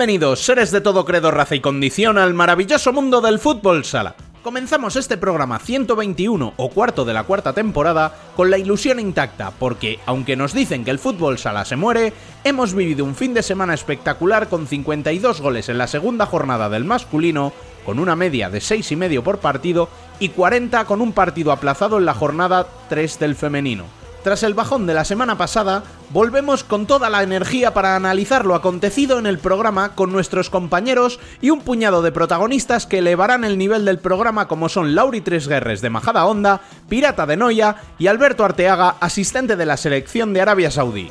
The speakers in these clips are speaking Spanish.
Bienvenidos, seres de todo credo, raza y condición, al maravilloso mundo del fútbol sala. Comenzamos este programa 121 o cuarto de la cuarta temporada con la ilusión intacta, porque aunque nos dicen que el fútbol sala se muere, hemos vivido un fin de semana espectacular con 52 goles en la segunda jornada del masculino, con una media de 6,5 y medio por partido y 40 con un partido aplazado en la jornada 3 del femenino. Tras el bajón de la semana pasada, volvemos con toda la energía para analizar lo acontecido en el programa con nuestros compañeros y un puñado de protagonistas que elevarán el nivel del programa como son Lauri Tres Guerres de Majada Honda, Pirata de Noia y Alberto Arteaga, asistente de la selección de Arabia Saudí.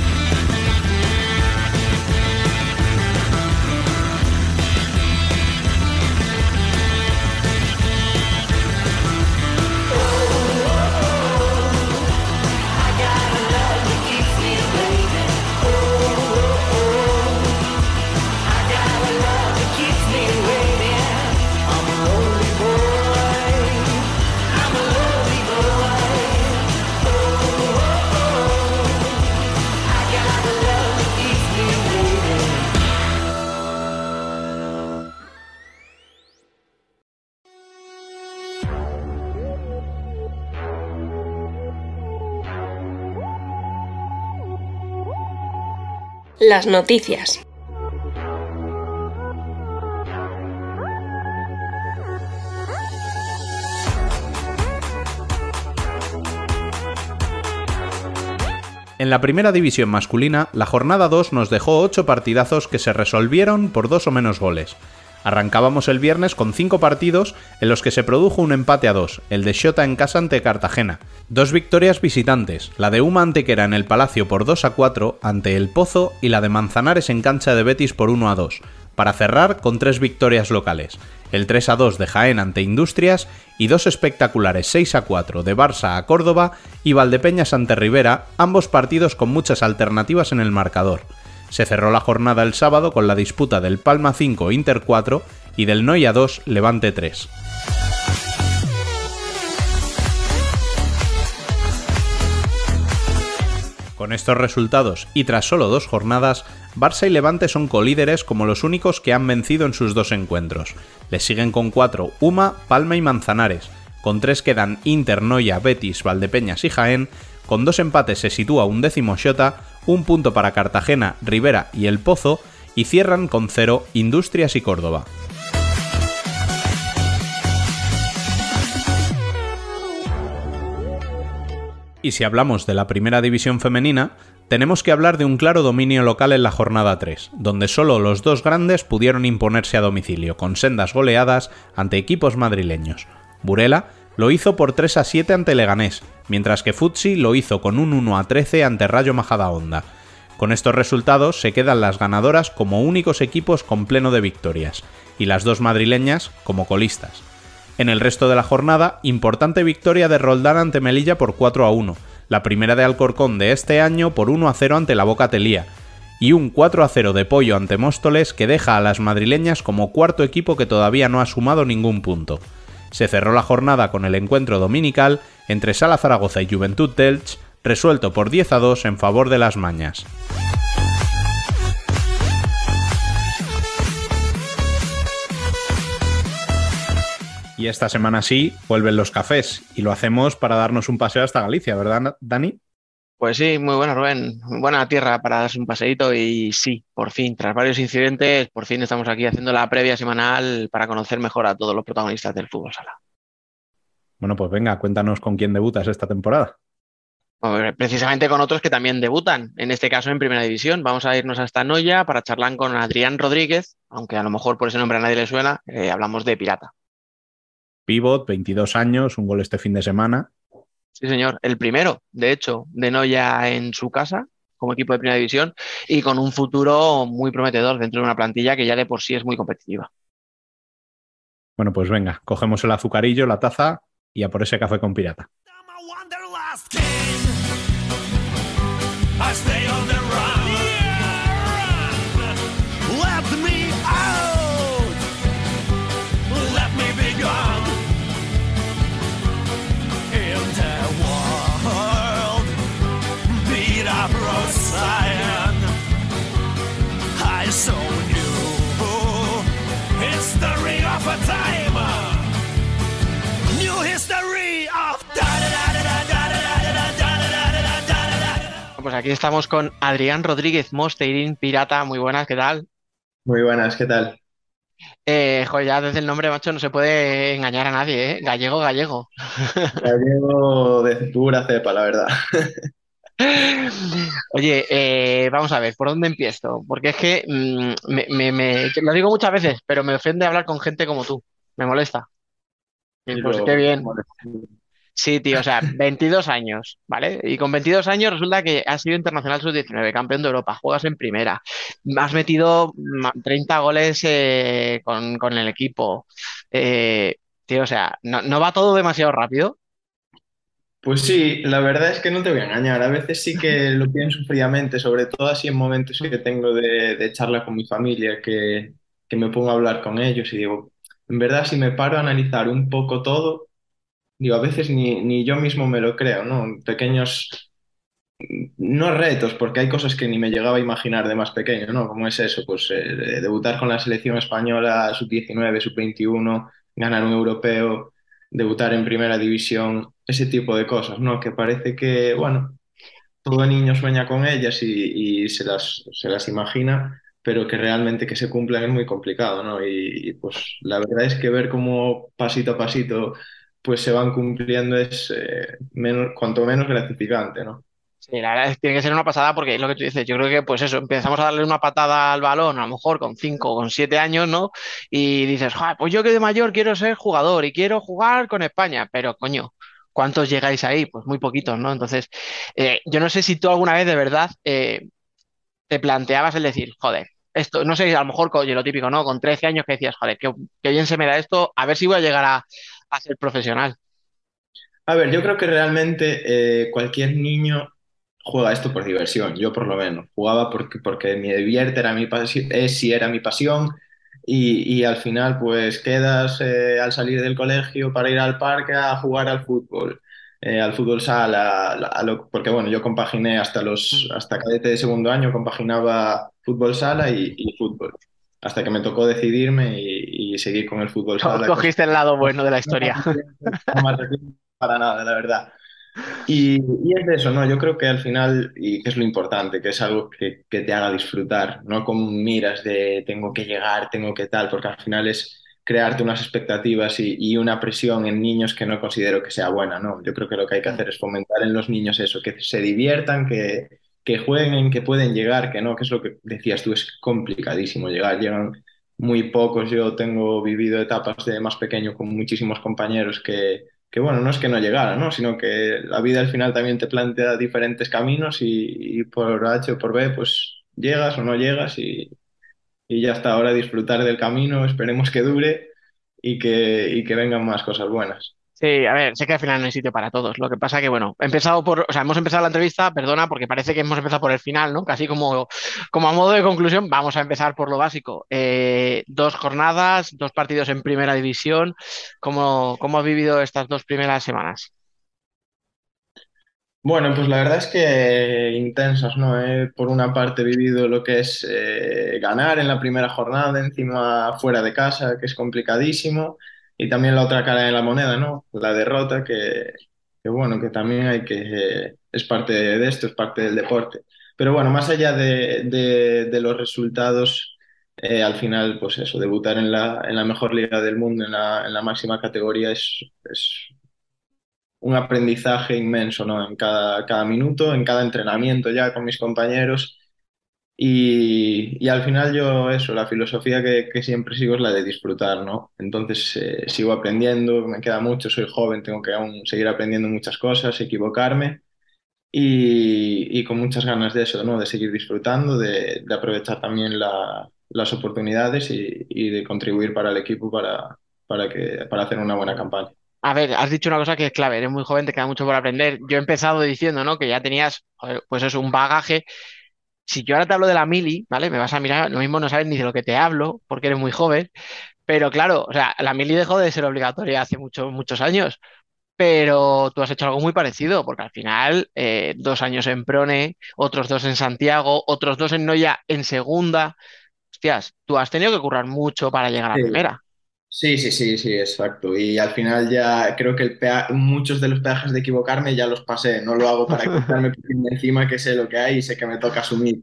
Las noticias. En la primera división masculina, la jornada 2 nos dejó 8 partidazos que se resolvieron por dos o menos goles. Arrancábamos el viernes con 5 partidos en los que se produjo un empate a 2, el de Xota en casa ante Cartagena. Dos victorias visitantes, la de Uma Antequera en el Palacio por 2 a 4 ante El Pozo y la de Manzanares en cancha de Betis por 1 a 2, para cerrar con tres victorias locales, el 3 a 2 de Jaén ante Industrias y dos espectaculares 6 a 4 de Barça a Córdoba y Valdepeñas ante Rivera, ambos partidos con muchas alternativas en el marcador. Se cerró la jornada el sábado con la disputa del Palma 5 Inter 4 y del Noia 2 Levante 3. Con estos resultados y tras solo dos jornadas, Barça y Levante son colíderes como los únicos que han vencido en sus dos encuentros. Les siguen con cuatro Uma, Palma y Manzanares. Con tres quedan Inter, Noia, Betis, Valdepeñas y Jaén. Con dos empates se sitúa un décimo Xota, un punto para Cartagena, Rivera y El Pozo, y cierran con cero Industrias y Córdoba. Y si hablamos de la primera división femenina, tenemos que hablar de un claro dominio local en la jornada 3, donde solo los dos grandes pudieron imponerse a domicilio, con sendas goleadas ante equipos madrileños. Burela lo hizo por 3 a 7 ante Leganés, mientras que Futsi lo hizo con un 1 a 13 ante Rayo Majadahonda. Con estos resultados se quedan las ganadoras como únicos equipos con pleno de victorias, y las dos madrileñas como colistas. En el resto de la jornada, importante victoria de Roldán ante Melilla por 4 a 1, la primera de Alcorcón de este año por 1 a 0 ante la Boca Telía, y un 4 a 0 de Pollo ante Móstoles que deja a las madrileñas como cuarto equipo que todavía no ha sumado ningún punto. Se cerró la jornada con el encuentro dominical entre Sala Zaragoza y Juventud Telch, resuelto por 10 a 2 en favor de las Mañas. Y esta semana sí, vuelven los cafés y lo hacemos para darnos un paseo hasta Galicia, ¿verdad, Dani? Pues sí, muy bueno, Rubén. Muy buena tierra para darse un paseíto y sí, por fin, tras varios incidentes, por fin estamos aquí haciendo la previa semanal para conocer mejor a todos los protagonistas del fútbol sala. Bueno, pues venga, cuéntanos con quién debutas esta temporada. Precisamente con otros que también debutan, en este caso en Primera División. Vamos a irnos hasta Noya para charlar con Adrián Rodríguez, aunque a lo mejor por ese nombre a nadie le suena, eh, hablamos de Pirata. Pivot, 22 años, un gol este fin de semana. Sí, señor. El primero, de hecho, de Noya en su casa, como equipo de primera división, y con un futuro muy prometedor dentro de una plantilla que ya de por sí es muy competitiva. Bueno, pues venga, cogemos el azucarillo, la taza y a por ese café con pirata. Aquí estamos con Adrián Rodríguez Mosteirín, pirata. Muy buenas, ¿qué tal? Muy buenas, ¿qué tal? Eh, joder, ya desde el nombre, macho, no se puede engañar a nadie, ¿eh? Gallego, gallego. Gallego de pura cepa, la verdad. Oye, eh, vamos a ver, ¿por dónde empiezo? Porque es que mm, me, me, lo digo muchas veces, pero me ofende hablar con gente como tú. Me molesta. pues qué bien. Sí, tío, o sea, 22 años, ¿vale? Y con 22 años resulta que has sido internacional sub-19, campeón de Europa, juegas en primera, has metido 30 goles eh, con, el equipo. Eh, tío, o sea, ¿no, va todo demasiado rápido? Pues sí, la verdad es que no te voy a engañar. A veces sí que lo pienso fríamente, sobre todo así en momentos que tengo de, de charla con mi familia, que, que me pongo a hablar con ellos y digo, en verdad, si me paro a analizar un poco todo, digo, a veces ni, ni yo mismo me lo creo, ¿no? Pequeños, no retos, porque hay cosas que ni me llegaba a imaginar de más pequeño, ¿no? Como es eso, pues eh, debutar con la selección española sub-19, sub-21, ganar un europeo, debutar en primera división, ese tipo de cosas, ¿no? Que parece que, bueno, todo niño sueña con ellas y, y se, las, se las imagina, pero que realmente que se cumplan es muy complicado, ¿no? Y, y pues la verdad es que ver cómo pasito a pasito pues se van cumpliendo es eh, menos, cuanto menos gratificante, ¿no? Sí, la verdad tiene que ser una pasada porque es lo que tú dices, yo creo que pues eso, empezamos a darle una patada al balón, a lo mejor con 5 o con 7 años, ¿no? Y dices, pues yo que de mayor quiero ser jugador y quiero jugar con España, pero coño, ¿cuántos llegáis ahí? Pues muy poquitos, ¿no? Entonces, eh, yo no sé si tú alguna vez de verdad eh, te planteabas el decir, joder, esto, no sé, a lo mejor con lo típico, ¿no? Con 13 años que decías, joder, qué, qué bien se me da esto, a ver si voy a llegar a, a ser profesional? A ver, yo creo que realmente eh, cualquier niño juega esto por diversión, yo por lo menos. Jugaba porque, porque me divierte, era mi pasión, es si era mi pasión, y, y, al final pues quedas eh, al salir del colegio para ir al parque a jugar al fútbol. Eh, al fútbol sala, a lo, porque bueno, yo compaginé hasta los mm. hasta cadete de segundo año, compaginaba fútbol sala y, y fútbol hasta que me tocó decidirme y, seguir con el fútbol. Cogiste el lado bueno de la historia. para nada, la verdad. Y, y, es eso, ¿no? Yo creo que al final, y que es lo importante, que es algo que, que, te haga disfrutar, no con miras de tengo que llegar, tengo que tal, porque al final es crearte unas expectativas y, y, una presión en niños que no considero que sea buena, ¿no? Yo creo que lo que hay que hacer es fomentar en los niños eso, que se diviertan, que, que jueguen, que pueden llegar, que no, que es lo que decías tú, es complicadísimo llegar, llegan muy pocos, yo tengo vivido etapas de más pequeño con muchísimos compañeros que, que bueno, no es que no llegaran, ¿no? sino que la vida al final también te plantea diferentes caminos y, y por H o por B, pues llegas o no llegas y, y ya está, ahora disfrutar del camino, esperemos que dure y que, y que vengan más cosas buenas. Sí, a ver, sé que al final no hay sitio para todos. Lo que pasa que, bueno, he empezado por, o sea, hemos empezado la entrevista, perdona, porque parece que hemos empezado por el final, ¿no? Casi como, como a modo de conclusión, vamos a empezar por lo básico. Eh, dos jornadas, dos partidos en primera división. ¿Cómo, cómo has vivido estas dos primeras semanas? Bueno, pues la verdad es que intensas, ¿no? por una parte he vivido lo que es eh, ganar en la primera jornada, encima fuera de casa, que es complicadísimo y también la otra cara de la moneda, ¿no? La derrota, que, que bueno, que también hay que, es parte de esto, es parte del deporte. Pero bueno, más allá de, de, de los resultados, eh, al final, pues eso, debutar en la, en la mejor liga del mundo, en la, en la máxima categoría, es, es un aprendizaje inmenso, ¿no? En cada, cada minuto, en cada entrenamiento ya con mis compañeros Y, y al final yo eso, la filosofía que, que siempre sigo es la de disfrutar, ¿no? Entonces eh, sigo aprendiendo, me queda mucho, soy joven, tengo que aún seguir aprendiendo muchas cosas, equivocarme y, y con muchas ganas de eso, ¿no? De seguir disfrutando, de, de aprovechar también la- las oportunidades y, y de contribuir para el equipo para, para que, para hacer una buena campaña. A ver, has dicho una cosa que es clave, eres muy joven, te queda mucho por aprender. Yo he empezado diciendo, ¿no? Que ya tenías, pues eso, un bagaje. Si yo ahora te hablo de la mili, ¿vale? Me vas a mirar, lo mismo no sabes ni de lo que te hablo, porque eres muy joven, pero claro, o sea, la mili dejó de ser obligatoria hace muchos, muchos años, pero tú has hecho algo muy parecido, porque al final, eh, dos años en Prone, otros dos en Santiago, otros dos en Noya en segunda. Hostias, tú has tenido que currar mucho para llegar a la Sí. primera. Sí, sí, sí, sí, exacto. Y al final ya creo que el pea- muchos de los peajes de equivocarme ya los pasé. No lo hago para quitarme encima que sé lo que hay y sé que me toca asumir.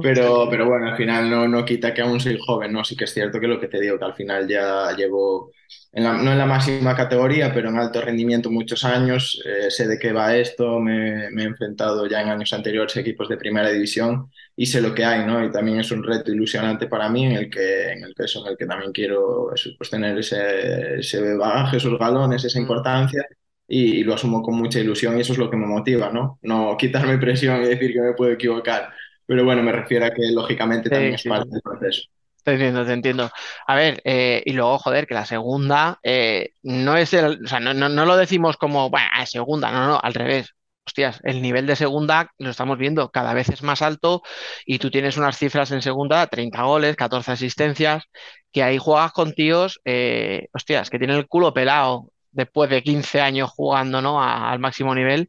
Pero, pero bueno, al final no, no quita que aún soy joven, ¿no? Sí que es cierto que lo que te digo, que al final ya llevo, en la- no en la máxima categoría, pero en alto rendimiento muchos años, eh, sé de qué va esto, me, me he enfrentado ya en años anteriores a equipos de primera división y sé lo que hay, ¿no? Y también es un reto ilusionante para mí en el que, en el que, eso, en el que también quiero eso, pues tener ese, ese bagaje, esos galones, esa Mm. importancia. Y lo asumo con mucha ilusión y eso es lo que me motiva, ¿no? No quitarme presión y decir que me puedo equivocar. Pero bueno, me refiero a que lógicamente también es parte del proceso. Te entiendo, te entiendo. A ver, eh, y luego, joder, que la segunda eh, no es el, o sea, no, no, no lo decimos como, bueno, es segunda, no, no, al revés. Hostias, el nivel de segunda lo estamos viendo cada vez es más alto y tú tienes unas cifras en segunda, 30 goles, 14 asistencias, que ahí juegas con tíos, eh, hostias, que tienen el culo pelado después de 15 años jugando, ¿no? a- al máximo nivel.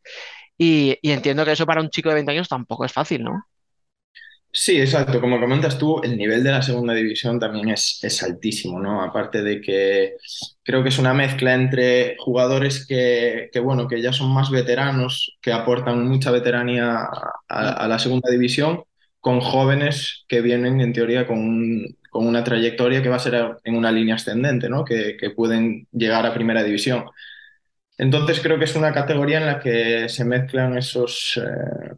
Y, y entiendo que eso para un chico de 20 años tampoco es fácil, ¿no? Sí, exacto. Como comentas tú, el nivel de la segunda división también es, es altísimo, ¿no? Aparte de que creo que es una mezcla entre jugadores que, que, bueno, que ya son más veteranos, que aportan mucha veteranía a, la segunda división, con jóvenes que vienen, en teoría, con, con una trayectoria que va a ser en una línea ascendente, ¿no? Que, que pueden llegar a primera división. Entonces creo que es una categoría en la que se mezclan esos, eh,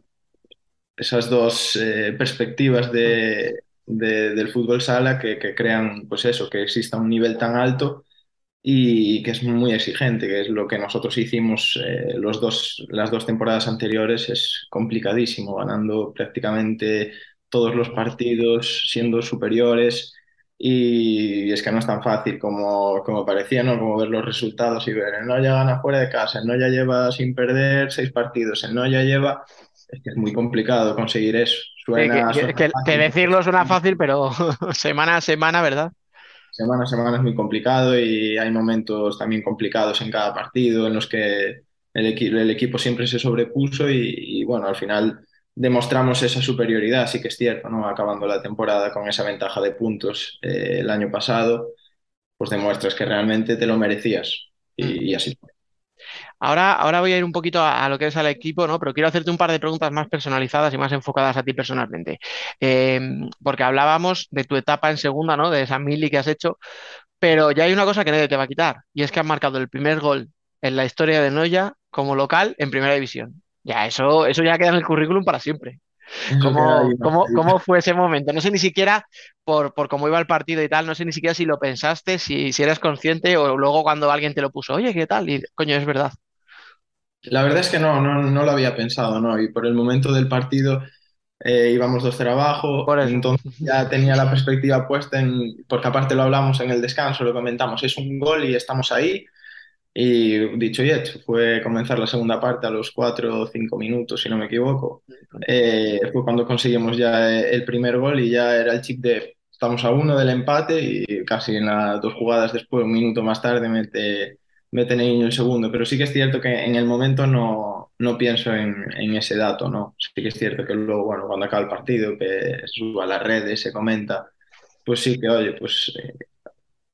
esas dos eh, perspectivas de, de- del fútbol sala que, que crean, pues eso, que exista un nivel tan alto y que es muy exigente, que es lo que nosotros hicimos eh, los dos, las dos temporadas anteriores, es complicadísimo, ganando prácticamente todos los partidos, siendo superiores. Y es que no es tan fácil como, como parecía, ¿no? Como ver los resultados y ver, el Noya gana fuera de casa, el Noya lleva sin perder seis partidos, el Noya lleva... Es que es muy complicado conseguir eso. Suena, que- suena que- decirlo suena fácil, pero semana a semana, ¿verdad? Semana a semana es muy complicado y hay momentos también complicados en cada partido en los que el, equi- el equipo siempre se sobrepuso y, y, bueno, al final demostramos esa superioridad, sí que es cierto, ¿no? Acabando la temporada con esa ventaja de puntos eh, el año pasado, pues demuestras que realmente te lo merecías Mm. y, y así. fue. Ahora, ahora voy a ir un poquito a, a lo que es al equipo, ¿no? Pero quiero hacerte un par de preguntas más personalizadas y más enfocadas a ti personalmente. Eh, porque hablábamos de tu etapa en segunda, ¿no? De esa mili que has hecho, pero ya hay una cosa que nadie te va a quitar, y es que has marcado el primer gol en la historia de Noya como local en primera división. Ya, eso, eso ya queda en el currículum para siempre. ¿Cómo, cómo, cómo fue ese momento? No sé ni siquiera por, por cómo iba el partido y tal, no sé ni siquiera si lo pensaste, si, si eras consciente o luego cuando alguien te lo puso, oye, ¿qué tal? Y coño, es verdad. La verdad es que no, no, no lo había pensado, ¿no? Y por el momento del partido eh, íbamos 2-0 abajo, Por eso. entonces ya tenía la perspectiva puesta en, porque aparte lo hablamos en el descanso, lo comentamos, es un gol y estamos ahí. Y dicho y hecho, fue comenzar la segunda parte a los 4 o 5 minutos, si no me equivoco. Eh, fue cuando conseguimos ya eh, el primer gol y ya era el chip de estamos a uno del empate y casi en las dos jugadas después, un minuto más tarde, mete, mete Neguinho el segundo. Pero sí que es cierto que en el momento no, no pienso en, en ese dato, ¿no? Sí que es cierto que luego, bueno, cuando acaba el partido, que suba a las redes, se comenta, pues sí que, oye, pues eh,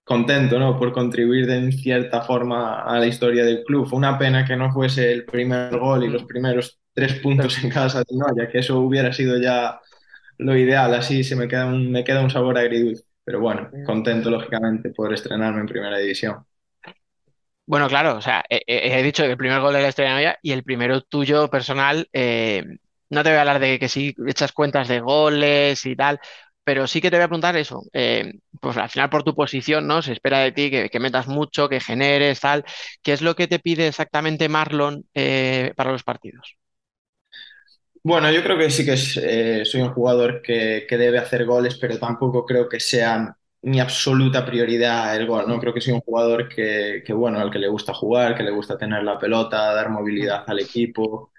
contento, ¿no? Por contribuir de en cierta forma a la historia del club. Fue una pena que no fuese el primer gol y los Mm. primeros tres puntos en casa de Noya, que eso hubiera sido ya lo ideal. Así se me queda un, me queda un sabor agridulce. Pero bueno, contento lógicamente por estrenarme en primera división. Bueno, claro, o sea, he, dicho que el primer gol de la estrella de Noya y el primero tuyo personal, eh, no te voy a hablar de que si echas cuentas de goles y tal, pero sí que te voy a preguntar eso. eh, pues al final por tu posición, ¿no? Se espera de ti que, metas mucho, que generes, tal. ¿Qué es lo que te pide exactamente Marlon eh, para los partidos? Bueno, yo creo que sí que soy un jugador que, debe hacer goles, pero tampoco creo que sea mi absoluta prioridad el gol, ¿no? Creo que soy un jugador que, que, bueno, al que le gusta jugar, que le gusta tener la pelota, dar movilidad al equipo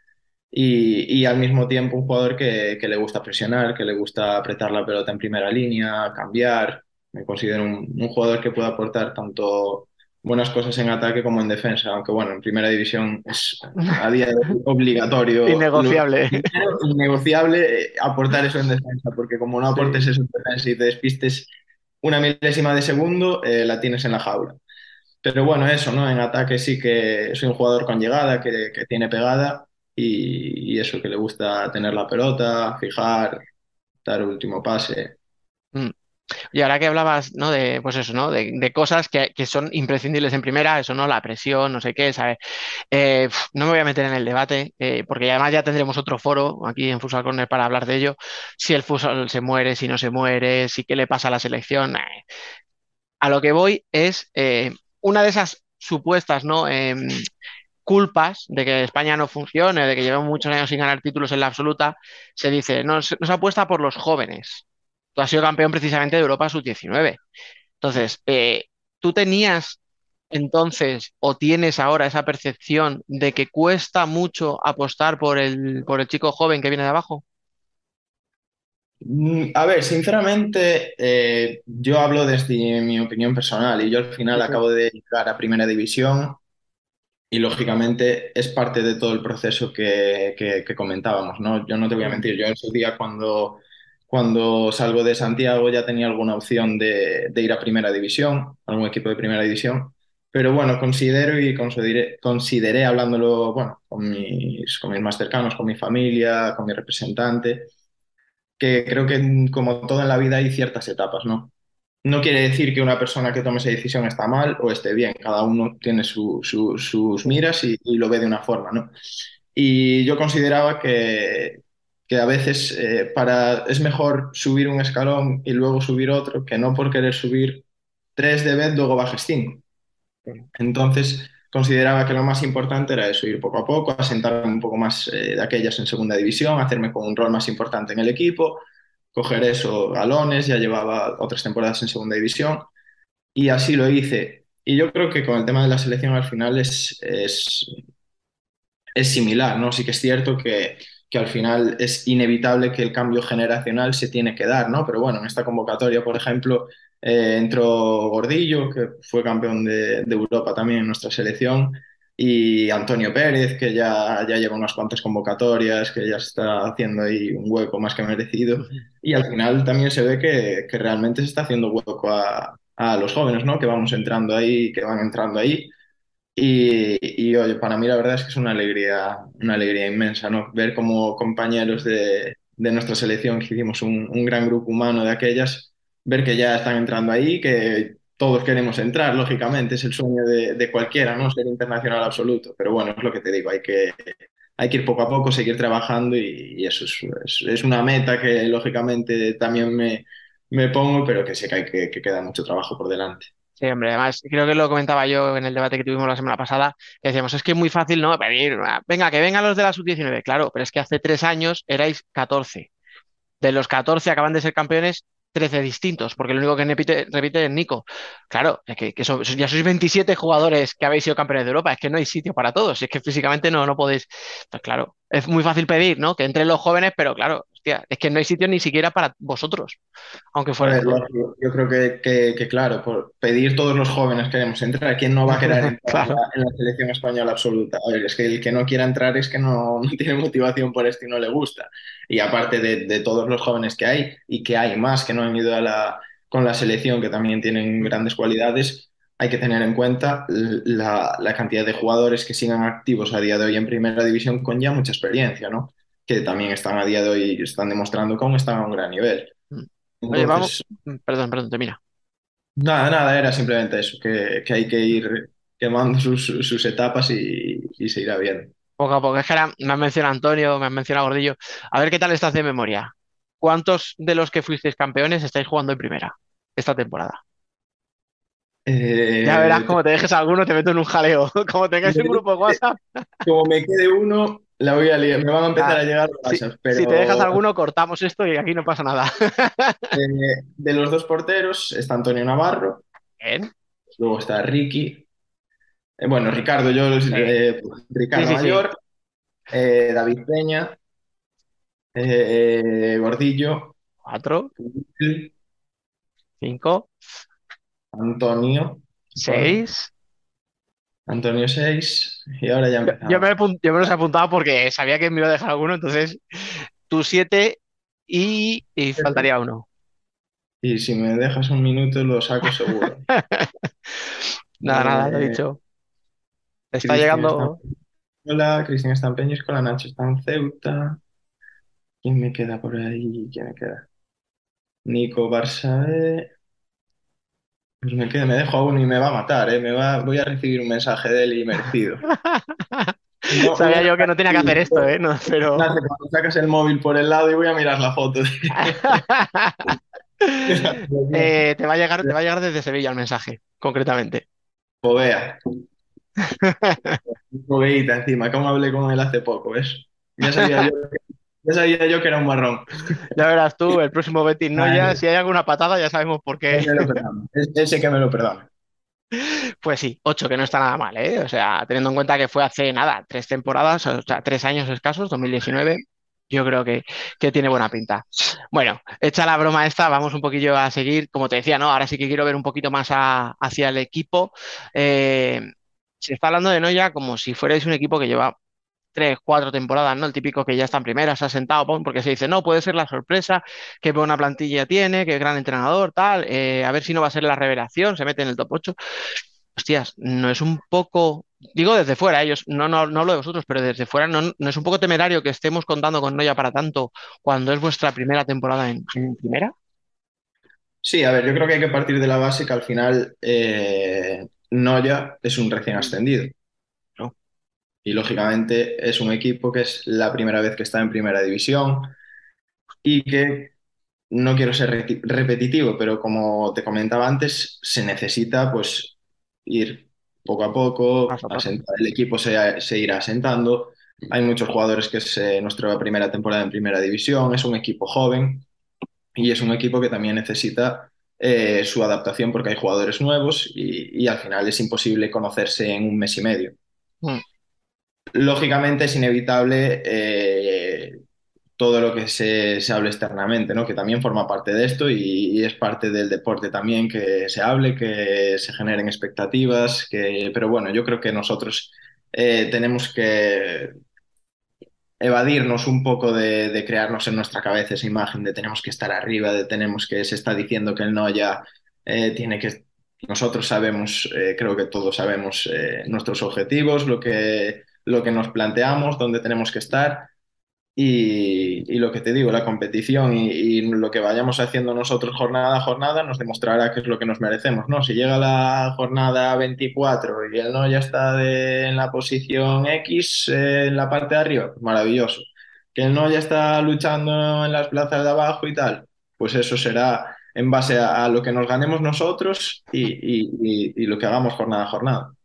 y, y al mismo tiempo un jugador que, que le gusta presionar, que le gusta apretar la pelota en primera línea, cambiar. Me considero un, un jugador que puede aportar tanto buenas cosas en ataque como en defensa, aunque bueno, en primera división es a día de hoy obligatorio, Innegociable. primero, innegociable eh, aportar eso en defensa, porque como no aportes Sí. eso en defensa y te despistes una milésima de segundo, eh, la tienes en la jaula. Pero bueno, eso, ¿no? En ataque sí que soy un jugador con llegada, que, que tiene pegada y, y eso, que le gusta tener la pelota, fijar, dar último pase. Mm. Y ahora que hablabas. De, pues eso. De, cosas que, son imprescindibles en primera, eso, ¿no? La presión, no sé qué, ¿sabes? Eh, no me voy a meter en el debate, eh, porque además ya tendremos otro foro aquí en Futsal Corner para hablar de ello. Si el fútbol se muere, si no se muere, si qué le pasa a la selección. eh. A lo que voy es una de esas supuestas, ¿no? Em, culpas de que España no funcione, de que llevamos muchos años sin ganar títulos en la absoluta, se dice, no, apuesta por los jóvenes. Tú has sido campeón precisamente de Europa sub-19. Entonces, eh, ¿tú tenías entonces o tienes ahora esa percepción de que cuesta mucho apostar por el, por el chico joven que viene de abajo? Mm, A ver, sinceramente, eh, yo hablo desde mi opinión personal y yo al final acabo de llegar a Primera División y lógicamente es parte de todo el proceso que, que- que comentábamos, ¿no? Yo no te voy a mentir, yo en su día cuando, cuando salgo de Santiago ya tenía alguna opción de, de ir a Primera División, algún equipo de Primera División, pero bueno, considero y consideré, consideré hablándolo, bueno, con mis, con mis más cercanos, con mi familia, con mi representante que creo que como todo en la vida hay ciertas etapas, ¿no? No quiere decir que una persona que tome esa decisión está mal o esté bien, cada uno tiene su- su- sus miras y, y lo ve de una forma, ¿no? Y yo consideraba que, que a veces eh, para, es mejor subir un escalón y luego subir otro que no por querer subir tres de vez, luego bajes cinco. Entonces, consideraba que lo más importante era eso, ir poco a poco, asentarme un poco más eh, de aquellas en segunda división, hacerme con un rol más importante en el equipo, coger eso, galones, ya llevaba otras temporadas en segunda división y así lo hice. Y yo creo que con el tema de la selección al final es, es es similar, ¿no? Sí que es cierto que, que al final es inevitable que el cambio generacional se tiene que dar, ¿no? Pero bueno, en esta convocatoria, por ejemplo, eh, entró Gordillo, que fue campeón de, de Europa también en nuestra selección, y Antonio Pérez, que ya, ya lleva unas cuantas convocatorias, que ya está haciendo ahí un hueco más que merecido. Y al final también se ve que, que realmente se está haciendo hueco a, a los jóvenes, ¿no? Que vamos entrando ahí, que van entrando ahí. Y, y, oye, para mí la verdad es que es una alegría, una alegría inmensa, ¿no? Ver como compañeros de, de nuestra selección, que hicimos un, un gran grupo humano de aquellas, ver que ya están entrando ahí, que todos queremos entrar, lógicamente, es el sueño de, de cualquiera, ¿no? Ser internacional absoluto. Pero bueno, es lo que te digo, hay que, hay que ir poco a poco, seguir trabajando y, y eso es, es, es una meta que lógicamente también me, me pongo, pero que sé que, hay que, que queda mucho trabajo por delante. Sí, hombre, además creo que lo comentaba yo en el debate que tuvimos la semana pasada, que decíamos, es que es muy fácil, ¿no? Pedir, ah, venga, que vengan los de la sub-19, claro, pero es que hace tres años erais 14. De los 14 acaban de ser campeones 13 distintos, porque el único que repite, es Nico. Claro, es que, ya sois 27 jugadores que habéis sido campeones de Europa, es que no hay sitio para todos, es que físicamente no, no podéis. Pues claro, es muy fácil pedir, ¿no? Que entren los jóvenes, pero claro, hostia, es que no hay sitio ni siquiera para vosotros, aunque A fuerais ver, jóvenes. lógico, yo creo que, que- que, claro, por pedir todos los jóvenes queremos entrar. ¿Quién no va a querer entrar en la, Claro. en la selección española absoluta? A ver, es que el que no quiera entrar es que no, no tiene motivación por esto y no le gusta. Y aparte de, de todos los jóvenes que hay, y que hay más que no han ido a la, con la selección, que también tienen grandes cualidades, hay que tener en cuenta la, la cantidad de jugadores que sigan activos a día de hoy en primera división con ya mucha experiencia, ¿no? Que también están a día de hoy, están demostrando cómo están a un gran nivel. Oye, vamos, perdón, perdón, termina. Nada, nada, era simplemente eso, que, que hay que ir quemando sus, sus etapas y, y se irá viendo. Poco a poco. Es que ahora me has mencionado Antonio, me has mencionado Gordillo. A ver qué tal estás de memoria. ¿Cuántos de los que fuisteis campeones estáis jugando en primera esta temporada? Ya verás Eh, cómo te dejes alguno, te meto en un jaleo. Como tengáis un grupo de WhatsApp, como me quede uno, la voy a liar. Me van a empezar ah, a llegar los si, WhatsApp, si te dejas pero alguno, cortamos esto y aquí no pasa nada. eh, de los dos porteros está Antonio Navarro, Bien. luego está Ricky, eh, bueno, Ricardo, yo, eh, Ricardo sí. sí. Mayor, eh, David Peña, Gordillo, Cuatro, cinco, Antonio, seis. Antonio 6, y ahora ya Yo, yo me, empezamos. apun- yo me los he apuntado porque sabía que me iba a dejar alguno, entonces tú siete y, y faltaría uno. Y si me dejas un minuto, lo saco seguro. Nada, nada, lo he Eh, dicho. Está Cristian llegando. Venezuela, Cristian está en Peñíscola, Nacho está en Ceuta. ¿Quién me queda por ahí? ¿Quién me queda? Nico Barça B. Pues me queda, me dejo a uno y me va a matar, ¿eh? Me va, voy a recibir un mensaje de él y merecido. No, Sabía yo que no tenía que hacer esto, ¿eh? No, pero. cuando sacas el móvil por el lado y voy a mirar la foto. Eh, te va a llegar, te va a llegar desde Sevilla el mensaje, concretamente. Povea, Poveita encima, como hablé con él hace poco, ¿ves? Ya sabía yo, ya sabía yo que era un marrón. Ya verás tú, el próximo Betis no ya, Ay, si hay alguna patada ya sabemos por qué. me lo sé que me lo perdona. Pues sí, ocho, que no está nada mal, ¿eh? O sea, teniendo en cuenta que fue hace nada, tres temporadas, o sea, tres años escasos, 2019, yo creo que, que tiene buena pinta. Bueno, hecha la broma esta, vamos un poquillo a seguir. Como te decía, ¿no? Ahora sí que quiero ver un poquito más a- hacia el equipo. Eh, se está hablando de Noya como si fuerais un equipo que lleva tres, cuatro temporadas, ¿no? El típico que ya está en primera, se ha sentado, porque se dice, no, puede ser la sorpresa, qué buena plantilla tiene, qué gran entrenador, tal, eh, a ver si no va a ser la revelación, se mete en el top 8. Hostias, no es un poco, digo desde fuera, ellos, no, no, no hablo de vosotros, pero desde fuera no, no es un poco temerario que estemos contando con Noya para tanto cuando es vuestra primera temporada en, en primera. Sí, a ver, yo creo que hay que partir de la base que al final eh, Noya es un recién ascendido. Y lógicamente es un equipo que es la primera vez que está en primera división y que no quiero ser repetitivo, pero como te comentaba antes, se necesita pues ir poco a poco, asentar- el equipo se, se irá asentando. Hay muchos jugadores que es eh, nuestra primera temporada en primera división, es un equipo joven y es un equipo que también necesita eh, su adaptación porque hay jugadores nuevos y, y al final es imposible conocerse en un mes y medio. Mm. Lógicamente es inevitable eh, todo lo que se, se hable externamente, ¿no? Que también forma parte de esto y, es parte del deporte también que se hable, que se generen expectativas, que, pero bueno, yo creo que nosotros eh, tenemos que evadirnos un poco de, crearnos en nuestra cabeza esa imagen de tenemos que estar arriba, de tenemos que se está diciendo que el no ya eh, tiene que... Nosotros sabemos, creo que todos sabemos nuestros objetivos, lo que, lo que nos planteamos, dónde tenemos que estar y, lo que te digo, la competición y, lo que vayamos haciendo nosotros jornada a jornada nos demostrará qué es lo que nos merecemos, ¿no? Si llega la jornada 24 y el no ya está en la posición X, eh, en la parte de arriba, pues maravilloso. Que el no ya está luchando en las plazas de abajo y tal, pues eso será en base a, lo que nos ganemos nosotros y lo que hagamos jornada a jornada.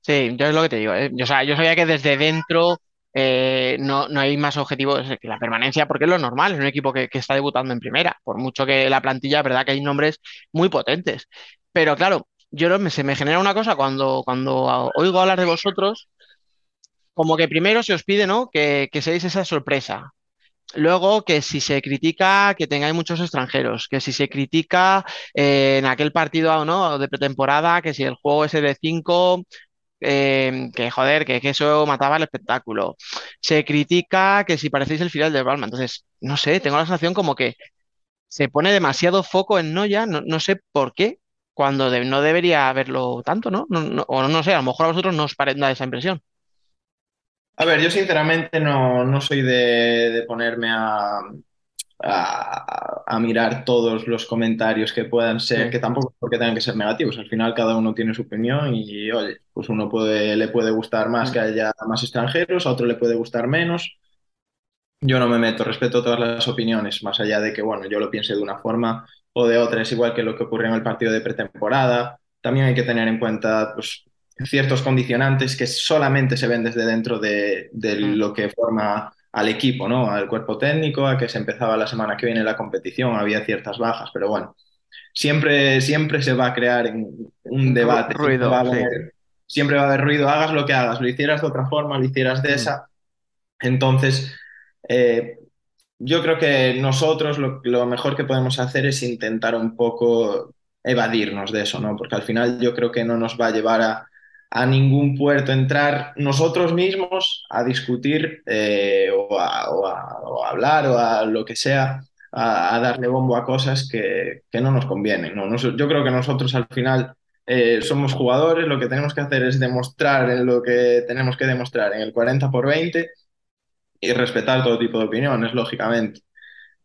Sí, yo es lo que te digo. ¿eh? Yo, o sea, yo sabía que desde dentro eh, no, no hay más objetivos que la permanencia, porque es lo normal, es un equipo que, que está debutando en primera, por mucho que la plantilla, es verdad que hay nombres muy potentes. Pero claro, yo se me genera una cosa cuando, cuando oigo hablar de vosotros, como que primero se os pide, ¿no? Que, que seáis esa sorpresa. Luego, que si se critica que tengáis muchos extranjeros, que si se critica eh, en aquel partido no de pretemporada, que si el juego ese de 5 eh, que joder, que, que eso mataba el espectáculo. Se critica que si parecéis el final del Balma. Entonces, no sé, tengo la sensación como que se pone demasiado foco en Noya, no, no sé por qué, cuando de- no debería haberlo tanto, ¿no? No, no- o no sé, a lo mejor a vosotros no os da esa impresión. A ver, yo sinceramente no, no soy de, de ponerme a, a, mirar todos los comentarios que puedan ser, que tampoco porque tengan que ser negativos. Al final cada uno tiene su opinión y, oye, pues uno puede, le puede gustar más que haya más extranjeros, a otro le puede gustar menos. Yo no me meto, respeto todas las opiniones, más allá de que, bueno, yo lo piense de una forma o de otra, es igual que lo que ocurrió en el partido de pretemporada. También hay que tener en cuenta pues, ciertos condicionantes que solamente se ven desde dentro de, de mm. lo que forma al equipo, ¿no? Al cuerpo técnico, a que se empezaba la semana que viene la competición, había ciertas bajas, pero bueno, siempre, siempre se va a crear un debate. Ruido, siempre, va a haber, ruido, hagas lo que hagas, lo hicieras de otra forma, lo hicieras de mm. esa. Entonces, eh, yo creo que nosotros lo, lo, mejor que podemos hacer es intentar un poco evadirnos de eso, ¿no? Porque al final yo creo que no nos va a llevar a, a ningún puerto entrar nosotros mismos a discutir eh, o, a, hablar o a lo que sea, a, darle bombo a cosas que, no nos convienen. ¿no? yo creo que nosotros al final eh, somos jugadores, lo que tenemos que hacer es demostrar en lo que tenemos que demostrar en el 40 por 20 y respetar todo tipo de opiniones, lógicamente.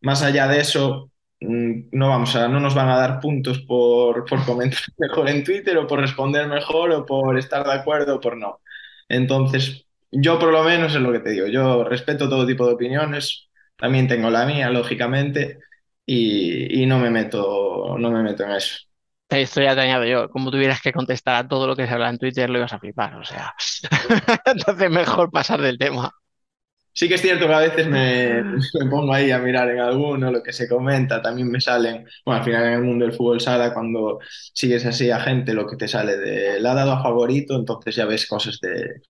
Más allá de eso, no vamos a, no nos van a dar puntos por, por comentar mejor en Twitter o por responder mejor o por estar de acuerdo o por no. Entonces, yo por lo menos es lo que te digo, yo respeto todo tipo de opiniones, también tengo la mía, lógicamente, y, y no, me meto, no me meto en eso. Esto ya te yo, como tuvieras que contestar a todo lo que se habla en Twitter, lo ibas a flipar, o sea, entonces mejor pasar del tema. Sí que es cierto que a veces me, me, pongo ahí a mirar en alguno, lo que se comenta, también me salen, bueno, al final en el mundo del fútbol sala, cuando sigues así a gente, lo que te sale de, la ha dado a favorito, entonces ya ves cosas de...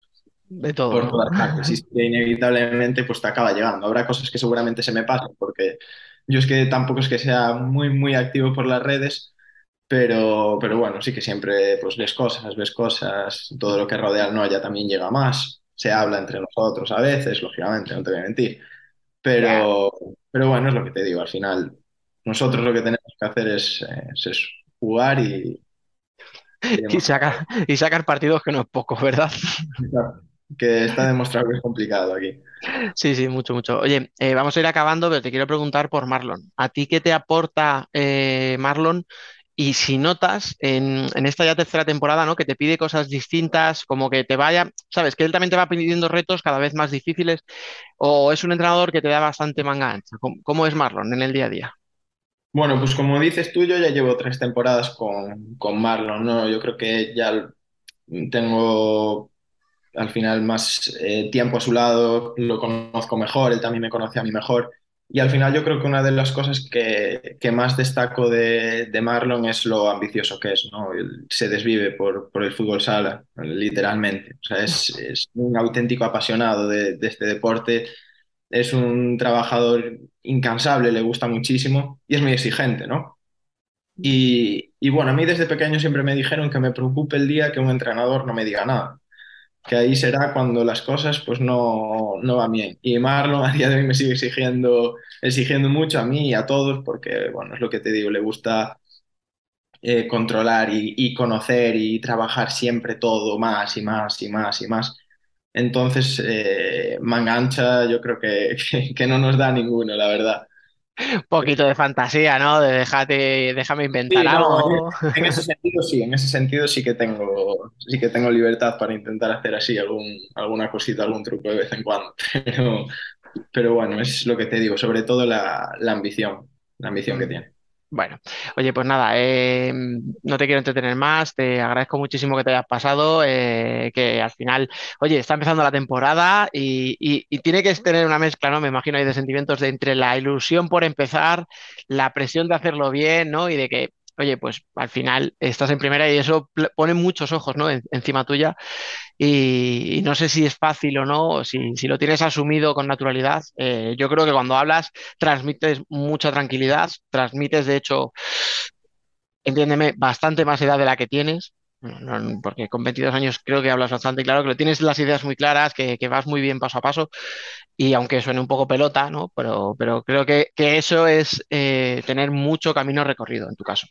De todo. Por todas partes. Y inevitablemente pues te acaba llegando. Habrá cosas que seguramente se me pasen, porque yo es que tampoco es que sea muy, muy activo por las redes, pero, pero bueno, sí que siempre pues ves cosas, ves cosas, todo lo que rodea al Noya también llega más se habla entre nosotros a veces, lógicamente, no te voy a mentir. Pero, pero bueno, es lo que te digo, al final nosotros lo que tenemos que hacer es, es, jugar y... Y, sacar, y sacar partidos que no es poco, ¿verdad? Que está demostrado que es complicado aquí. Sí, sí, mucho, mucho. Oye, eh, vamos a ir acabando, pero te quiero preguntar por Marlon. ¿A ti qué te aporta eh, Marlon y si notas en, esta ya tercera temporada, ¿no? Que te pide cosas distintas, como que te vaya, sabes, que él también te va pidiendo retos cada vez más difíciles, o es un entrenador que te da bastante manga ancha. ¿Cómo, es Marlon en el día a día? Bueno, pues como dices tú, yo ya llevo tres temporadas con, Marlon, ¿no? Yo creo que ya tengo al final más eh, tiempo a su lado, lo conozco mejor, él también me conoce a mí mejor. Y al final yo creo que una de las cosas que, que más destaco de, de, Marlon es lo ambicioso que es, ¿no? se desvive por, por, el fútbol sala, literalmente. O sea, es, es un auténtico apasionado de, de, este deporte, es un trabajador incansable, le gusta muchísimo y es muy exigente, ¿no? Y, y bueno, a mí desde pequeño siempre me dijeron que me preocupe el día que un entrenador no me diga nada que ahí será cuando las cosas pues no, no van bien. Y Marlon a día de hoy me sigue exigiendo, exigiendo mucho a mí y a todos porque, bueno, es lo que te digo, le gusta eh, controlar y, conocer y trabajar siempre todo más y más y más y más. Entonces, eh, mangancha yo creo que, que no nos da ninguno, la verdad. Un poquito de fantasía, ¿no? De déjate, déjame inventar algo. en ese sentido sí, en ese sentido sí que tengo, sí que tengo libertad para intentar hacer así algún, alguna cosita, algún truco de vez en cuando. Pero, pero bueno, es lo que te digo, sobre todo la, la ambición, la ambición que tiene. Bueno, oye, pues nada, eh, no te quiero entretener más, te agradezco muchísimo que te hayas pasado, eh, que al final, oye, está empezando la temporada y, tiene que tener una mezcla, ¿no? Me imagino hay de sentimientos de entre la ilusión por empezar, la presión de hacerlo bien, ¿no? Y de que oye, pues al final estás en primera y eso pone muchos ojos, ¿no? encima tuya. Y, no sé si es fácil o no, si, si lo tienes asumido con naturalidad. Eh, yo creo que cuando hablas transmites mucha tranquilidad, transmites, de hecho, entiéndeme, bastante más edad de la que tienes. porque con 22 años creo que hablas bastante claro, que lo tienes las ideas muy claras, que, vas muy bien paso a paso, y aunque suene un poco pelota, ¿no? Pero, creo que, eso es eh, tener mucho camino recorrido en tu caso.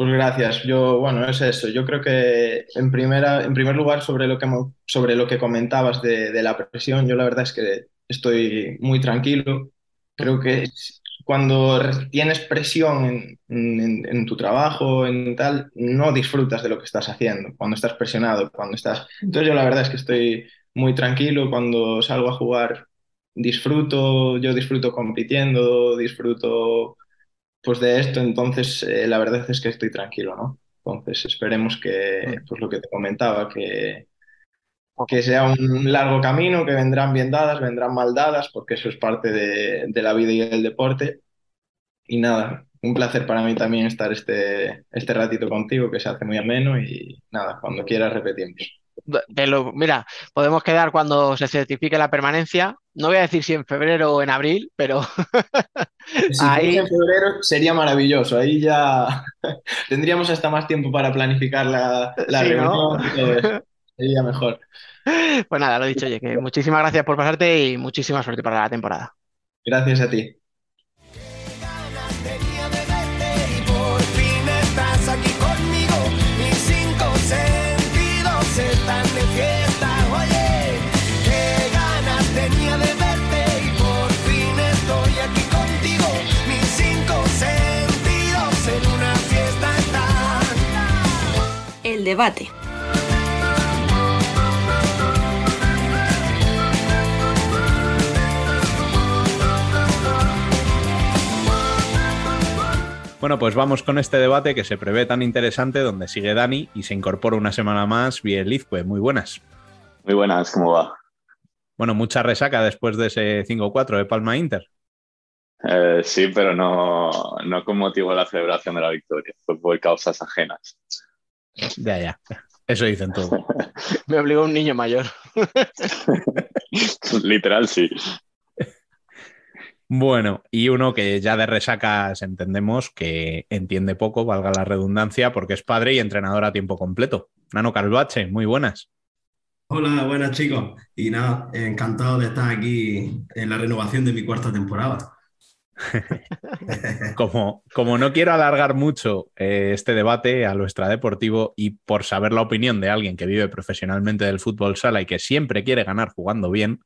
Pues gracias. Yo, bueno, es eso. Yo creo que en, primera, en primer lugar, sobre lo que, sobre lo que comentabas de, la presión, yo la verdad es que estoy muy tranquilo. Creo que cuando tienes presión en, tu trabajo, en tal, no disfrutas de lo que estás haciendo. Cuando estás presionado, cuando estás... Entonces yo la verdad es que estoy muy tranquilo cuando salgo a jugar. Disfruto, yo disfruto compitiendo, disfruto pues de esto, entonces eh, la verdad es que estoy tranquilo, ¿no? Entonces esperemos que, mm. pues lo que te comentaba, que, que sea un largo camino, que vendrán bien dadas, vendrán mal dadas, porque eso es parte de, la vida y del deporte. Y nada, un placer para mí también estar este, este ratito contigo, que se hace muy ameno y nada, cuando quieras repetimos. mira, podemos quedar cuando se certifique la permanencia. No voy a decir si en febrero o en abril, pero si ahí en febrero sería maravilloso. Ahí ya tendríamos hasta más tiempo para planificar la, reunión y todo eso. Sería mejor. Pues nada, lo dicho, oye, que muchísimas gracias por pasarte y muchísima suerte para la temporada. Gracias a ti. Debate. Bueno, pues vamos con este debate que se prevé tan interesante, donde sigue Dani y se incorpora una semana más Bielizque. Muy buenas. Muy buenas, ¿cómo va? Bueno, mucha resaca después de ese 5-4 de Palma Inter. Eh, sí, pero no, no con motivo de la celebración de la victoria, fue por causas ajenas. Ya, ya. Eso dicen todos. Me obligó un niño mayor. Literal, sí. Bueno, y uno que ya de resacas entendemos que entiende poco, valga la redundancia, porque es padre y entrenador a tiempo completo. Nano Calvache, muy buenas. Hola, buenas chicos. Y nada, encantado de estar aquí en la renovación de mi cuarta temporada. como, como no quiero alargar mucho eh, este debate a lo extradeportivo y por saber la opinión de alguien que vive profesionalmente del fútbol sala y que siempre quiere ganar jugando bien,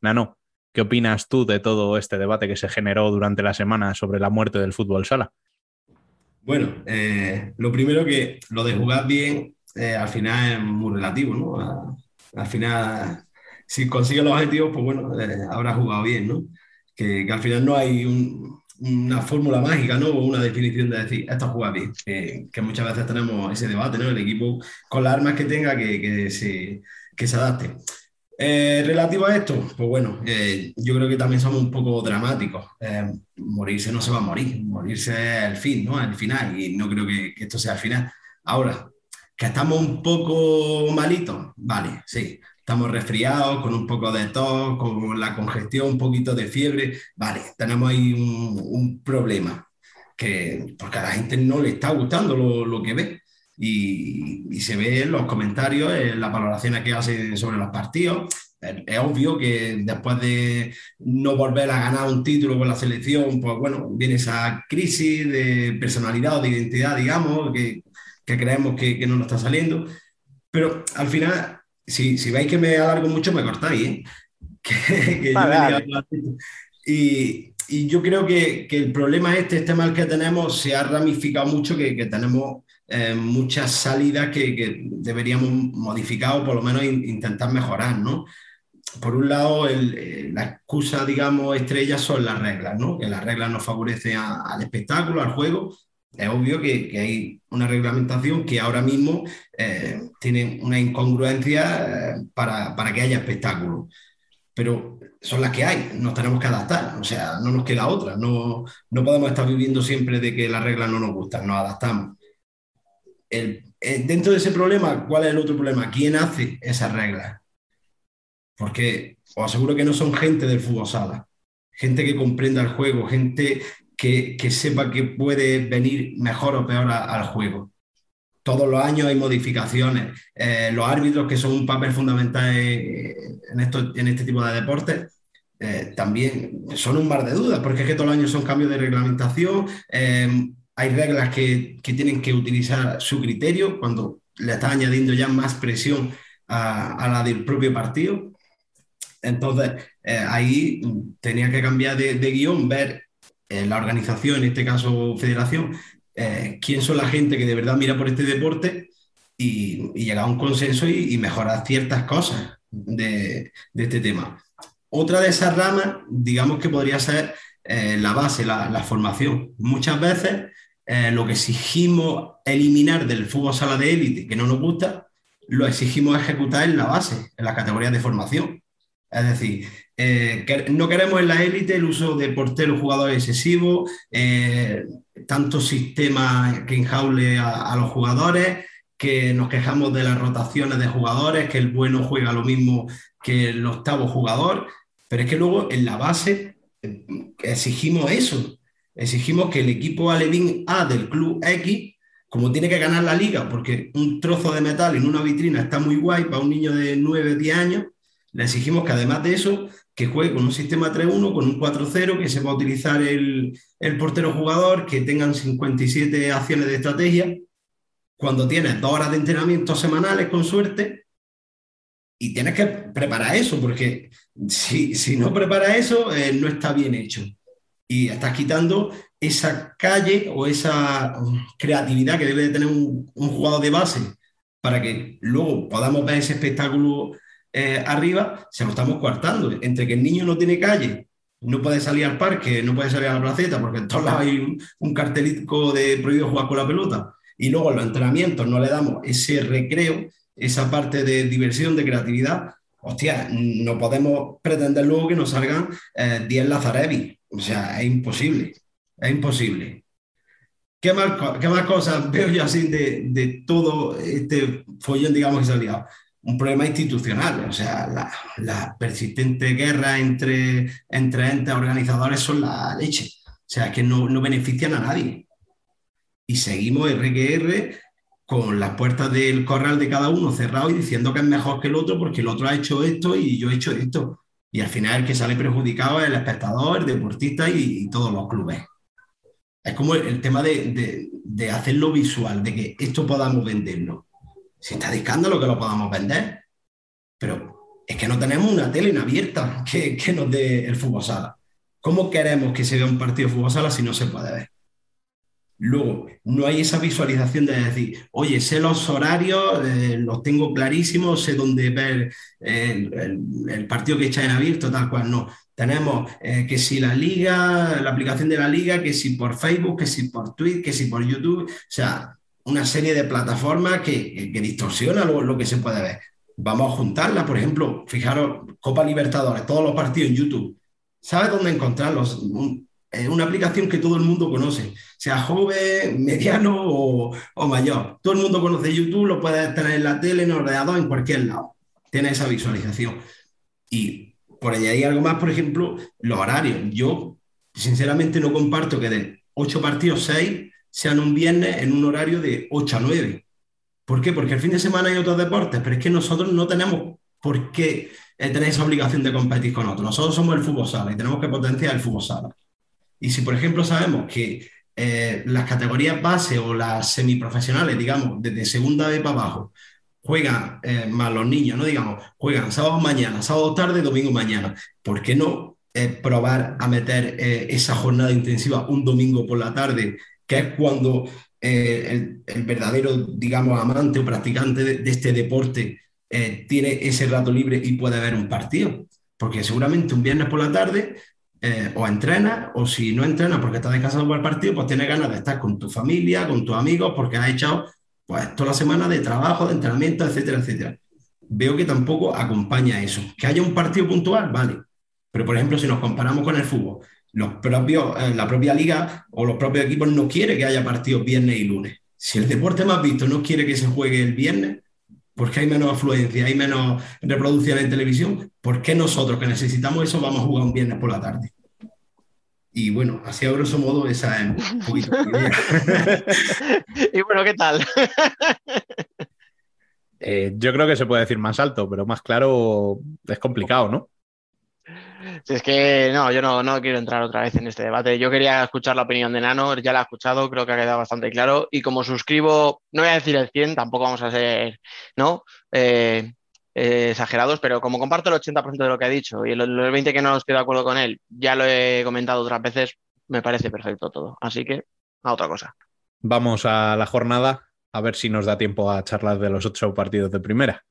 Nano, ¿Qué opinas tú de todo este debate que se generó durante la semana sobre la muerte del fútbol sala? Bueno, eh, lo primero que lo de jugar bien eh, al final es muy relativo, ¿no? Al final, si consigues los objetivos, pues bueno, habrás jugado bien, ¿no? Que, al final no hay una fórmula mágica, ¿no? O una definición de decir, esto juega bien. que muchas veces tenemos ese debate, ¿no? El equipo con las armas que tenga que, que se, que adapte. Eh, relativo a esto, pues bueno, eh, yo creo que también somos un poco dramáticos. Eh, morirse no se va a morir, morirse es el fin, ¿no? El final, y no creo que, esto sea el final. Ahora, que estamos un poco malitos, vale, sí, estamos resfriados, con un poco de tos, con la congestión, un poquito de fiebre, vale, tenemos ahí un, problema, que porque a la gente no le está gustando lo, lo que ve y, se ve en los comentarios, en las valoraciones que hacen sobre los partidos. Es, obvio que después de no volver a ganar un título con la selección, pues bueno, viene esa crisis de personalidad o de identidad, digamos, que, que creemos que, que, no nos está saliendo. Pero al final, si, si veis que me alargo mucho, me cortáis, ¿eh? que, y, y, yo creo que, que, el problema este, este mal que tenemos, se ha ramificado mucho, que, que tenemos eh, muchas salidas que, deberíamos modificar o por lo menos intentar mejorar, ¿no? Por un lado, eh, la excusa, digamos, estrella son las reglas, ¿no? Que las reglas nos favorecen al espectáculo, al juego. Es obvio que, hay una reglamentación que ahora mismo eh, tiene una incongruencia para, para que haya espectáculo. Pero son las que hay, nos tenemos que adaptar, o sea, no nos queda otra, no, no podemos estar viviendo siempre de que las reglas no nos gustan, nos adaptamos. Eh, dentro de ese problema, ¿cuál es el otro problema? ¿Quién hace esas reglas? Porque os aseguro que no son gente del fútbol sala, gente que comprenda el juego, gente que, sepa que puede venir mejor o peor al juego. Todos los años hay modificaciones. Eh, los árbitros, que son un papel fundamental en, esto, en este tipo de deportes, eh, también son un mar de dudas, porque es que todos los años son cambios de reglamentación hay reglas que, tienen que utilizar su criterio cuando le está añadiendo ya más presión a, la del propio partido. Entonces, eh, ahí tenía que cambiar de, de guion, ver eh, la organización, en este caso federación, eh, quién son la gente que de verdad mira por este deporte y, y llegar a un consenso y, y mejorar ciertas cosas de, este tema. Otra de esas ramas, digamos que podría ser eh, la base, la, la, formación. Muchas veces eh, lo que exigimos eliminar del fútbol sala de élite, que no nos gusta, lo exigimos ejecutar en la base, en las categorías de formación. Es decir, eh, no queremos en la élite el uso de porteros jugadores excesivos, eh, tanto sistema que enjaule a, a, los jugadores, que nos quejamos de las rotaciones de jugadores, que el bueno juega lo mismo que el octavo jugador, pero es que luego en la base eh, exigimos eso, exigimos que el equipo alevín A del club X como tiene que ganar la liga, porque un trozo de metal en una vitrina está muy guay para un niño de 9, 10 años, le exigimos que además de eso, que juegue con un sistema 3-1, con un 4-0, que sepa utilizar el, el, portero jugador, que tengan 57 acciones de estrategia. Cuando tienes dos horas de entrenamiento semanales, con suerte, y tienes que preparar eso, porque si, si no preparas eso, eh, no está bien hecho. Y estás quitando esa calle o esa creatividad que debe de tener un, un jugador de base para que luego podamos ver ese espectáculo eh, arriba, se lo estamos coartando. Entre que el niño no tiene calle, no puede salir al parque, no puede salir a la placeta, porque en todos lados hay un, cartelito de prohibido jugar con la pelota, y luego los entrenamientos no le damos ese recreo, esa parte de diversión, de creatividad, hostia, no podemos pretender luego que nos salgan 10 eh, Lazarevi. O sea, es imposible, es imposible. ¿Qué más, qué más cosas veo yo así de, de todo este follón, digamos, que se ha liado? Un problema institucional. O sea, la, la persistente guerra entre, entre entes organizadores son la leche. O sea, que no, no benefician a nadie. Y seguimos RQR con las puertas del corral de cada uno cerrado y diciendo que es mejor que el otro porque el otro ha hecho esto y yo he hecho esto. Y al final el que sale perjudicado es el espectador, el deportista y, todos los clubes. Es como el, tema de, de hacerlo visual, de que esto podamos venderlo si está de escándalo que lo podamos vender, pero es que no tenemos una tele en abierta que, que nos dé el fútbol sala. ¿Cómo queremos que se vea un partido de fútbol sala si no se puede ver? Luego, no hay esa visualización de decir, oye, sé los horarios, eh, los tengo clarísimos, sé dónde ver el, partido que está en abierto, tal cual. No, tenemos eh, que si la liga, la aplicación de la liga, que si por Facebook, que si por Twitter, que si por YouTube. O sea, una serie de plataformas que, distorsiona lo, que se puede ver. Vamos a juntarlas, por ejemplo, fijaros, Copa Libertadores, todos los partidos en YouTube. ¿Sabes dónde encontrarlos? Un, es una aplicación que todo el mundo conoce, sea joven, mediano o, o, mayor. Todo el mundo conoce YouTube, lo puedes tener en la tele, en el ordenador, en cualquier lado. Tiene esa visualización. Y por añadir algo más, por ejemplo, los horarios. Yo, sinceramente, no comparto que de ocho partidos, seis sean un viernes en un horario de 8 a 9. ¿Por qué? Porque el fin de semana hay otros deportes, pero es que nosotros no tenemos por qué tener esa obligación de competir con otros. Nosotros somos el fútbol sala y tenemos que potenciar el fútbol sala. Y si, por ejemplo, sabemos que eh, las categorías base o las semiprofesionales, digamos, desde segunda vez para abajo, juegan eh, más los niños, ¿no? Digamos, juegan sábado mañana, sábado tarde, domingo mañana. ¿Por qué no eh, probar a meter eh, esa jornada intensiva un domingo por la tarde que es cuando eh, el, verdadero, digamos, amante o practicante de, este deporte eh, tiene ese rato libre y puede ver un partido. Porque seguramente un viernes por la tarde eh, o entrena, o si no entrena porque estás descansado por el partido, pues tienes ganas de estar con tu familia, con tus amigos, porque has echado pues, toda la semana de trabajo, de entrenamiento, etcétera, etcétera. Veo que tampoco acompaña eso. Que haya un partido puntual, vale. Pero, por ejemplo, si nos comparamos con el fútbol, los propios, eh, la propia liga o los propios equipos no quiere que haya partidos viernes y lunes. Si el deporte más visto no quiere que se juegue el viernes, porque hay menos afluencia, hay menos reproducción en televisión, ¿por qué nosotros que necesitamos eso vamos a jugar un viernes por la tarde? Y bueno, así a grosso modo esa es un poquito Y bueno, ¿qué tal? eh, yo creo que se puede decir más alto, pero más claro es complicado, ¿no? Si es que no, yo no, no quiero entrar otra vez en este debate. Yo quería escuchar la opinión de Nano, ya la he escuchado, creo que ha quedado bastante claro. Y como suscribo, no voy a decir el 100, tampoco vamos a ser, ¿no? Eh, eh, exagerados, pero como comparto el 80% de lo que ha dicho y el, el 20% que no estoy de acuerdo con él, ya lo he comentado otras veces, me parece perfecto todo. Así que a otra cosa. Vamos a la jornada a ver si nos da tiempo a charlar de los ocho partidos de primera.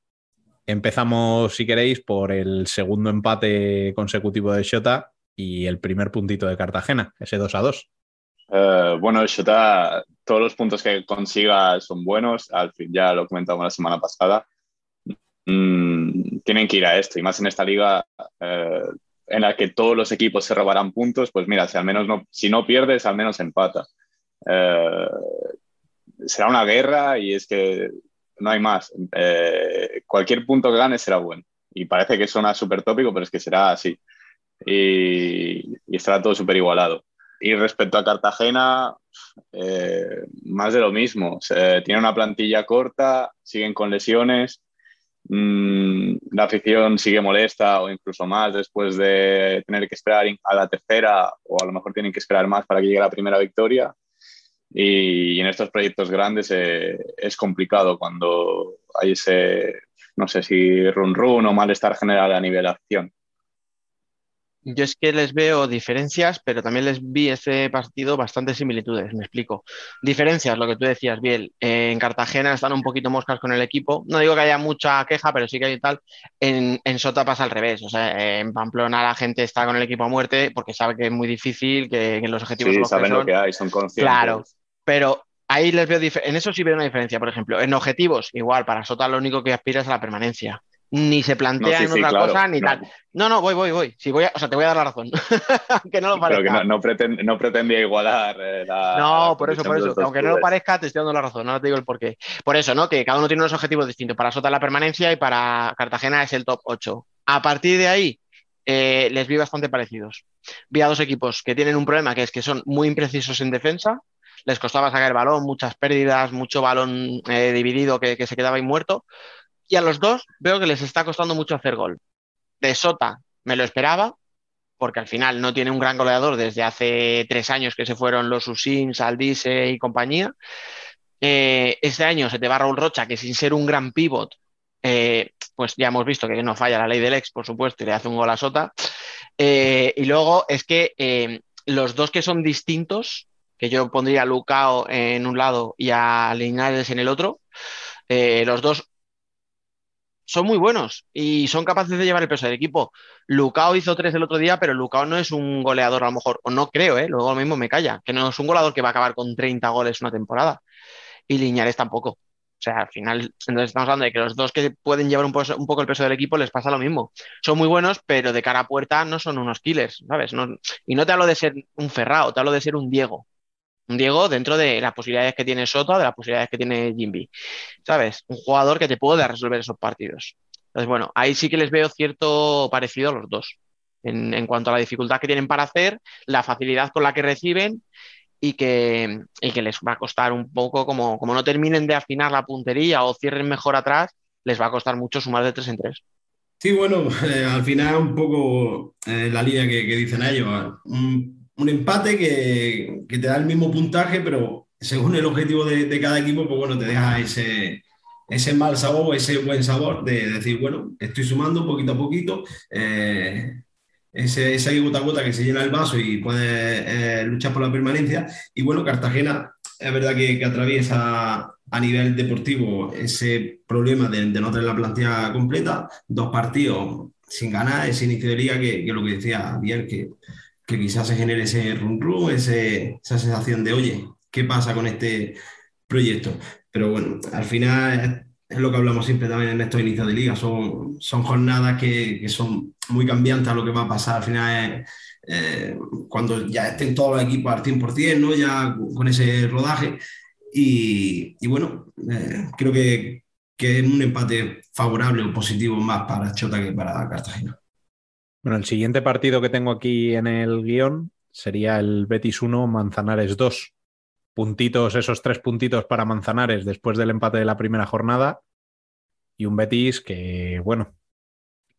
Empezamos, si queréis, por el segundo empate consecutivo de Shota y el primer puntito de Cartagena, ese 2 a 2. Eh, bueno, Shota, todos los puntos que consiga son buenos. Al fin, ya lo comentamos la semana pasada. Mm, tienen que ir a esto, y más en esta liga eh, en la que todos los equipos se robarán puntos. Pues mira, si al menos no, si no pierdes, al menos empata. Eh, será una guerra y es que no hay más. Eh, cualquier punto que gane será bueno. Y parece que suena súper tópico, pero es que será así. Y, y estará todo súper igualado. Y respecto a Cartagena, eh, más de lo mismo. Se, tiene una plantilla corta, siguen con lesiones. Mm, la afición sigue molesta o incluso más después de tener que esperar a la tercera o a lo mejor tienen que esperar más para que llegue la primera victoria. Y, en estos proyectos grandes eh, es complicado cuando hay ese, no sé si run run o malestar general a nivel de acción. Yo es que les veo diferencias, pero también les vi este partido bastantes similitudes, me explico. Diferencias, lo que tú decías, Biel. En Cartagena están un poquito moscas con el equipo. No digo que haya mucha queja, pero sí que hay tal. En, en Sota pasa al revés. O sea, en Pamplona la gente está con el equipo a muerte porque sabe que es muy difícil, que, que los objetivos Sí, son los que saben lo son. que hay, son conscientes. Claro, pero ahí les veo en eso sí veo una diferencia, por ejemplo, en objetivos, igual, para Sota lo único que aspira es a la permanencia. Ni se No, plantea sí, en sí, otra claro. cosa ni No, tal. No, no, voy, voy, voy. Sí, voy a- o sea, te voy a dar la razón. Aunque no lo Pero que parezca. no, no, pretend- no pretendía igualar eh, la. No, por eso, por eso. Aunque no lo parezca, te estoy dando la razón. Ahora te digo el porqué. Por eso, ¿no? Que cada uno tiene unos objetivos distintos. Para Sota la permanencia y para Cartagena es el top 8. A partir de ahí, eh, les vi bastante parecidos. Vi a dos equipos que tienen un problema, que es que son muy imprecisos en defensa. Les costaba sacar el balón, muchas pérdidas, mucho balón eh, dividido que, se quedaba ahí muerto. Y a los dos veo que les está costando mucho hacer gol. De Sota me lo esperaba, porque al final no tiene un gran goleador desde hace tres años que se fueron los Usins, Aldise y compañía. Eh, este año se te va Raúl Rocha, que sin ser un gran pivot, eh, pues ya hemos visto que no falla la ley del ex, por supuesto, y le hace un gol a Sota. Y luego es que los dos que son distintos, que yo pondría a Lucao en un lado y a Linares en el otro, eh, los dos son muy buenos y son capaces de llevar el peso del equipo. Lucao hizo tres el otro día, pero Lucao no es un goleador a lo mejor, o no creo, ¿eh? luego mismo me calla, que no es un goleador que va a acabar con 30 goles una temporada. Y Liñares tampoco. O sea, al final, entonces estamos hablando de que los dos que pueden llevar un, poco, el peso del equipo les pasa lo mismo. Son muy buenos, pero de cara a puerta no son unos killers, ¿sabes? Y no te hablo de ser un Ferrao, te hablo de ser un Diego. Diego dentro de las posibilidades que tiene Soto, de las posibilidades que tiene Jimby. ¿Sabes? Un jugador que te puede resolver esos partidos. Entonces, bueno, ahí sí que les veo cierto parecido a los dos. En, en cuanto a la dificultad que tienen para hacer, la facilidad con la que reciben y que, que les va a costar un poco, como, como no terminen de afinar la puntería o cierren mejor atrás, les va a costar mucho sumar de tres en tres. Sí, bueno, eh, al final un poco eh, la línea que, que dicen ellos. Un, un empate que, que, te da el mismo puntaje, pero según el objetivo de, cada equipo, pues bueno, te deja ese, ese mal sabor, ese buen sabor de decir, bueno, estoy sumando poquito a poquito. Eh, ese, esa gota a gota que se llena el vaso y puede eh, luchar por la permanencia. Y bueno, Cartagena es verdad que, atraviesa a nivel deportivo ese problema de, de, no tener la plantilla completa, dos partidos sin ganar, ese inicio de liga que, que lo que decía bien, que, que, quizás se genere ese run run, esa sensación de, oye, ¿qué pasa con este proyecto? Pero bueno, al final es lo que hablamos siempre también en estos inicios de liga, son, jornadas que, son muy cambiantes a lo que va a pasar al final eh, cuando ya estén todos los equipos al 100%, ¿no? ya con ese rodaje. Y, y bueno, eh, creo que, que es un empate favorable o positivo más para Chota que para Cartagena. Bueno, el siguiente partido que tengo aquí en el guion sería el Betis 1, Manzanares 2 puntitos, esos tres puntitos para Manzanares después del empate de la primera jornada. Y un Betis que, bueno,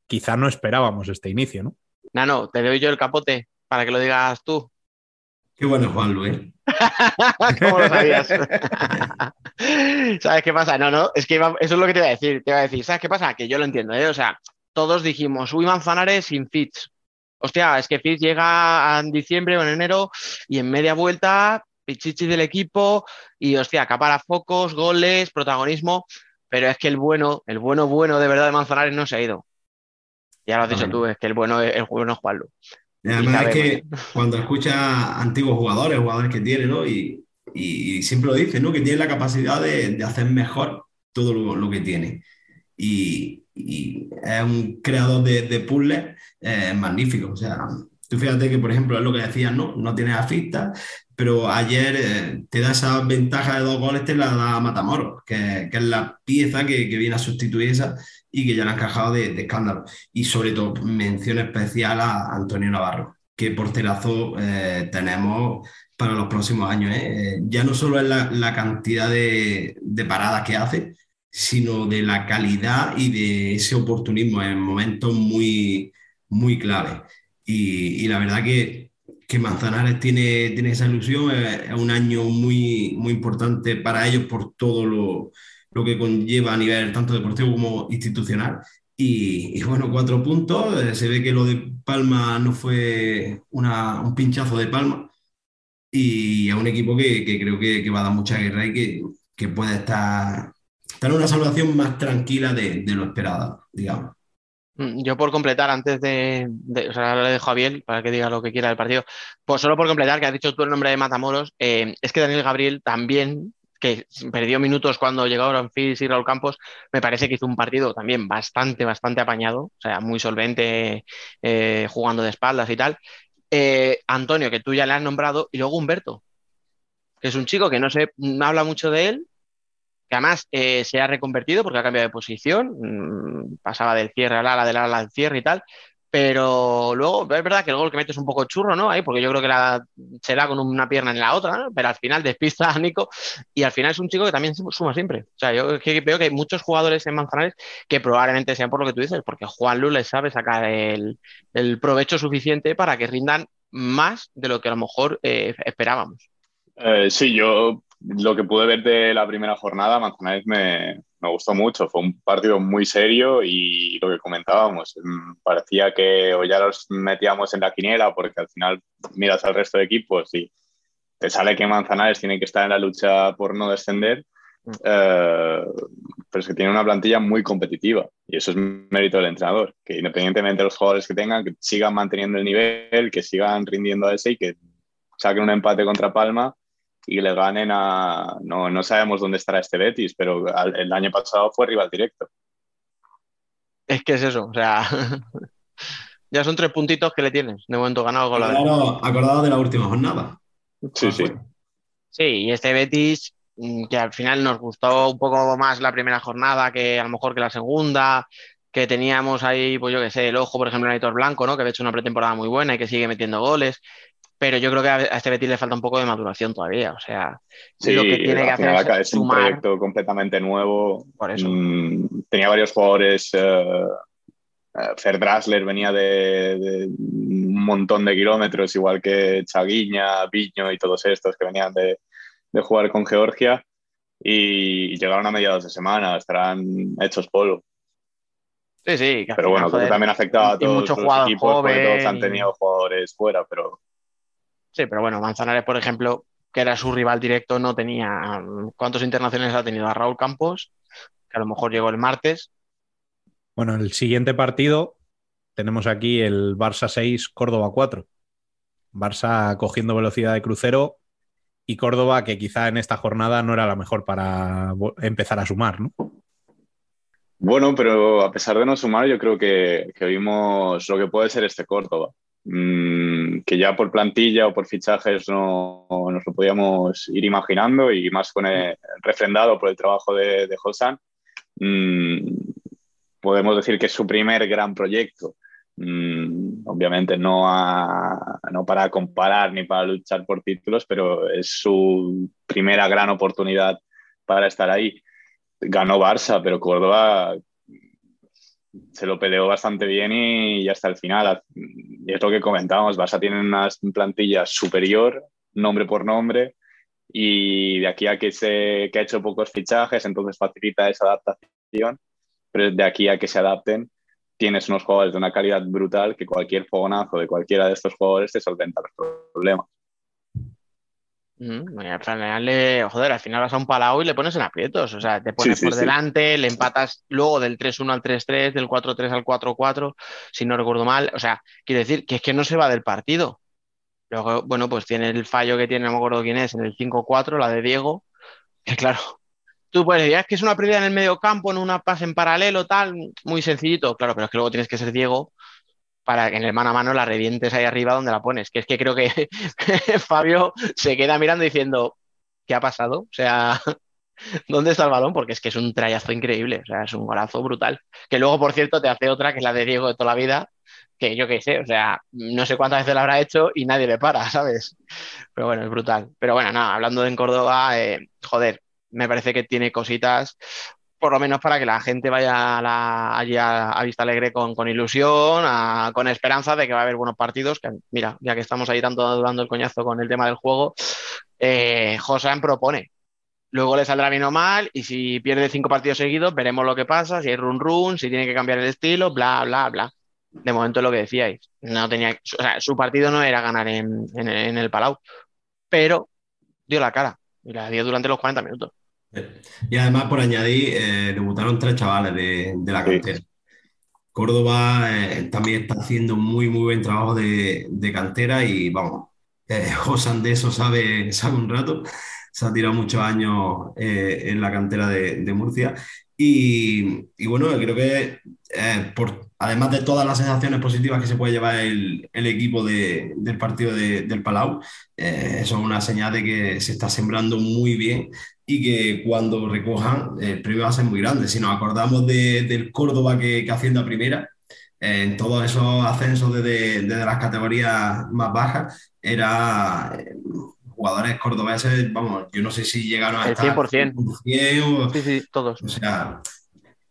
quizá no esperábamos este inicio, ¿no? Nano, te doy yo el capote para que lo digas tú. Qué bueno, Juan Luis. ¿Cómo lo sabías? ¿Sabes qué pasa? No, no, es que eso es lo que te iba a decir. Te iba a decir, ¿sabes qué pasa? Que yo lo entiendo, ¿eh? O sea, todos dijimos, uy, Manzanares sin Fitz. Hostia, es que Fitz llega en diciembre o en enero y en media vuelta, pichichi del equipo y, hostia, acapara focos, goles, protagonismo. Pero es que el bueno, el bueno, bueno de verdad de Manzanares no se ha ido. Ya lo has dicho tú, es que el bueno es el bueno es Juanlu. además es que cuando escuchas antiguos jugadores, jugadores que tiene, ¿no? Y, y, siempre lo dice, ¿no? Que tiene la capacidad de, de hacer mejor todo lo, lo que tiene. Y, y, es un creador de, de puzzles eh, magnífico. O sea, tú fíjate que, por ejemplo, es lo que decías, ¿no? No tienes afista, pero ayer eh, te da esa ventaja de dos goles, te la da Matamoros, que, que es la pieza que, que, viene a sustituir esa y que ya la han encajado de, de escándalo. Y sobre todo, mención especial a Antonio Navarro, que porterazo eh, tenemos para los próximos años. ¿eh? Ya no solo es la, la cantidad de, de, paradas que hace, sino de la calidad y de ese oportunismo en momentos muy, muy claves. Y, la verdad que, que Manzanares tiene, tiene esa ilusión, es, es, un año muy, muy importante para ellos por todo lo, lo que conlleva a nivel tanto deportivo como institucional. Y, y, bueno, cuatro puntos. Eh, se ve que lo de Palma no fue una, un pinchazo de Palma, y a un equipo que, que creo que, que, va a dar mucha guerra y que, que puede estar, en una salvación más tranquila de, lo esperado, digamos. Mm, yo por completar, antes de, o sea, le dejo a Biel para que diga lo que quiera del partido, pues solo por completar, que has dicho tú el nombre de Matamoros, eh, es que Daniel Gabriel también, que perdió minutos cuando llegaron Fils y Raúl Campos, me parece que hizo un partido también bastante, bastante apañado, o sea, muy solvente, eh, jugando de espaldas y tal, eh, Antonio, que tú ya le has nombrado, y luego Humberto, que es un chico que no se habla mucho de él, que además eh, se ha reconvertido porque ha cambiado de posición, mmm, pasaba del cierre al ala, del ala al cierre y tal, pero luego es verdad que el gol que mete es un poco churro, ¿no? Ahí, porque yo creo que la, será con una pierna en la otra, ¿no? Pero al final despista a Nico y al final es un chico que también suma siempre. O sea, yo que veo que hay muchos jugadores en Manzanares que probablemente sean por lo que tú dices, porque Juan Lu les sabe sacar el, el, provecho suficiente para que rindan más de lo que a lo mejor eh, esperábamos. Eh, sí, yo lo que pude ver de la primera jornada, Manzanares me, me gustó mucho. Fue un partido muy serio y lo que comentábamos, mm, parecía que o ya los metíamos en la quiniela porque al final miras al resto de equipos y te sale que Manzanares tiene que estar en la lucha por no descender, eh, pero es que tiene una plantilla muy competitiva y eso es mérito del entrenador, que independientemente de los jugadores que tengan, que sigan manteniendo el nivel, que sigan rindiendo a ese y que saquen un empate contra Palma y le ganen a... No, no sabemos dónde estará este Betis, pero el año pasado fue rival directo. Es que es eso, o sea, ya son tres puntitos que le tienes, de momento ganado con la... Claro, acordado de la última jornada. Sí, sí. Sí, y este Betis, mm, que al final nos gustó un poco más la primera jornada que a lo mejor que la segunda, que teníamos ahí, pues yo que sé, el ojo, por ejemplo, en Aitor Blanco, ¿no? Que había hecho una pretemporada muy buena y que sigue metiendo goles pero yo creo que a este Betis le falta un poco de maduración todavía. O sea, sí, lo que tiene que hacer es, es un proyecto completamente nuevo. Por eso. Mm, tenía varios jugadores. Uh, Fer Drasler venía de, de, un montón de kilómetros, igual que Chaguiña, Viño y todos estos que venían de, de jugar con Georgia. Y llegaron a mediados de semana, estarán hechos polvo. Sí, sí. Pero bueno, joder, también afectaba a todos los equipos porque todos han tenido jugadores fuera, pero Sí, pero bueno, Manzanares, por ejemplo, que era su rival directo, no tenía. ¿Cuántos internacionales ha tenido? A Raúl Campos, que a lo mejor llegó el martes. Bueno, el siguiente partido tenemos aquí el Barça 6, Córdoba 4. Barça cogiendo velocidad de crucero y Córdoba que quizá en esta jornada no era la mejor para empezar a sumar, ¿no? Bueno, pero a pesar de no sumar, yo creo que, que vimos lo que puede ser este Córdoba. Mm, que ya por plantilla o por fichajes no, no, nos lo podíamos ir imaginando y más con el refrendado por el trabajo de, de Josan, mm, podemos decir que es su primer gran proyecto. Mm, obviamente no, a, no para comparar ni para luchar por títulos, pero es su primera gran oportunidad para estar ahí. Ganó Barça, pero Córdoba se lo peleó bastante bien y, hasta el final. Y es lo que comentábamos, Barça tiene una plantilla superior, nombre por nombre, y de aquí a que, se, que ha hecho pocos fichajes, entonces facilita esa adaptación, pero de aquí a que se adapten, tienes unos jugadores de una calidad brutal que cualquier fogonazo de cualquiera de estos jugadores te solventa los problemas. Al final, joder, al final vas a un palau y le pones en aprietos. O sea, te pones por delante, le empatas luego del 3-1 al 3-3, del 4-3 al 4-4, si no recuerdo mal. O sea, quiere decir que es que no se va del partido. Luego, bueno, pues tiene el fallo que tiene, no me acuerdo quién es, en el 5-4, la de Diego. Que claro, tú puedes decir, es que es una pérdida en el medio campo, en una pase en paralelo, tal, muy sencillito. Claro, pero es que luego tienes que ser Diego para que en el mano a mano la revientes ahí arriba donde la pones. Que es que creo que Fabio se queda mirando diciendo, ¿qué ha pasado? O sea, ¿dónde está el balón? Porque es que es un trayazo increíble, o sea, es un golazo brutal. Que luego, por cierto, te hace otra, que es la de Diego de toda la vida, que yo qué sé, o sea, no sé cuántas veces la habrá hecho y nadie le para, ¿sabes? Pero bueno, es brutal. Pero bueno, nada, hablando de en Córdoba, eh, joder, me parece que tiene cositas, por lo menos para que la gente vaya allí a, Vista Alegre con, ilusión, con esperanza de que va a haber buenos partidos. Mira, ya que estamos ahí tanto dando el coñazo con el tema del juego, eh, propone. Luego le saldrá bien o mal, y si pierde cinco partidos seguidos, veremos lo que pasa, si hay run run, si tiene que cambiar el estilo, bla, bla, bla de momento lo que decíais. No tenía, o su partido no era ganar en, el Palau, pero dio la cara y la dio durante los 40 minutos. Y además, por añadir, eh, debutaron tres chavales de, la cantera. Córdoba eh, también está haciendo muy, muy buen trabajo de, cantera y vamos, eh, José de eso sabe, sabe un rato. Se ha tirado muchos años eh, en la cantera de, Murcia. Y, y, bueno, creo que por además de todas las sensaciones positivas que se puede llevar el, equipo del partido del Palau, eh, eso es una señal de que se está sembrando muy bien y que cuando recojan el premio va a ser muy grande. Si nos acordamos del Córdoba que, que a primera, eh, en todos esos ascensos desde, las categorías más bajas, era eh, jugadores cordobeses, vamos, yo no sé si llegaron a el 100%. sí, sí, todos. O sea,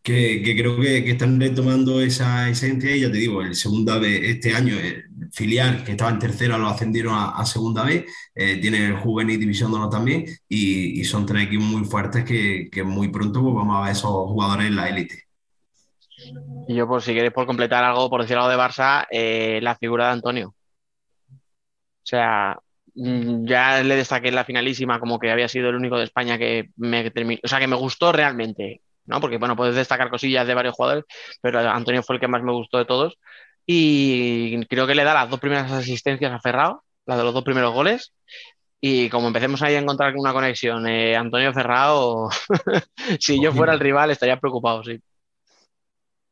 que, creo que, están retomando esa esencia y ya te digo, el segunda vez, este año, el filial que estaba en tercera lo ascendieron a, segunda vez, eh, tiene el juvenil división 1 también y, son tres equipos muy fuertes que, que muy pronto pues, vamos a ver esos jugadores en la élite. Y yo, por si queréis por completar algo, por decir algo de Barça, eh, la figura de Antonio. O sea, mm, ya le destaqué en la finalísima como que había sido el único de España que me o sea, que me gustó realmente. ¿No? Porque, bueno, puedes destacar cosillas de varios jugadores, pero Antonio fue el que más me gustó de todos. Y creo que le da las dos primeras asistencias a Ferrao, la de los dos primeros goles. Y como empecemos ahí a encontrar una conexión, eh, Antonio Ferrao, si yo fuera el rival, estaría preocupado, sí.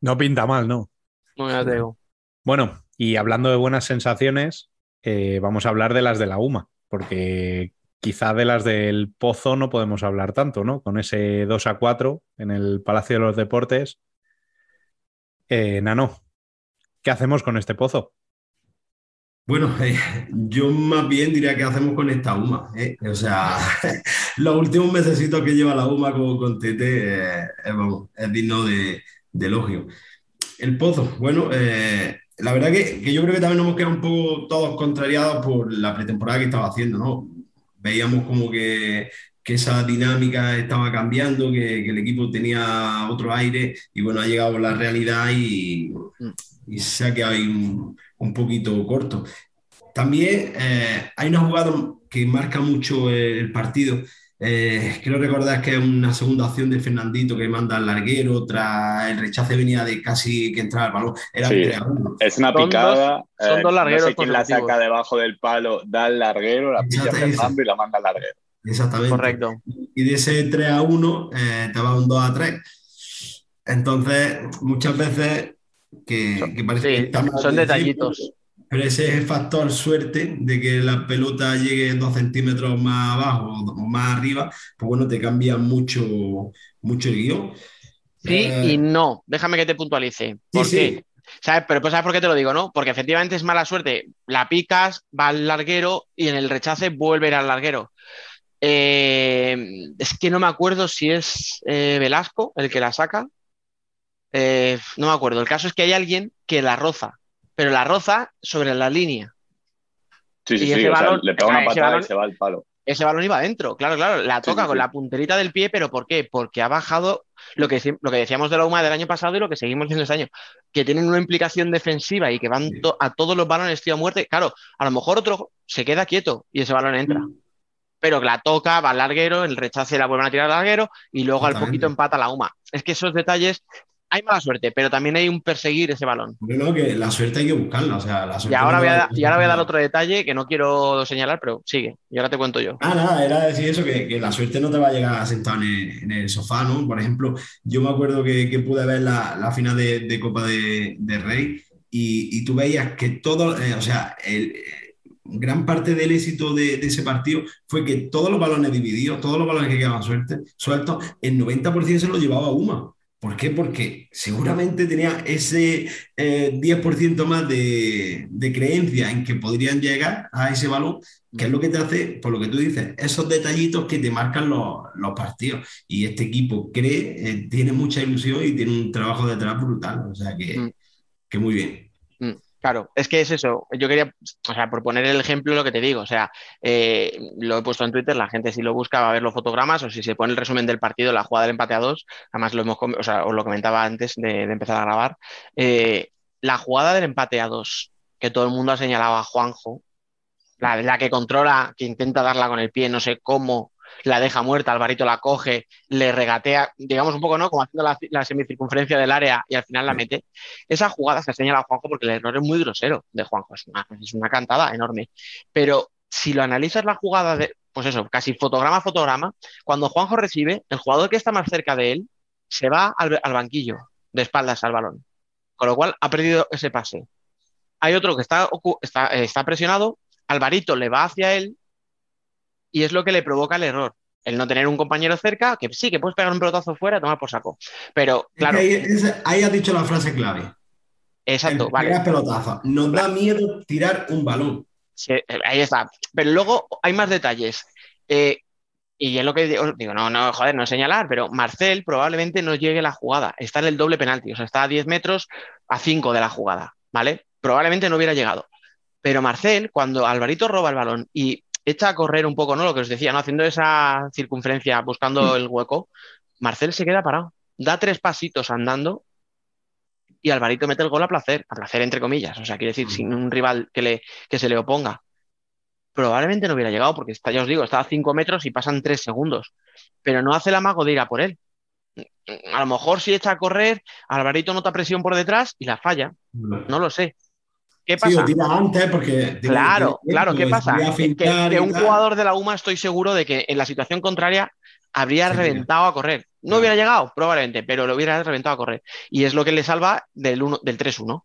No pinta mal, ¿no? No, ya te digo. Bueno, y hablando de buenas sensaciones, eh, vamos a hablar de las de la UMA, porque quizá de las del Pozo no podemos hablar tanto, ¿no? Con ese 2 a 4 en el Palacio de los Deportes. Eh, Nano, ¿qué hacemos con este Pozo? Bueno, eh, yo más bien diría que hacemos con esta UMA. ¿eh? O sea, los últimos meses que lleva la UMA con, con Tete es digno de, elogio. El Pozo, bueno, la verdad que, que, yo creo que también nos hemos quedado un poco todos contrariados por la pretemporada que estaba haciendo, ¿no? Veíamos como que, esa dinámica estaba cambiando, que, el equipo tenía otro aire y bueno, ha llegado la realidad y, y se ha quedado ahí un, poquito corto. También eh, hay una jugada que marca mucho el partido. Eh, quiero recordar que es una segunda acción de Fernandito que manda al larguero, tras el rechace venía de casi que entraba al balón. Era Es una picada. son dos, eh, largueros. No sé quién la saca debajo del palo, da al larguero, la pilla Fernando y la manda al larguero. Exactamente. Correcto. Y de ese 3 a 1 eh, te va un 2 a 3. Entonces, muchas veces que, que parece que son detallitos. Pero ese es el factor suerte de que la pelota llegue dos centímetros más abajo o más arriba, pues bueno, te cambia mucho, mucho el guion. Sí y eh, no. Déjame que te puntualice. ¿Por qué? ¿Sabes? Pero pues, ¿sabes por qué te lo digo, no? Porque efectivamente es mala suerte. La picas, va al larguero y en el rechace vuelve al larguero. Eh, es que no me acuerdo si es eh, Velasco el que la saca. no me acuerdo. El caso es que hay alguien que la roza pero la roza sobre la línea. Sí, sí, sí, le pega una patada y se va al palo. ese balón iba adentro. Claro, claro, la toca sí, con la punterita del pie, pero ¿por qué? Porque ha bajado lo que, lo que decíamos de la UMA del año pasado y lo que seguimos diciendo este año, que tienen una implicación defensiva y que van to- a todos los balones tío a muerte. Claro, a lo mejor otro se queda quieto y ese balón entra. Pero que la toca, va al larguero, el rechace la vuelven a tirar al larguero y luego al poquito empata la UMA. Es que esos detalles, hay mala suerte, pero también hay un perseguir ese balón. Bueno, que la suerte hay que buscarla, o sea, la Y ahora voy a, la- da- y ahora voy a dar otro detalle que no quiero señalar, pero sigue. Y ahora te cuento yo. Ah, nada, era decir eso, que, que la suerte no te va a llegar sentado en el, en el sofá, ¿no? Por ejemplo, yo me acuerdo que, que pude ver la, la final de, de Copa de, de Rey y, y tú veías que todo, eh, o sea, el, eh, gran parte del éxito de, de ese partido fue que todos los balones divididos, todos los balones que quedaban suerte, sueltos, el 90% se lo llevaba Uma. ¿Por qué? Porque seguramente tenía ese eh, 10% más de, de creencia en que podrían llegar a ese balón, que es lo que te hace, por lo que tú dices, esos detallitos que te marcan los, los partidos. Y este equipo cree, eh, tiene mucha ilusión y tiene un trabajo detrás brutal. O sea que, Mm. que muy bien. Claro, es que es eso. Yo quería, o sea, por poner el ejemplo, lo que te digo, o sea, eh, lo he puesto en Twitter, la gente si lo busca va a ver los fotogramas o si se pone el resumen del partido, la jugada del empate a dos, además lo hemos, o sea, os lo comentaba antes de, de empezar a grabar, eh, la jugada del empate a dos, que todo el mundo ha señalado a Juanjo, la, la que controla, que intenta darla con el pie, no sé cómo, la deja muerta, Alvarito la coge, le regatea, digamos un poco, ¿no? Como haciendo la, la semicircunferencia del área y al final la mete. Esa jugada se señala a Juanjo porque el error es muy grosero de Juanjo, es una, es una cantada enorme. Pero si lo analizas la jugada de, pues eso, casi fotograma a fotograma, cuando Juanjo recibe, el jugador que está más cerca de él se va al, al banquillo, de espaldas al balón. Con lo cual ha perdido ese pase. Hay otro que está, está, eh, está presionado, Alvarito le va hacia él y es lo que le provoca el error. El no tener un compañero cerca, que sí, que puedes pegar un pelotazo fuera, tomar por saco. Pero, Es claro, que ahí, es- ahí has dicho la frase clave. exacto, El vale. pelotazo. Nos da miedo tirar un balón. Sí, eh, ahí está. Pero luego hay más detalles. Eh, y es lo que digo, digo, no, no, joder, no es señalar, pero Marcel probablemente no llegue a la jugada. Está en el doble penalti, o sea, está a 10 metros a 5 de la jugada, ¿vale? Probablemente no hubiera llegado. Pero Marcel, cuando Alvarito roba el balón y echa a correr un poco, ¿no? Lo que os decía, ¿no? Haciendo esa circunferencia, buscando el hueco, Marcel se queda parado. Da tres pasitos andando y Alvarito mete el gol a placer, a placer entre comillas, o sea, quiere decir, sin un rival que, le, que se le oponga. Probablemente no hubiera llegado, porque está, ya os digo, está a 5 metros y pasan 3 segundos, pero no hace el amago de ir a por él. A lo mejor si echa a correr, Alvarito nota presión por detrás y la falla, no lo sé. ¿Qué Sí, pasa? o tira antes porque... tiene- Claro, claro, ¿qué pasa? Que, que un jugador de la UMA estoy seguro de que en la situación contraria habría Sí, reventado a correr. No hubiera llegado, probablemente, pero lo hubiera reventado a correr. Y es lo que le salva del, uno- del 3-1.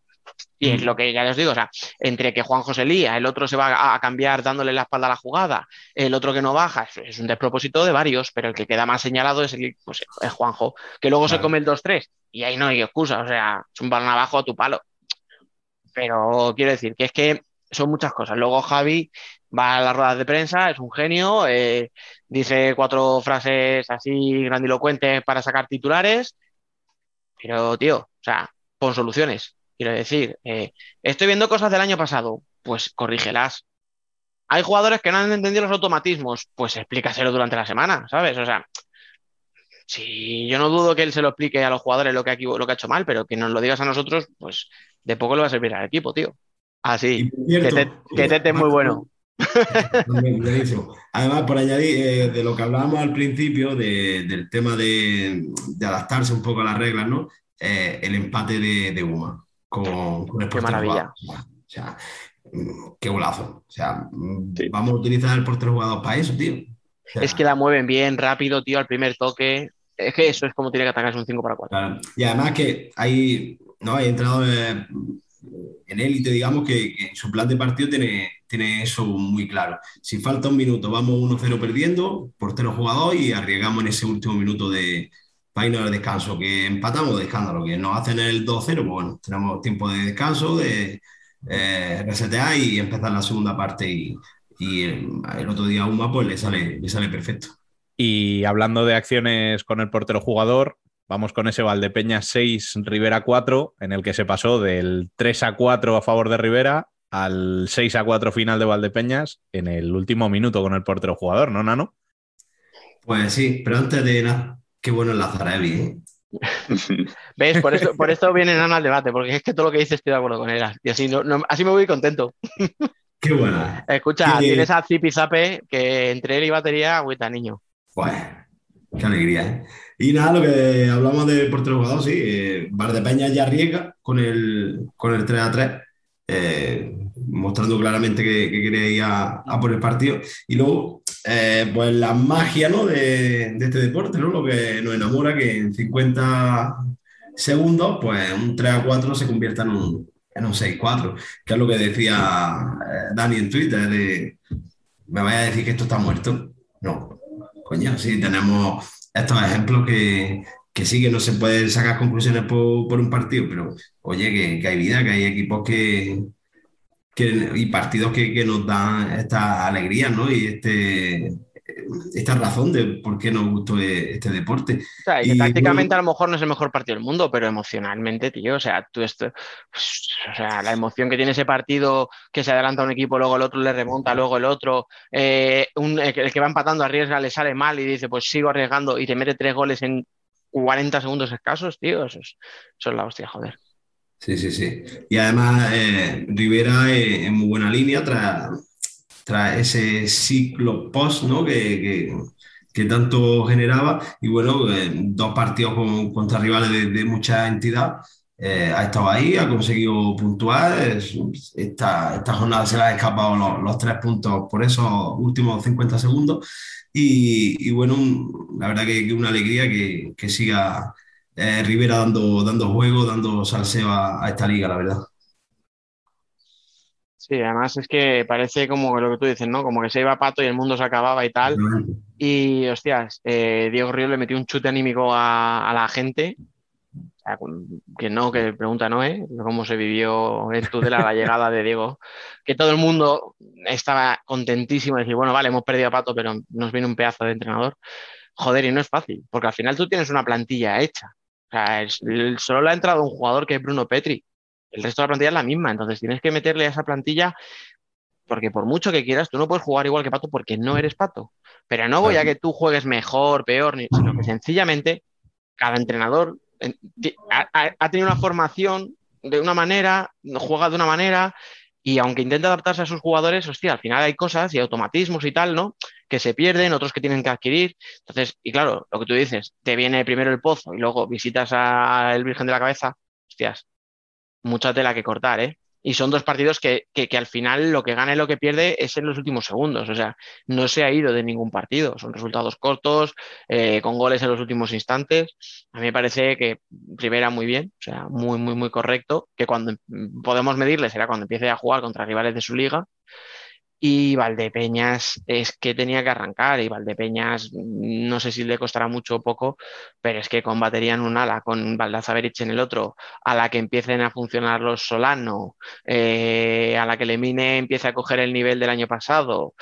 Y es Mm. lo que ya os digo, o sea, entre que Juanjo se lía, el otro se va a, cambiar dándole la espalda a la jugada, el otro que no baja, es, un despropósito de varios, pero el que queda más señalado es, el, pues, es Juanjo, que luego se come el 2-3 y ahí no hay excusa, o sea, es un balón abajo a tu palo. Pero quiero decir que es que son muchas cosas. Luego Javi va a las ruedas de prensa, es un genio, eh, dice cuatro frases así grandilocuentes para sacar titulares, pero tío, o sea, pon soluciones. Quiero decir, eh, estoy viendo cosas del año pasado, pues corrígelas. Hay jugadores que no han entendido los automatismos, pues explícaselo durante la semana, ¿sabes? O sea, si yo no dudo que él se lo explique a los jugadores lo que ha, lo que ha hecho mal, pero que nos lo digas a nosotros, pues de poco le va a servir al equipo, tío. Así, que, es muy bueno. Además, por añadir eh, de lo que hablábamos al principio, de- del tema de, de adaptarse un poco a las reglas, ¿no? Eh, el empate de, de Uma con, con el Qué maravilla. jugador. O sea, mm, qué golazo. O sea, mm, Sí. vamos a utilizar el portero jugador para eso, tío. O sea, Es que la mueven bien, rápido, tío, al primer toque. Es que eso es como tiene que atacar, es un 5 para 4. Claro. Y además que hay, ¿no? hay entrenadores en élite, digamos, que, en su plan de partido tiene, tiene eso muy claro. Si falta un minuto, vamos 1-0 perdiendo, portero jugador y arriesgamos en ese último minuto de para irnos al descanso, que empatamos de escándalo, que nos hacen el 2-0, pues bueno, tenemos tiempo de descanso, de eh, resetear y empezar la segunda parte y, el otro día a Uma pues le sale, le sale perfecto. Y hablando de acciones con el portero jugador, vamos con ese Valdepeña 6, Rivera 4, en el que se pasó del 3 a 4 a favor de Rivera al 6 a 4 final de Valdepeñas en el último minuto con el portero jugador, ¿no, Nano? Pues sí, pero antes de nada, qué bueno el Lazarevi, ¿eh? ¿Ves? Por esto, por esto viene Nano al debate, porque es que todo lo que dice estoy de acuerdo con él. Y así, no, no- así me voy contento. Qué buena. Escucha, Qué- tienes a Zipizape que entre él y batería, agüita, niño. Pues, qué alegría, ¿eh? Y nada, lo que hablamos del portero jugador, sí, eh, Valdepeñas ya arriesga con el, con el 3 a 3, eh, mostrando claramente que, que quiere ir a, a por el partido. Y luego, eh, pues la magia, ¿no? de, de este deporte, ¿no? Lo que nos enamora, que en 50 segundos, pues un 3 a 4 se convierta en un, en un 6 a 4, que es lo que decía eh, Dani en Twitter, de, me vaya a decir que esto está muerto. No, coño, sí, tenemos estos ejemplos que, que sí que no se pueden sacar conclusiones por, por un partido, pero oye, que, que hay vida, que hay equipos que, que- y partidos que, que nos dan esta alegría, ¿no? Y este, esta razón de por qué nos gustó este deporte. O sea, y que Y tácticamente bueno- a lo mejor no es el mejor partido del mundo, pero emocionalmente, tío, o sea, tú esto, o sea, la emoción que tiene ese partido, que se adelanta un equipo, luego el otro le remonta, luego el otro, eh, un- el que- va empatando arriesga, le sale mal y dice, pues sigo arriesgando y te mete tres goles en 40 segundos escasos, tío, eso es, eso es la hostia, joder. Sí, sí, sí. Y además, eh, Rivera eh, en muy buena línea tras, tras ese ciclo post, ¿no? Que, que- tanto generaba. Y bueno, eh, dos partidos con- contra rivales de, de mucha entidad. eh, ha estado ahí, ha conseguido puntuar. es- esta, esta jornada se le ha escapado los, tres puntos por esos últimos 50 segundos. Y, bueno, la verdad que, que una alegría que, que siga eh, Rivera dando, dando juego, dando salseo a esta liga, la verdad. Sí, además es que parece como lo que tú dices, ¿no? Como que se iba Pato y el mundo se acababa y tal. Y hostias, eh, Diego Ríos le metió un chute anímico a, a la gente. O sea, que no, que pregunta no, ¿eh? Cómo se vivió en Tudela la llegada de Diego. Que todo el mundo estaba contentísimo de decir, bueno, vale, hemos perdido a Pato, pero nos viene un pedazo de entrenador. Joder, y no es fácil, porque al final tú tienes una plantilla hecha. O sea, es- solo le ha entrado un jugador que es Bruno Petri. El resto de la plantilla es la misma, entonces tienes que meterle a esa plantilla porque por mucho que quieras, tú no puedes jugar igual que Pato porque no eres Pato. Pero no voy a que tú juegues mejor, peor, sino que sencillamente cada entrenador ha- ha tenido una formación de una manera, juega de una manera, y aunque intenta adaptarse a sus jugadores, hostia, al final hay cosas y automatismos y tal, ¿no? Que se pierden, otros que tienen que adquirir. Entonces, y claro, lo que tú dices, te viene primero el pozo y luego visitas al Virgen de la Cabeza, hostias, mucha tela que cortar, ¿eh? Y son dos partidos que, que, al final lo que gana y lo que pierde es en los últimos segundos. O sea, no se ha ido de ningún partido. Son resultados cortos, eh, con goles en los últimos instantes. A mí me parece que Rivera muy bien, o sea, muy, muy, muy correcto. Que cuando mm, podemos medirle será cuando empiece a jugar contra rivales de su liga. Y Valdepeñas es que tenía que arrancar y Valdepeñas mm, no sé si le costará mucho o poco, pero es que con batería en un ala, con Baldazaverich en el otro, a la que empiecen a funcionar los Solano, eh, a la que Lemine empiece a coger el nivel del año pasado,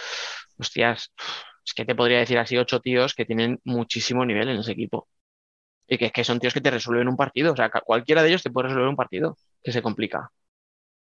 hostias, es que te podría decir así ocho tíos que tienen muchísimo nivel en ese equipo. Y que, que son tíos que te resuelven un partido, o sea, cualquiera de ellos te puede resolver un partido, que se complica.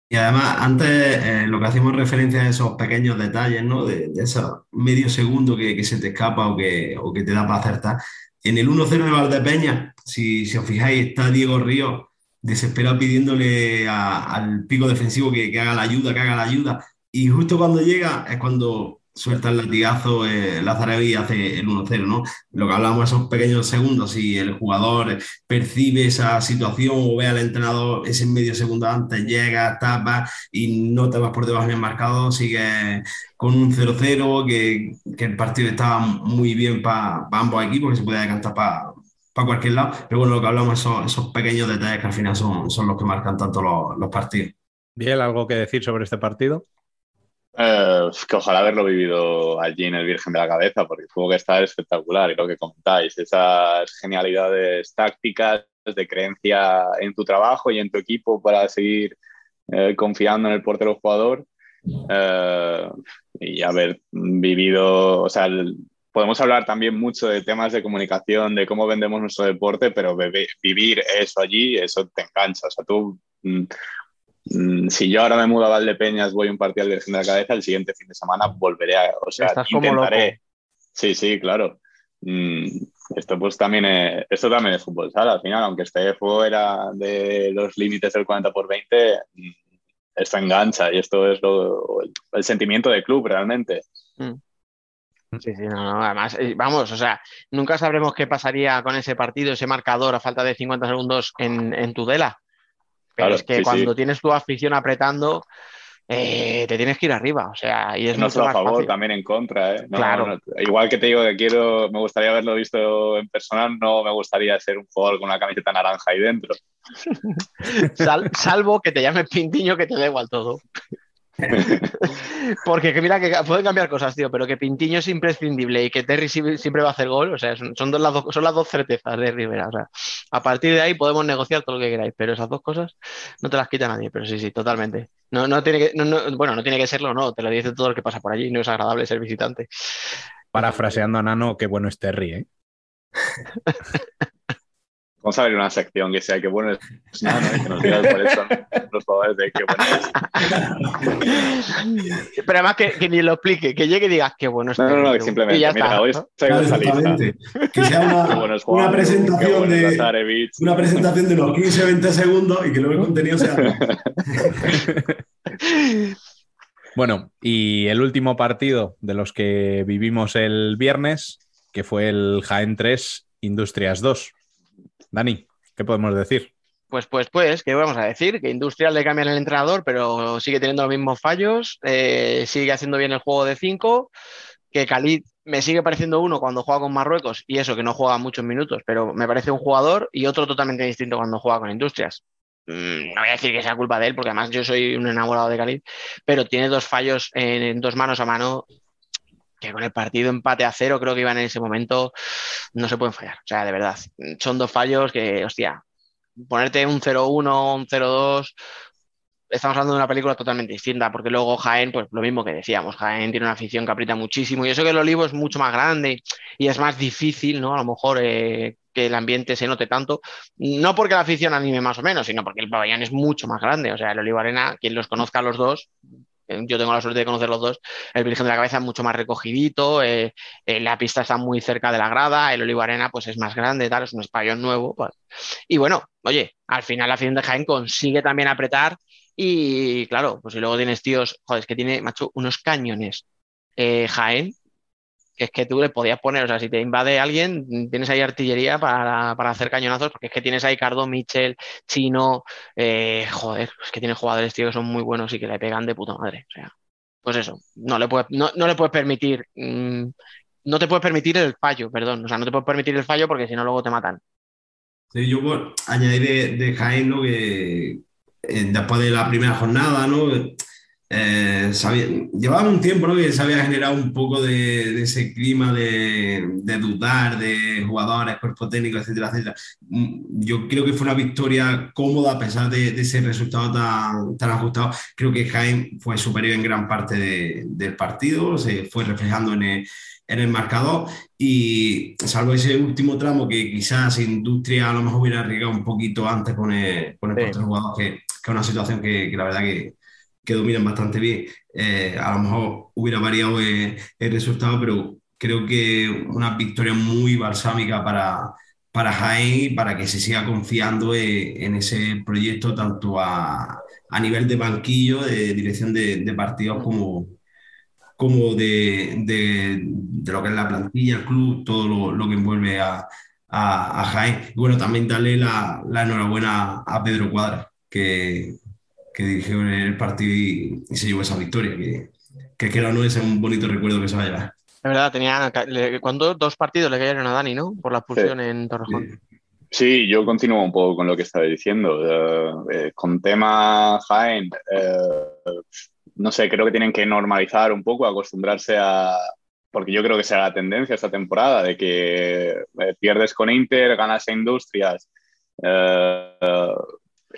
Y además, antes eh, lo que hacíamos referencia a esos pequeños detalles, ¿no? De, de esos medio segundo que, que se te escapa o que, o que te da para acertar. En el 1-0 de Valdepeña, si, si os fijáis, está Diego Ríos desesperado pidiéndole a- al pico defensivo que, que haga la ayuda, que haga la ayuda. Y justo cuando llega es cuando suelta el latigazo eh, Lazarevi y hace el 1-0, ¿no? Lo que hablamos esos pequeños segundos, si el jugador percibe esa situación o ve al entrenador ese medio segundo antes, llega, tapa y no te vas por debajo del marcador, sigue con un 0-0, que, que el partido estaba muy bien para ambos equipos, que se podía decantar para cualquier lado. Pero bueno, lo que hablamos esos, esos pequeños detalles que al final son, son los que marcan tanto los, los partidos. Biel, ¿algo que decir sobre este partido? Eh, que ojalá haberlo vivido allí en el Virgen de la Cabeza, porque tuvo que estar espectacular. Y lo que comentáis, esas genialidades tácticas de creencia en tu trabajo y en tu equipo para seguir eh, confiando en el portero jugador. Eh, y haber vivido, o sea, el- podemos hablar también mucho de temas de comunicación, de cómo vendemos nuestro deporte, pero vivir eso allí, eso te engancha. O sea, tú mm, si yo ahora me mudo a Valdepeñas, voy a un partido de la Cabeza, el siguiente fin de semana volveré a. O sea, Estás intentaré. Sí, sí, claro. Mm, esto pues también es, esto también es fútbol sala, al final, aunque esté fuera de los límites del 40 por 20, mm, esto engancha y esto es lo- el, el sentimiento de club realmente. Sí, sí, no, no, además, eh, vamos, o sea, nunca sabremos qué pasaría con ese partido, ese marcador a falta de 50 segundos en, en Tudela. Pero Claro, es que sí, cuando sí. tienes tu afición apretando, eh, te tienes que ir arriba, o sea, y es no mucho solo a favor, fácil. también en contra. ¿eh? No, Claro. no, igual que te digo que quiero, me gustaría haberlo visto en persona, no me gustaría ser un jugador con una camiseta naranja ahí dentro. Sal- salvo que te llames Pintiño, que te da igual todo. Porque que mira que pueden cambiar cosas, tío, pero que Pintiño es imprescindible y que Terry si- siempre va a hacer gol, o sea, son, son dos, las, dos, son las dos certezas de Rivera. O sea, a partir de ahí podemos negociar todo lo que queráis, pero esas dos cosas no te las quita nadie, pero sí, sí, totalmente. No, no tiene que, no, no, bueno, no tiene que serlo, no, te lo dice todo el que pasa por allí, no es agradable ser visitante. Parafraseando a Nano, qué bueno es Terry, ¿eh? Vamos a ver una sección que sea que bueno es nada, ¿no? que nos diga cuáles son los jugadores de qué bueno es. Pero además que, que ni lo explique, que llegue y digas qué bueno es No, no, no, Terry, que simplemente, mira, está, hoy ¿no? traigo esa lista. Que sea una, bueno una presentación bueno de, una presentación de unos 15-20 segundos y que luego el contenido sea. Bueno, y el último partido de los que vivimos el viernes, que fue el Jaén 3, Industrias 2. Dani, ¿qué podemos decir? Pues, pues, pues, ¿qué vamos a decir? Que Industrial le cambian el entrenador, pero sigue teniendo los mismos fallos, eh, sigue haciendo bien el juego de 5, que Khalid me sigue pareciendo uno cuando juega con Marruecos, y eso que no juega muchos minutos, pero me parece un jugador, y otro totalmente distinto cuando juega con Industrias. Mm, no voy a decir que sea culpa de él, porque además yo soy un enamorado de Khalid, pero tiene dos fallos en, en dos manos a mano con el partido empate a cero, creo que iban en ese momento, no se pueden fallar. O sea, de verdad, son dos fallos que, hostia, ponerte un 0-1, un 0-2, estamos hablando de una película totalmente distinta, porque luego Jaén, pues lo mismo que decíamos, Jaén tiene una afición que aprieta muchísimo, y eso que el Olivo es mucho más grande y es más difícil, ¿no? A lo mejor eh, que el ambiente se note tanto, no porque la afición anime más o menos, sino porque el pabellón es mucho más grande, o sea, el Olivo Arena, quien los conozca a los dos, yo tengo la suerte de conocer los dos, el Virgen de la Cabeza es mucho más recogidito, eh, eh, la pista está muy cerca de la grada, el Olivo Arena pues es más grande, tal, es un pabellón nuevo, pues. y bueno, oye, al final la afición de Jaén consigue también apretar y claro, pues si luego tienes tíos, joder, es que tiene, macho, unos cañones eh, Jaén, que es que tú le podías poner, o sea, si te invade alguien, tienes ahí artillería para, para hacer cañonazos, porque es que tienes ahí Cardo, Michel, Chino, eh, joder, es que tienes jugadores, tío, que son muy buenos y que le pegan de puta madre, o sea, pues eso, no le puedes, no, no le puedes permitir, mmm, no te puedes permitir el fallo, perdón, o sea, no te puedes permitir el fallo porque si no luego te matan. Sí, yo por añadir de, de Jaén, ¿no? que eh, después de la primera jornada, ¿no? Eh, sabía, llevaba un tiempo ¿no? que se había generado un poco de, de ese clima de, de, dudar de jugadores, cuerpo técnico, etcétera, etcétera. Yo creo que fue una victoria cómoda a pesar de, de ese resultado tan, tan, ajustado. Creo que Jaén fue superior en gran parte de, del partido, se fue reflejando en el, en el marcador y salvo ese último tramo que quizás Industria a lo mejor hubiera arriesgado un poquito antes con el, con el sí. jugador, que, que es una situación que, que la verdad que que dominan bastante bien. Eh, a lo mejor hubiera variado el, el, resultado, pero creo que una victoria muy balsámica para, para Jaén y para que se siga confiando en, en ese proyecto, tanto a, a, nivel de banquillo, de dirección de, de partidos, como, como de, de, de, lo que es la plantilla, el club, todo lo, lo que envuelve a, a, a, Jaén. Y bueno, también darle la, la enhorabuena a Pedro Cuadra, que, que dirigió en el partido y, y, se llevó esa victoria, que, que, que no es un bonito recuerdo que se va a llevar. Es verdad, tenía cuando dos partidos le cayeron a Dani, ¿no? Por la expulsión sí. en Torrejón. Sí, yo continúo un poco con lo que estaba diciendo. Uh, eh, con tema Jaén, uh, no sé, creo que tienen que normalizar un poco, acostumbrarse a, porque yo creo que será la tendencia esta temporada, de que eh, pierdes con Inter, ganas a Industrias, uh,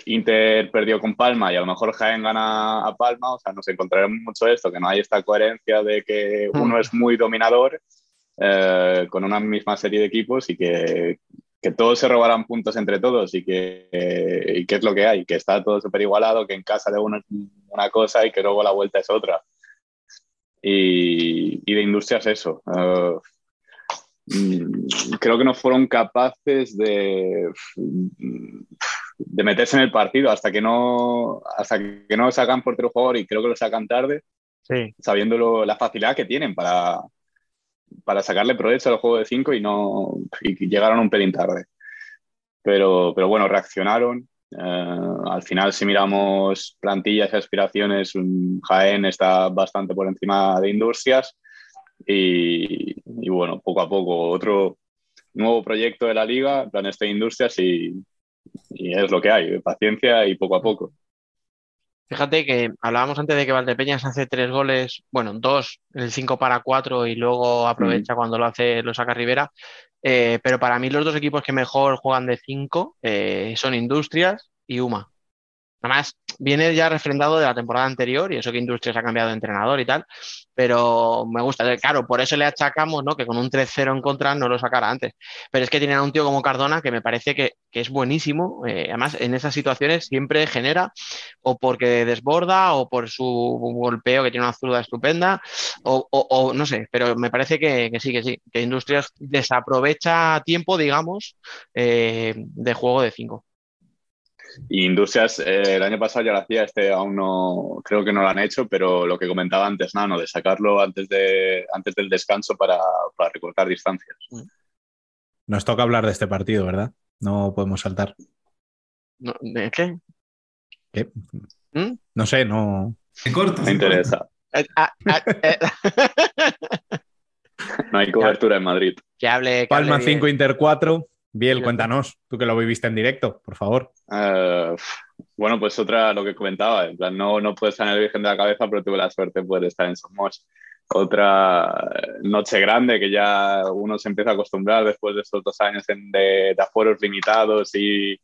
Inter perdió con Palma y a lo mejor Jaén gana a Palma, o sea, nos encontraremos mucho esto, que no hay esta coherencia de que uno es muy dominador eh, con una misma serie de equipos y que que todos se robarán puntos entre todos y que, y que es lo que hay, que está todo súper igualado, que en casa de uno es una cosa y que luego la vuelta es otra. Y, y de industrias eso. Uh, creo que no fueron capaces de, de meterse en el partido hasta que no hasta que no sacan por otro jugador y creo que lo sacan tarde, Sí. sabiendo la facilidad que tienen para, para sacarle provecho al juego de 5 y no y llegaron un pelín tarde. Pero, pero bueno, reaccionaron. Eh, al final, si miramos plantillas y aspiraciones, Jaén está bastante por encima de Industrias. Y, y bueno, poco a poco, otro nuevo proyecto de la liga, en plan este de Industrias, y, y es lo que hay, paciencia y poco a poco. Fíjate que hablábamos antes de que Valdepeñas hace tres goles, bueno, dos, el 5 para 4 y luego aprovecha cuando lo hace, lo saca Rivera. Eh, pero para mí los dos equipos que mejor juegan de 5 son Industrias y UMA. Además, viene ya refrendado de la temporada anterior y eso que Industrias ha cambiado de entrenador y tal, pero me gusta. Claro, por eso le achacamos ¿no? que con un 3-0 en contra no lo sacara antes. Pero es que tienen a un tío como Cardona que me parece que, que es buenísimo. Eh, además, en esas situaciones siempre genera o porque desborda o por su golpeo que tiene una zurda estupenda o, o, o no sé, pero me parece que, que, sí, que sí, que Industrias desaprovecha tiempo, digamos, eh, de juego de 5. Y Industrias, eh, el año pasado ya lo hacía, este aún no, creo que no lo han hecho, pero lo que comentaba antes, Nano, de sacarlo antes, de, antes del descanso para, para recortar distancias. Nos toca hablar de este partido, ¿verdad? No podemos saltar. No, ¿De qué? ¿Qué? ¿Mm? No sé, no. Se corta. Me interesa. Eh, ah, ah, eh. No hay cobertura en Madrid. que hable. que Palma hable bien. 5, Inter 4. Biel, cuéntanos, tú que lo viviste en directo, por favor. Eh, bueno, pues otra, lo que comentaba, en plan, no, no puedes estar en el Virgen de la Cabeza, pero tuve la suerte de poder estar en Somos. Otra noche grande que ya uno se empieza a acostumbrar después de estos dos años en- de, de aforos limitados y,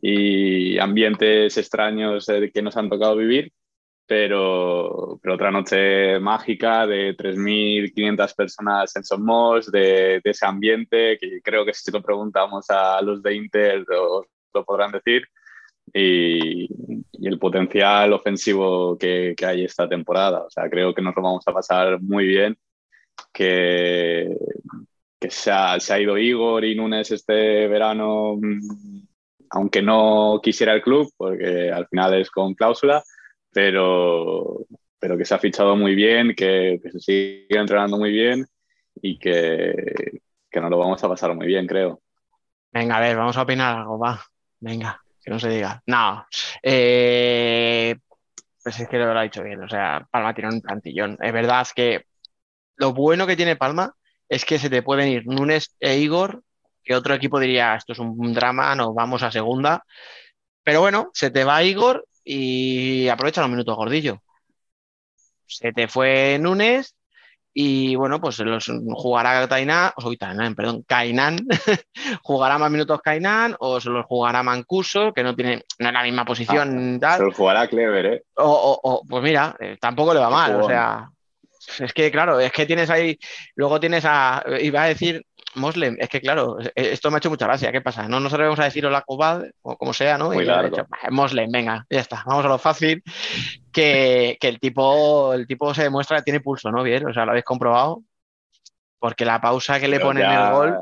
y ambientes extraños eh, que nos han tocado vivir, pero, pero otra noche mágica de 3.500 personas en Somos, de, de ese ambiente que creo que si lo preguntamos a los de Inter lo podrán decir, y, y el potencial ofensivo que, que hay esta temporada. O sea, creo que nos lo vamos a pasar muy bien, que, que se, ha, se ha ido Igor y Núñez este verano, mm, aunque no quisiera el club, porque al final es con cláusula, pero, pero que se ha fichado muy bien, que, que se sigue entrenando muy bien y que, que nos lo vamos a pasar muy bien, creo. Venga, a ver, vamos a opinar algo, va. Venga, que no se diga. No. Eh, pues es que lo ha dicho bien. O sea, Palma tiene un plantillón. Es verdad que lo bueno que tiene Palma es que se te pueden ir Nunes e Igor, que otro equipo diría, esto es un drama, nos vamos a segunda. Pero bueno, se te va Igor y aprovecha los minutos gordillo. Se te fue Nunes y bueno, pues los jugará Tainá, o Tainan, perdón, Kainan, jugará más minutos Kainan o se los jugará Mancuso, que no tiene, no es la misma posición y tal. Se lo jugará Clever, ¿eh? O, o- o, pues mira, eh, tampoco le va mal, o sea, es que claro, es que tienes ahí, luego tienes a, iba a decir Moslem, es que claro, eh, esto me ha hecho mucha gracia, ¿qué pasa? No nos atrevemos a decir hola Cobad, o como sea, ¿no? Muy Y largo. dicho, "Bah, Moslem, venga, ya está, vamos a lo fácil, que, que el tipo, el tipo se demuestra que tiene pulso, ¿no? Bien, o sea, lo habéis comprobado, porque la pausa que le Pero ponen en ya el gol,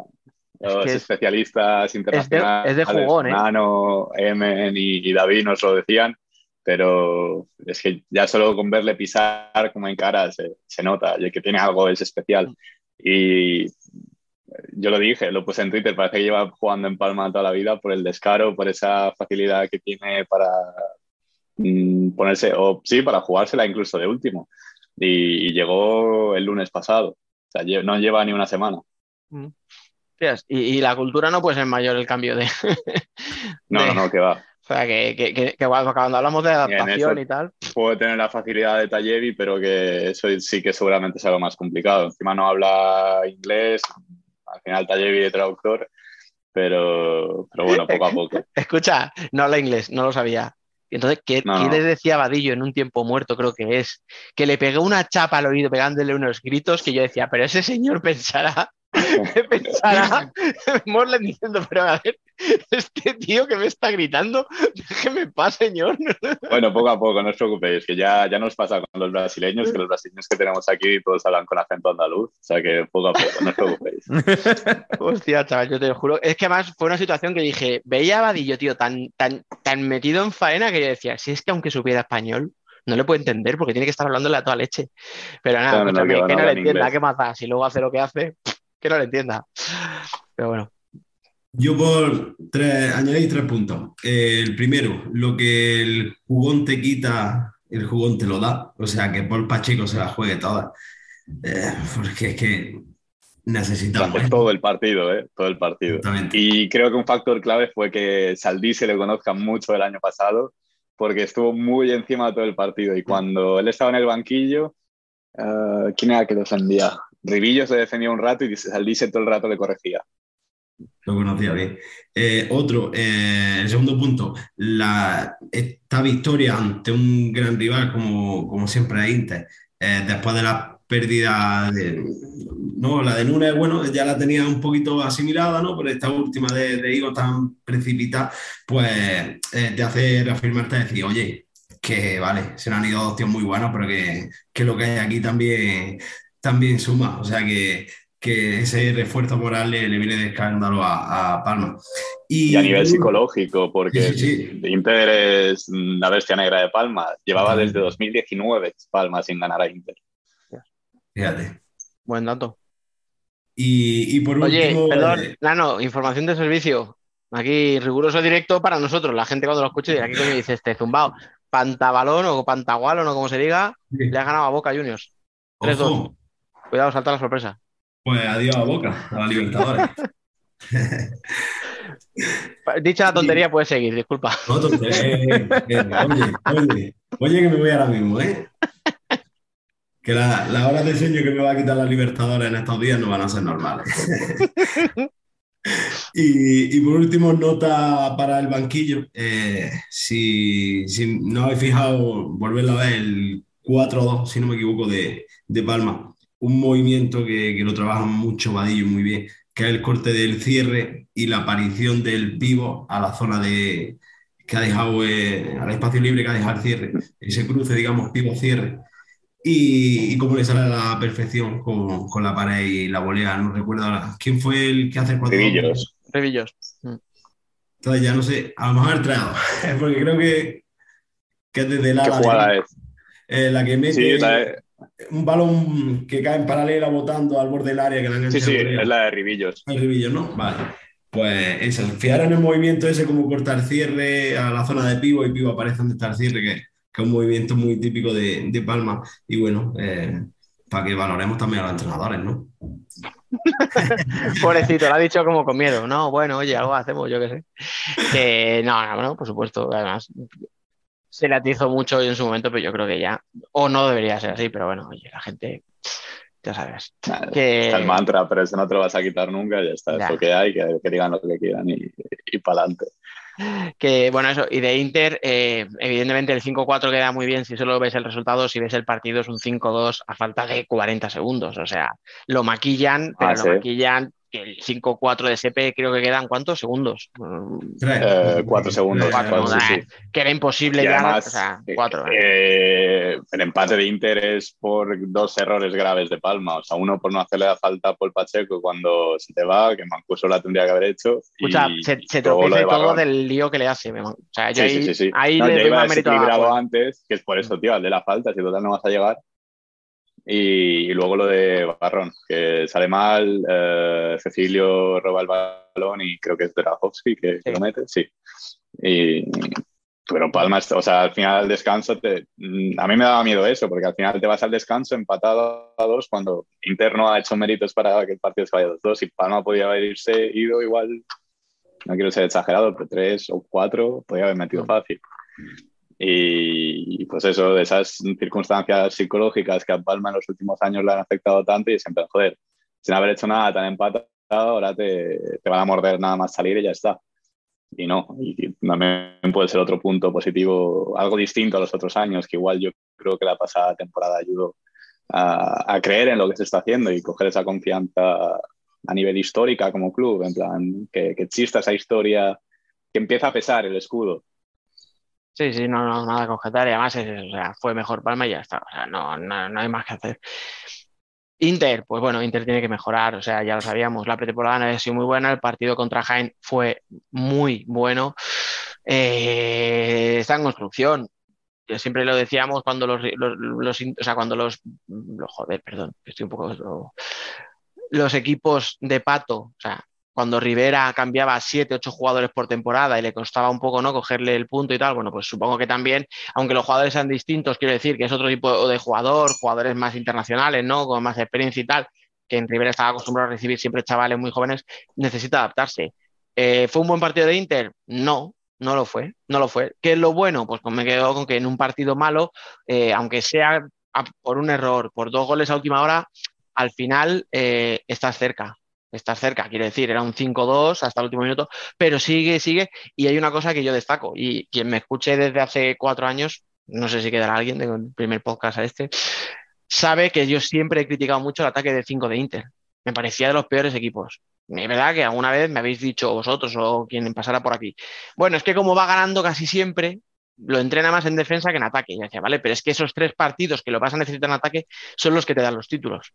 Los que es- especialistas internacionales, es de jugón, ¿eh? Nano, Emen y, y David nos lo decían, pero es que ya solo con verle pisar como en cara se, se nota que tiene algo es especial. Y yo lo dije, lo puse en Twitter, parece que lleva jugando en Palma toda la vida por el descaro, por esa facilidad que tiene para mm, ponerse, o sí, para jugársela incluso de último. Y, y llegó el lunes pasado, o sea, lle- no lleva ni una semana. Hostias, y, y la cultura no puede ser mayor el cambio de... No, de- no, no, que va. O sea, que, que, que, que cuando hablamos de adaptación y tal, Puede tener la facilidad de Tallevi, pero que eso sí que seguramente sea lo más complicado. Encima no habla inglés, al final Tallevi de traductor, pero, pero bueno, poco a poco. escucha, no habla inglés, no lo sabía. Entonces, ¿qué, No, qué no. le decía Vadillo en un tiempo muerto, creo que es? Que le pegué una chapa al oído pegándole unos gritos que yo decía, pero ese señor pensará pensará Morland diciendo, pero a ver, este tío que me está gritando, déjeme paz, señor. Bueno, poco a poco, no os preocupéis, que ya, ya nos pasa con los brasileños, que los brasileños que tenemos aquí todos hablan con acento andaluz, o sea que poco a poco, no os preocupéis. Hostia, chaval, yo te lo juro. Es que además fue una situación que dije, veía a Vadillo, tío, tan, tan, tan metido en faena que yo decía, si es que aunque supiera español, no le puedo entender porque tiene que estar hablándole a toda leche. Pero nada, No, no, escúchame, que no le entienda. ¿qué más da? Si luego hace lo que hace, que no le entienda. Pero bueno. Yo por tres, añadir tres puntos. Eh, el primero, lo que el jugón te quita, el jugón te lo da. O sea, que Paul Pacheco se la juegue toda. Eh, porque es que necesitamos. Todo el partido, ¿eh? Todo el partido. Y creo que un factor clave fue que Saldí se le conozca mucho el año pasado, porque estuvo muy encima de todo el partido. Y cuando él estaba en el banquillo, eh, ¿quién era que lo defendía? Ribillo se defendía un rato y Saldí todo el rato le corregía. Lo conocía bien. Eh, otro, eh, el segundo punto, la, esta victoria ante un gran rival como, como siempre Inter, eh, después de la pérdida de, no, la de Nunes, bueno, ya la tenía un poquito asimilada, ¿no? Pero esta última de, de tan precipitada, pues te hace reafirmarte y decir, oye, que vale, se han ido dos tíos muy buenos, pero que, que lo que hay aquí también, también suma. O sea que, que ese refuerzo moral le, le viene de escándalo a, a Palma. Y a nivel psicológico, porque Sí, sí, sí. Inter es la bestia negra de Palma. Llevaba Totalmente. desde 2019 Palma sin ganar a Inter. Fíjate. Buen dato. Y, y por Oye, último, perdón, eh, Nano, información de servicio. Aquí, riguroso directo para nosotros. La gente cuando lo escuche dirá, ¿qué coño dice este zumbao? Pantabalón o Pantagual o no como se diga, sí, le ha ganado a Boca Juniors. 3-2. Cuidado, salta la sorpresa. pues adiós a Boca, a la Libertadores. Dicha la tontería, puedes seguir, disculpa. No, tontería, eh, oye, oye, oye, que me voy ahora mismo, ¿eh? Que la- las horas de sueño que me va a quitar la Libertadores en estos días no van a ser normales. Y, y por último, nota para el banquillo. Eh, si, si no habéis fijado, volverlo a ver, el 4-2, si no me equivoco, de, de Palma. Un movimiento que, que lo trabaja mucho Vadillo muy bien, que es el corte del cierre y la aparición del pivo a la zona de que ha dejado, eh, al espacio libre que ha dejado el cierre. Ese cruce, digamos, pivo-cierre. Y, y cómo le sale a la perfección con, con la pared y la volea. No recuerdo ahora. ¿Quién fue el que hace el 4-2? Ribillos. Revillos. Entonces ya no sé, a lo mejor el porque creo que, que es desde la, ¿Qué jugada es? eh, la que mete Sí, la un balón que cae en paralela botando al borde del área que la engancha sí, sí, es la de Ribillos. El ribillo, ¿no? Vale. Pues eso, fijar en el movimiento ese como cortar cierre a la zona de pivo y pivo aparece donde está el cierre, que, que es un movimiento muy típico de, de Palma. Y bueno, eh, para que valoremos también a los entrenadores, ¿no? Pobrecito, lo ha dicho como con miedo. No, bueno, oye, algo hacemos, yo qué sé. No, no, no, por supuesto. Además, se le atizó mucho en su momento, pero yo creo que ya. O no debería ser así, pero bueno, oye, la gente. Ya sabes. Que- Está el mantra, pero eso no te lo vas a quitar nunca, ya está, Ya. es lo que hay, que, que digan lo que quieran y, y para adelante. Que bueno, eso, y de Inter, eh, evidentemente el 5-4 queda muy bien si solo ves el resultado, si ves el partido es un 5-2 a falta de 40 segundos, o sea, lo maquillan, pero Ah, lo sí. maquillan, que el 5-4 de SP creo que quedan ¿cuántos segundos? Mm. Eh, cuatro segundos. Cuatro, cuatro, sí, eh, sí. Que era imposible ya, además, o sea, eh, 4. eh, el empate de Inter es por dos errores graves de Palma. O sea, uno por no hacerle la falta a Paul Pacheco cuando se te va, que Mancuso la tendría que haber hecho. Escucha, y se, se tropieza de todo del lío que le hace. O sea, yo Sí, ahí, sí, sí, sí. ahí No, le doy iba más mérito a antes, que es por eso, tío, al de la falta, si total no vas a llegar. Y, y luego lo de Barrón, que sale mal, eh, Cecilio roba el balón y creo que es Drahovski que, que Sí. lo mete, sí. Y, pero Palma, o sea, al final al descanso, te, mm, a mí me daba miedo eso, porque al final te vas al descanso empatado a dos cuando Inter no ha hecho méritos para que el partido se vaya 2-2 y Palma podía haberse ido igual, no quiero ser exagerado, pero tres o cuatro podía haber metido fácil. Y pues eso, de esas circunstancias psicológicas que a Palma en los últimos años le han afectado tanto y siempre, joder, sin haber hecho nada tan empatado, ahora te, te van a morder nada más salir y ya está. Y no, y también puede ser otro punto positivo, algo distinto a los otros años, que igual yo creo que la pasada temporada ayudó a, a creer en lo que se está haciendo y coger esa confianza a nivel histórica como club, en plan, que, que exista esa historia, que empieza a pesar el escudo. Sí, sí, no, no, nada que objetar. Y además, o sea, fue mejor Palma y ya está. O sea, no, no, no hay más que hacer. Inter, pues bueno, Inter tiene que mejorar, o sea, ya lo sabíamos, la pretemporada no ha sido muy buena, el partido contra Jaén fue muy bueno, eh, está en construcción, siempre lo decíamos cuando los, los, los, o sea, cuando los, joder, perdón, estoy un poco, los equipos de pato, o sea, cuando Rivera cambiaba 7, 8 jugadores por temporada y le costaba un poco no cogerle el punto y tal, bueno, pues supongo que también, aunque los jugadores sean distintos, quiero decir que es otro tipo de jugador, jugadores más internacionales, ¿no? Con más experiencia y tal, que en Rivera estaba acostumbrado a recibir siempre chavales muy jóvenes, necesita adaptarse. Eh, ¿Fue un buen partido de Inter? No, no lo fue, no lo fue. ¿Qué es lo bueno? Pues me quedo con que en un partido malo, eh, aunque sea por un error, por dos goles a última hora, al final eh, estás cerca estás cerca, quiere decir, era un 5-2 hasta el último minuto, pero sigue, sigue, y hay una cosa que yo destaco, y quien me escuche desde hace cuatro años, no sé si quedará alguien, tengo el primer podcast a este, sabe que yo siempre he criticado mucho el ataque de 5 de Inter, me parecía de los peores equipos. Es verdad que alguna vez me habéis dicho vosotros o quien pasara por aquí. Bueno, es que como va ganando casi siempre, lo entrena más en defensa que en ataque. Y decía, vale, pero es que esos tres partidos que lo vas a necesitar en ataque son los que te dan los títulos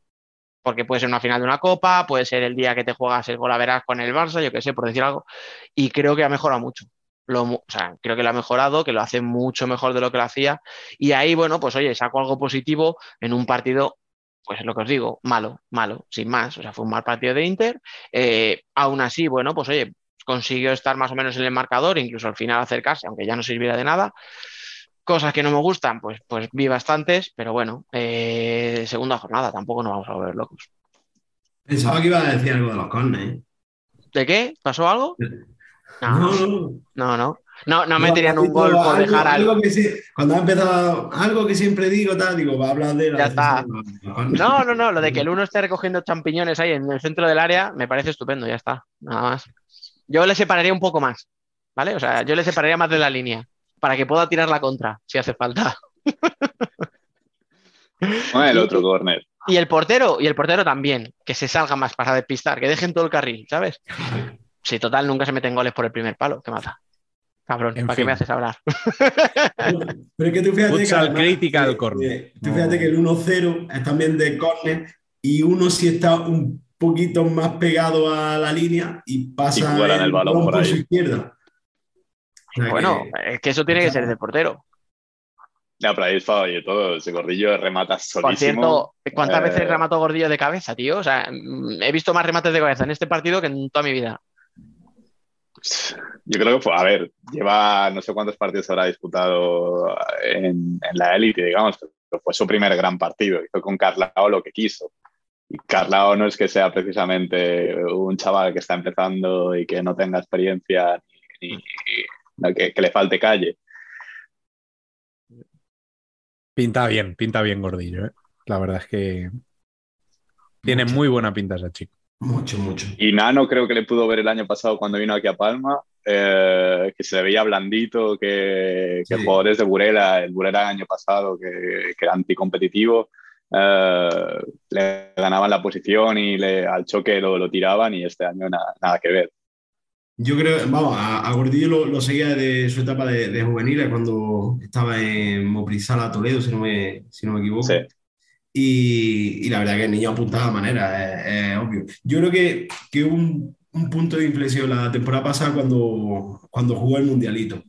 porque puede ser una final de una copa, puede ser el día que te juegas el gol a verás con el Barça, yo qué sé, por decir algo, y creo que ha mejorado mucho. Lo, o sea, creo que lo ha mejorado, que lo hace mucho mejor de lo que lo hacía, y ahí, bueno, pues oye, saco algo positivo en un partido, pues es lo que os digo, malo, malo, sin más, o sea, fue un mal partido de Inter, eh, aún así, bueno, pues oye, consiguió estar más o menos en el marcador, incluso al final acercarse, aunque ya no sirviera de nada, Cosas que no me gustan, pues, pues vi bastantes, pero bueno, eh, segunda jornada, tampoco nos vamos a volver locos. Pensaba que iba a decir algo de los cornes. ¿eh? ¿De qué? ¿Pasó algo? No, no, no. no, no. No, me tiran un gol por dejar algo. que sí, cuando ha empezado algo que siempre digo, tal, digo, va a hablar de la Ya está. No, no, no. Lo de que el uno esté recogiendo champiñones ahí en el centro del área me parece estupendo, ya está. Nada más. Yo le separaría un poco más, ¿vale? O sea, yo le separaría más de la línea para que pueda tirar la contra, si hace falta. el otro corner. Y el portero, y el portero también, que se salga más para despistar, que dejen todo el carril, ¿sabes? Si total nunca se meten goles por el primer palo, ¿qué mata? Cabrón, ¿para qué me haces hablar? Pero es que tú fíjate que, crítica al córner. Tú fíjate que el 1-0 es también de córner y uno sí está un poquito más pegado a la línea y pasa y el, el balón por, ahí. su izquierda. Bueno, es que eso tiene que ser del portero. Ya, pero ahí es fallo y todo. Ese gordillo remata solísimo. Por cierto, ¿cuántas eh... veces remató gordillo de cabeza, tío? O sea, he visto más remates de cabeza en este partido que en toda mi vida. Yo creo que fue, a ver, lleva no sé cuántos partidos habrá disputado en, en la élite, digamos, pero fue su primer gran partido. Hizo con Carlao lo que quiso. Y Carlao no es que sea precisamente un chaval que está empezando y que no tenga experiencia ni, ni que, que, le falte calle. Pinta bien, pinta bien Gordillo. ¿eh? La verdad es que tiene mucho. muy buena pinta ese chico. Mucho, mucho. Y Nano creo que le pudo ver el año pasado cuando vino aquí a Palma, eh, que se le veía blandito, que, sí. que jugadores de Burela, el Burela el año pasado, que, que era anticompetitivo, eh, le ganaban la posición y le, al choque lo, lo, tiraban y este año nada, nada que ver. Yo creo, vamos, a, a Gordillo lo, lo, seguía de su etapa de, de juveniles cuando estaba en Moprisala, Toledo, si no me, si no me equivoco. Sí. Y, y, la verdad que el niño apuntaba de manera, es, es, obvio. Yo creo que, que un, un, punto de inflexión la temporada pasada cuando, cuando jugó el Mundialito.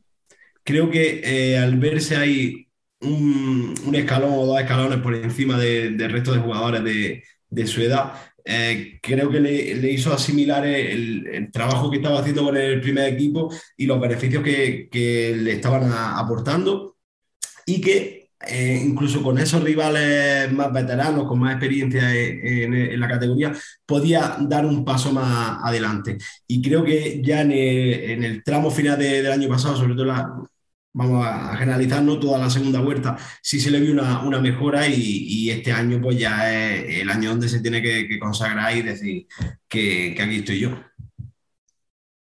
Creo que eh, al verse ahí un, un, escalón o dos escalones por encima del de resto de jugadores de, de su edad, eh, creo que le, le, hizo asimilar el, el, trabajo que estaba haciendo con el primer equipo y los beneficios que, que le estaban a, aportando y que eh, incluso con esos rivales más veteranos, con más experiencia en, en, la categoría, podía dar un paso más adelante. Y creo que ya en el, en el tramo final de, del año pasado, sobre todo la, vamos a generalizar, no toda la segunda vuelta, sí se le vio una, una mejora y, y, este año pues ya es el año donde se tiene que, que consagrar y decir que, que, aquí estoy yo.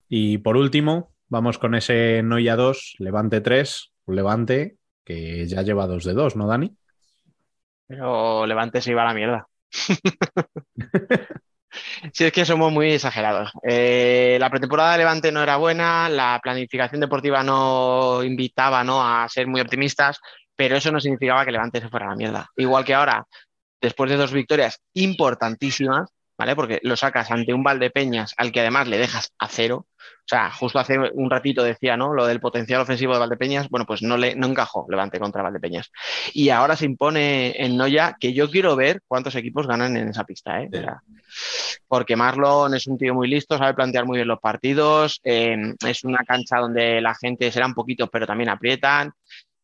Y por último, vamos con ese Noia 2, Levante 3, un Levante que ya lleva 2 de 2, ¿no, Dani? Pero Levante se iba a la mierda. Sí, es que somos muy exagerados. Eh, la pretemporada de Levante no era buena, la planificación deportiva no invitaba ¿no? a ser muy optimistas, pero eso no significaba que Levante se fuera a la mierda. Igual que ahora, después de dos victorias importantísimas, ¿vale? Porque lo sacas ante un Valdepeñas al que además le dejas a cero. O sea, justo hace un ratito decía, ¿no? Lo del potencial ofensivo de Valdepeñas, bueno, pues no le no encajó Levante contra Valdepeñas. Y ahora se impone en Noya que yo quiero ver cuántos equipos ganan en esa pista, ¿eh? O sea, porque Marlon es un tío muy listo, sabe plantear muy bien los partidos, eh, es una cancha donde la gente será un poquito, pero también aprietan.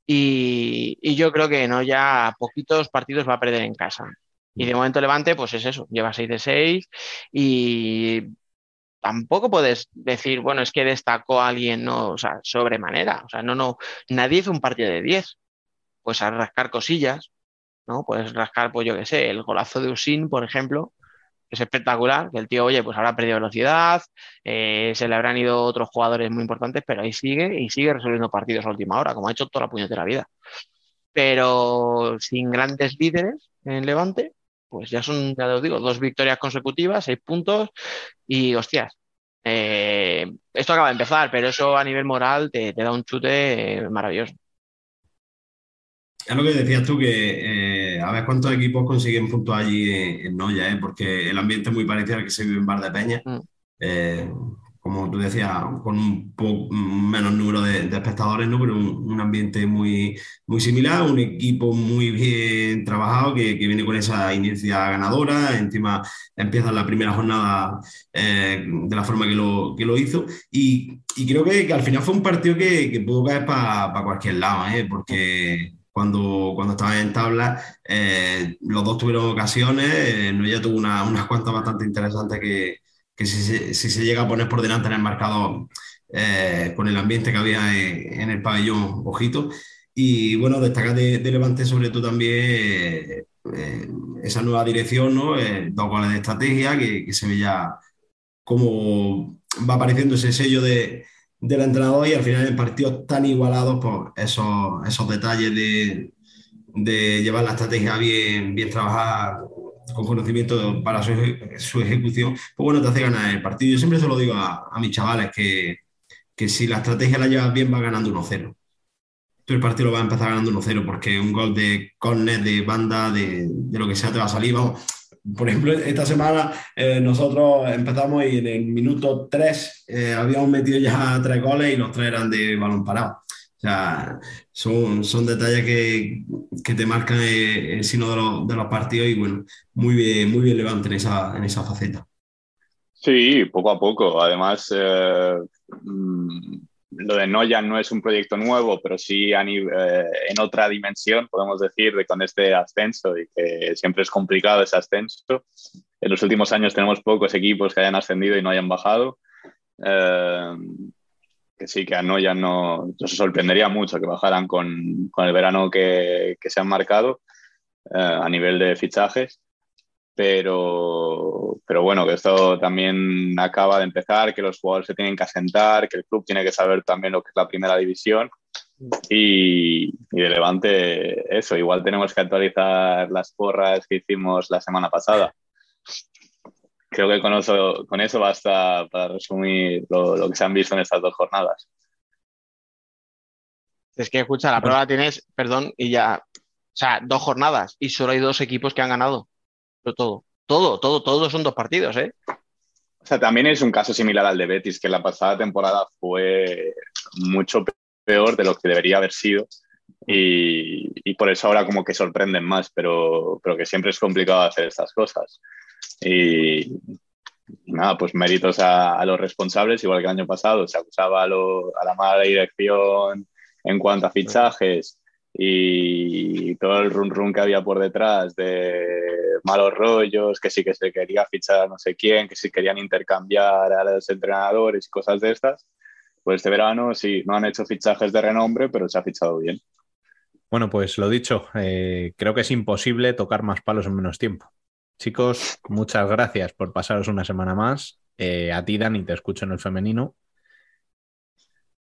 Y, y yo creo que Noya poquitos partidos va a perder en casa. Y de momento Levante, pues es eso, lleva 6 de 6 y tampoco puedes decir, bueno, es que destacó a alguien, no, o sea, sobremanera. O sea, no, no, nadie hizo un partido de 10. Pues a rascar cosillas, ¿no? Puedes rascar, pues yo qué sé, el golazo de Usin, por ejemplo, es espectacular, que el tío, oye, pues habrá perdido velocidad, eh, se le habrán ido otros jugadores muy importantes, pero ahí sigue y sigue resolviendo partidos a última hora, como ha hecho toda la puñetera vida. Pero sin grandes líderes en Levante, pues ya son, ya os digo, dos victorias consecutivas, seis puntos y hostias. eh, esto acaba de empezar, pero eso a nivel moral te, te da un chute eh, maravilloso. Es lo que decías tú, que eh, a ver cuántos equipos consiguen puntos allí en, en Noya, ¿eh? porque el ambiente es muy parecido al que se vive en Bar de Peña. Mm. Como tú decías, con un poco menos número de, de espectadores, ¿no? pero un, un ambiente muy, muy similar, un equipo muy bien trabajado que, que viene con esa inercia ganadora, encima empieza la primera jornada eh, de la forma que lo, que lo hizo y, y creo que, que al final fue un partido que, que pudo caer para cualquier lado, ¿eh? porque cuando, cuando estaban en tabla, eh, los dos tuvieron ocasiones, eh, Noya tuvo una- unas cuantas bastante interesantes que, que si, se- si se llega a poner por delante en el marcador, eh, con el ambiente que había en, en el pabellón, ojito. Y bueno, destacar de, de Levante sobre todo también eh, eh, esa nueva dirección, ¿no? Eh, dos goles de estrategia, que, que se ve ya cómo va apareciendo ese sello de, del entrenador y al final en partidos tan igualados, pues esos, esos detalles de, de llevar la estrategia bien, bien trabajada, con conocimiento para su, eje- su ejecución, pues bueno, te hace ganar el partido. Yo siempre se lo digo a, a mis chavales que, que si la estrategia la llevas bien, va ganando 1-0. Tú el partido lo vas a empezar ganando 1-0 porque un gol de córner, de banda, de, de lo que sea te va a salir. Vamos, por ejemplo, esta semana eh, nosotros empezamos y en el minuto 3 eh, habíamos metido ya tres goles y los tres eran de balón parado. O sea, son, son detalles que, que te marcan el, el sino de los, de los partidos y bueno, muy bien, muy bien levante en esa, en esa faceta. Sí, poco a poco. Además, eh, mm, lo de Noya no es un proyecto nuevo, pero sí a nive- eh, en otra dimensión, podemos decir, de con este ascenso y que siempre es complicado ese ascenso. En los últimos años tenemos pocos equipos que hayan ascendido y no hayan bajado. Eh, que sí, que a Noya no, se sorprendería mucho que bajaran con, con el verano que, que se han marcado eh, a nivel de fichajes pero, pero bueno, que esto también acaba de empezar, que los jugadores se tienen que asentar, que el club tiene que saber también lo que es la primera división y, y de Levante eso, igual tenemos que actualizar las porras que hicimos la semana pasada. Creo que con eso, con eso basta para resumir lo, lo que se han visto en estas dos jornadas. Es que, escucha, la prueba la tienes, perdón, y ya, o sea, dos jornadas y solo hay dos equipos que han ganado. Pero todo, todo, todo, todos son dos partidos, ¿eh? O sea, también es un caso similar al de Betis, que la pasada temporada fue mucho peor de lo que debería haber sido y, y por eso ahora como que sorprenden más, pero, pero que siempre es complicado hacer estas cosas. Y nada, pues méritos a, a los responsables, igual que el año pasado, se acusaba a, lo- a la mala dirección en cuanto a fichajes y todo el run run que había por detrás de malos rollos, que sí que se quería fichar a no sé quién, que sí querían intercambiar a los entrenadores y cosas de estas. Pues este verano sí, no han hecho fichajes de renombre, pero se ha fichado bien. Bueno, pues lo dicho, eh, creo que es imposible tocar más palos en menos tiempo. Chicos, muchas gracias por pasaros una semana más. Eh, a ti, Dani, te escucho en el femenino.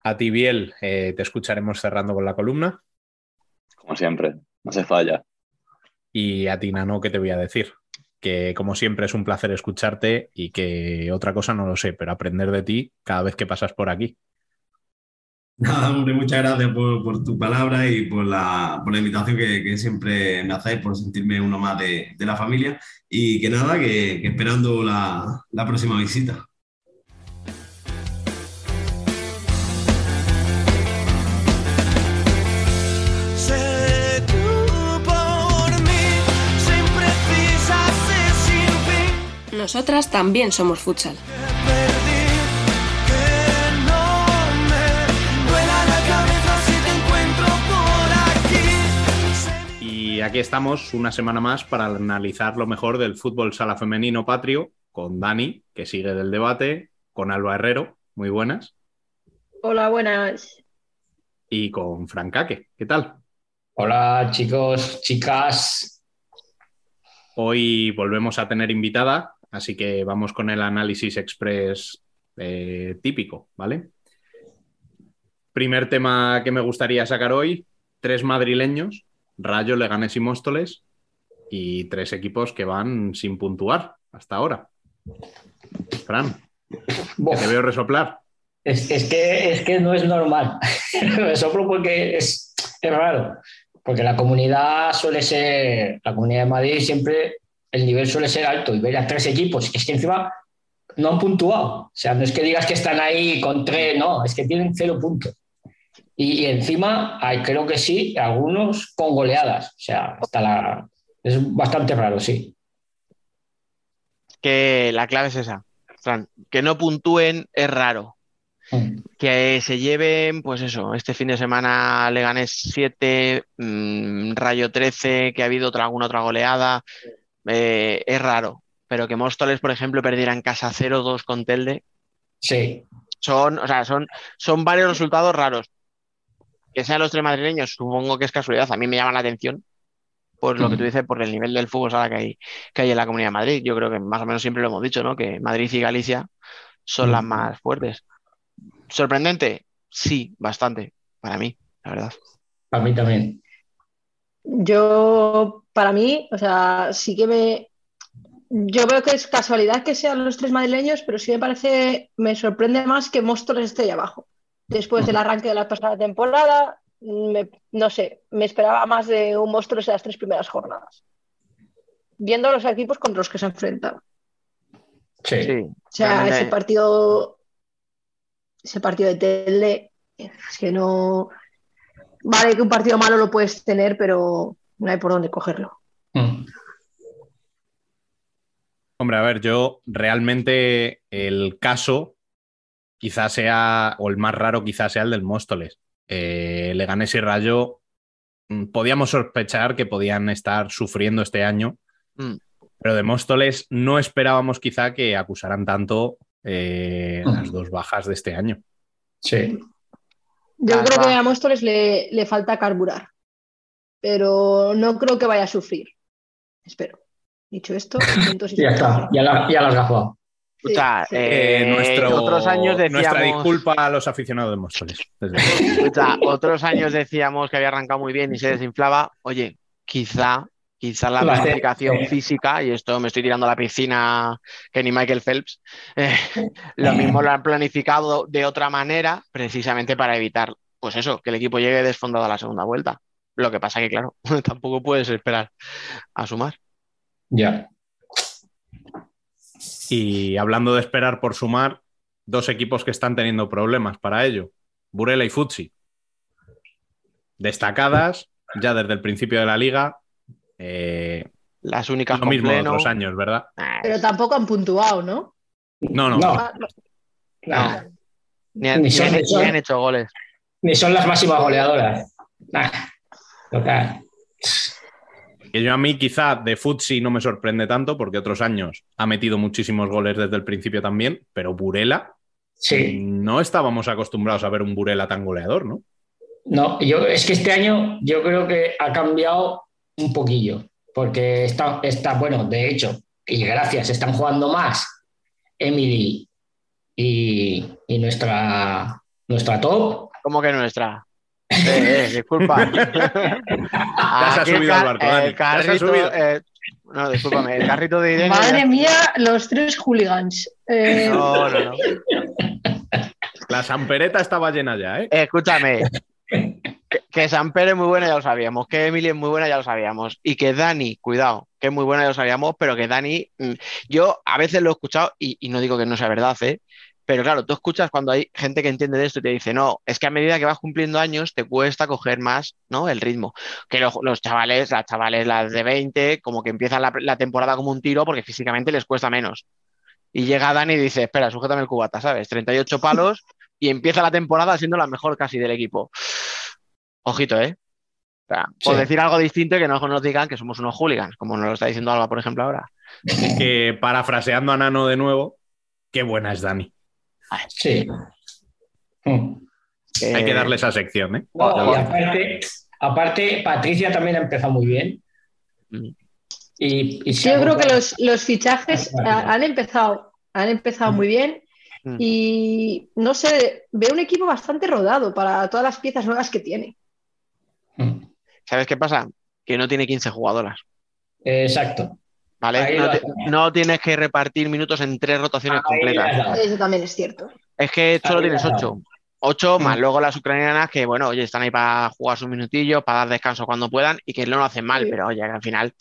A ti, Biel, eh, te escucharemos cerrando con la columna. Como siempre, no se falla. Y a ti, Nano, ¿qué te voy a decir? que como siempre es un placer escucharte y que otra cosa no lo sé, pero aprender de ti cada vez que pasas por aquí. Nada, hombre, muchas gracias por, tu palabra y por la, por la invitación que, siempre me hacéis, por sentirme uno más de, la familia. Y que nada, que, esperando la, la próxima visita. Nosotras también somos futsal. Aquí estamos una semana más para analizar lo mejor del fútbol sala femenino patrio con Dani, que sigue del debate, con Alba Herrero, muy buenas. Hola, buenas. Y con Francaque, ¿qué tal? Hola chicos, chicas. Hoy volvemos a tener invitada, Así que vamos con el análisis express eh, típico, ¿vale? Primer tema que me gustaría sacar hoy, tres madrileños, Rayo, Leganés y Móstoles, y tres equipos que van sin puntuar hasta ahora. Fran, te veo resoplar. Es, que, es que no es normal. Resoplo porque es, es raro. Porque la comunidad suele ser, la comunidad de Madrid siempre el nivel suele ser alto y ver a tres equipos, es que encima no han puntuado. O sea, no es que digas que están ahí con tres, no, es que tienen cero puntos. Y, encima hay, creo que sí, algunos con goleadas. O sea, hasta la, es bastante raro, sí. Que la clave es esa, Fran, que no puntúen es raro. Mm. Que se lleven, pues eso, este fin de semana Leganés 7, mm, Rayo 13, que ha habido otra, alguna otra goleada. Eh, es raro. Pero que Móstoles, por ejemplo, perdiera en casa 0-2 con Telde. Sí. Son, o sea, son, son varios resultados raros. Que sean los tres madrileños, supongo que es casualidad. A mí me llama la atención por lo que tú dices, por el nivel del fútbol que hay, que hay en la Comunidad de Madrid. Yo creo que más o menos siempre lo hemos dicho, ¿no? Que Madrid y Galicia son las más fuertes. ¿Sorprendente? Sí, bastante, para mí, la verdad. Para mí también. Yo, para mí, o sea, sí que me. Yo veo que es casualidad que sean los tres madrileños, pero sí me parece, me sorprende más que Móstoles esté ahí abajo. Después del arranque de la pasada temporada, no sé, me esperaba más de un Móstoles en las tres primeras jornadas. Viendo los equipos contra los que se enfrentan. Sí. sí. O sea, ese partido, ese partido de Telde, es que no, vale que un partido malo lo puedes tener, pero no hay por dónde cogerlo. Mm. Hombre, a ver, yo realmente el caso quizás sea, o el más raro quizás sea el del Móstoles. Eh, Leganés y Rayo mm, podíamos sospechar que podían estar sufriendo este año, mm. pero de Móstoles no esperábamos quizá que acusaran tanto eh, las dos bajas de este año. Sí. Yo creo que a Móstoles le, le falta carburar, pero no creo que vaya a sufrir. Espero. Dicho esto, ya está, ya, la, ya has gafado. Eh, nuestro, otros años decíamos... Nuestra disculpa a los aficionados de Móstoles. otros años decíamos que había arrancado muy bien y se desinflaba. Oye, quizá quizá la planificación física, y esto me estoy tirando a la piscina que ni Michael Phelps, eh, lo mismo lo han planificado de otra manera, precisamente para evitar, pues eso, que el equipo llegue desfondado a la segunda vuelta. Lo que pasa que, claro, tampoco puedes esperar a sumar. Ya. Y hablando de esperar por sumar, dos equipos que están teniendo problemas para ello, Burela y Futsi. Destacadas ya desde el principio de la liga, eh, Las únicas lo mismo otros años, ¿verdad? Ah, Pero tampoco han puntuado, ¿no? No, no. no. Ni, han, hecho goles. Ni son las máximas goleadoras. Que yo a mí quizá de Futsi no me sorprende tanto porque otros años ha metido muchísimos goles desde el principio también, pero Burela sí. no estábamos acostumbrados a ver un Burela tan goleador, ¿no? No, yo es que este año yo creo que ha cambiado un poquillo, porque está, está, bueno, de hecho, y gracias, están jugando más Emily y, y nuestra, nuestra top. ¿Cómo que nuestra? Eh, eh, disculpa. ya se ha subido al barco, Dani. El carrito, eh, No, discúlpame, el carrito de Irene. Madre ya- mía, los tres hooligans. Eh, No, no, no. La Sampereta estaba llena ya, ¿eh? Escúchame. Que, Samper es muy buena, ya lo sabíamos. Que Emily es muy buena, ya lo sabíamos. Y que Dani, cuidado, que es muy buena, ya lo sabíamos, pero que Dani, mm, yo a veces lo he escuchado y, y no digo que no sea verdad, ¿eh? Pero claro, tú escuchas cuando hay gente que entiende de esto y te dice, no, es que a medida que vas cumpliendo años te cuesta coger más, ¿no? El ritmo. Que los, los chavales, las chavales, las de 20, como que empiezan la, la temporada como un tiro porque físicamente les cuesta menos. Y llega Dani y dice, espera, sujétame el cubata, ¿sabes? 38 palos y empieza la temporada siendo la mejor casi del equipo. Ojito, ¿eh? O sea, por Sí. decir algo distinto y que no nos digan que somos unos hooligans, como nos lo está diciendo Alba, por ejemplo, ahora. Que parafraseando a Nano de nuevo, qué buena es Dani. Sí. Mm. Hay que darle esa sección, ¿eh? No, y aparte, aparte, Patricia también ha empezado muy bien. Mm. Y, yo creo que los, los fichajes ha- han empezado, han empezado muy bien Mm. y no sé, veo un equipo bastante rodado para todas las piezas nuevas que tiene. Mm. ¿Sabes qué pasa? Que no tiene 15 jugadoras, Exacto. ¿Vale? No, tienes que repartir minutos en tres rotaciones Ahí completas. Eso también es cierto. Es que solo Ahí tienes ocho. Ocho más luego las ucranianas que, bueno, oye, están ahí para jugar sus minutillos, para dar descanso cuando puedan y que no lo hacen mal, Sí. pero oye, que al final,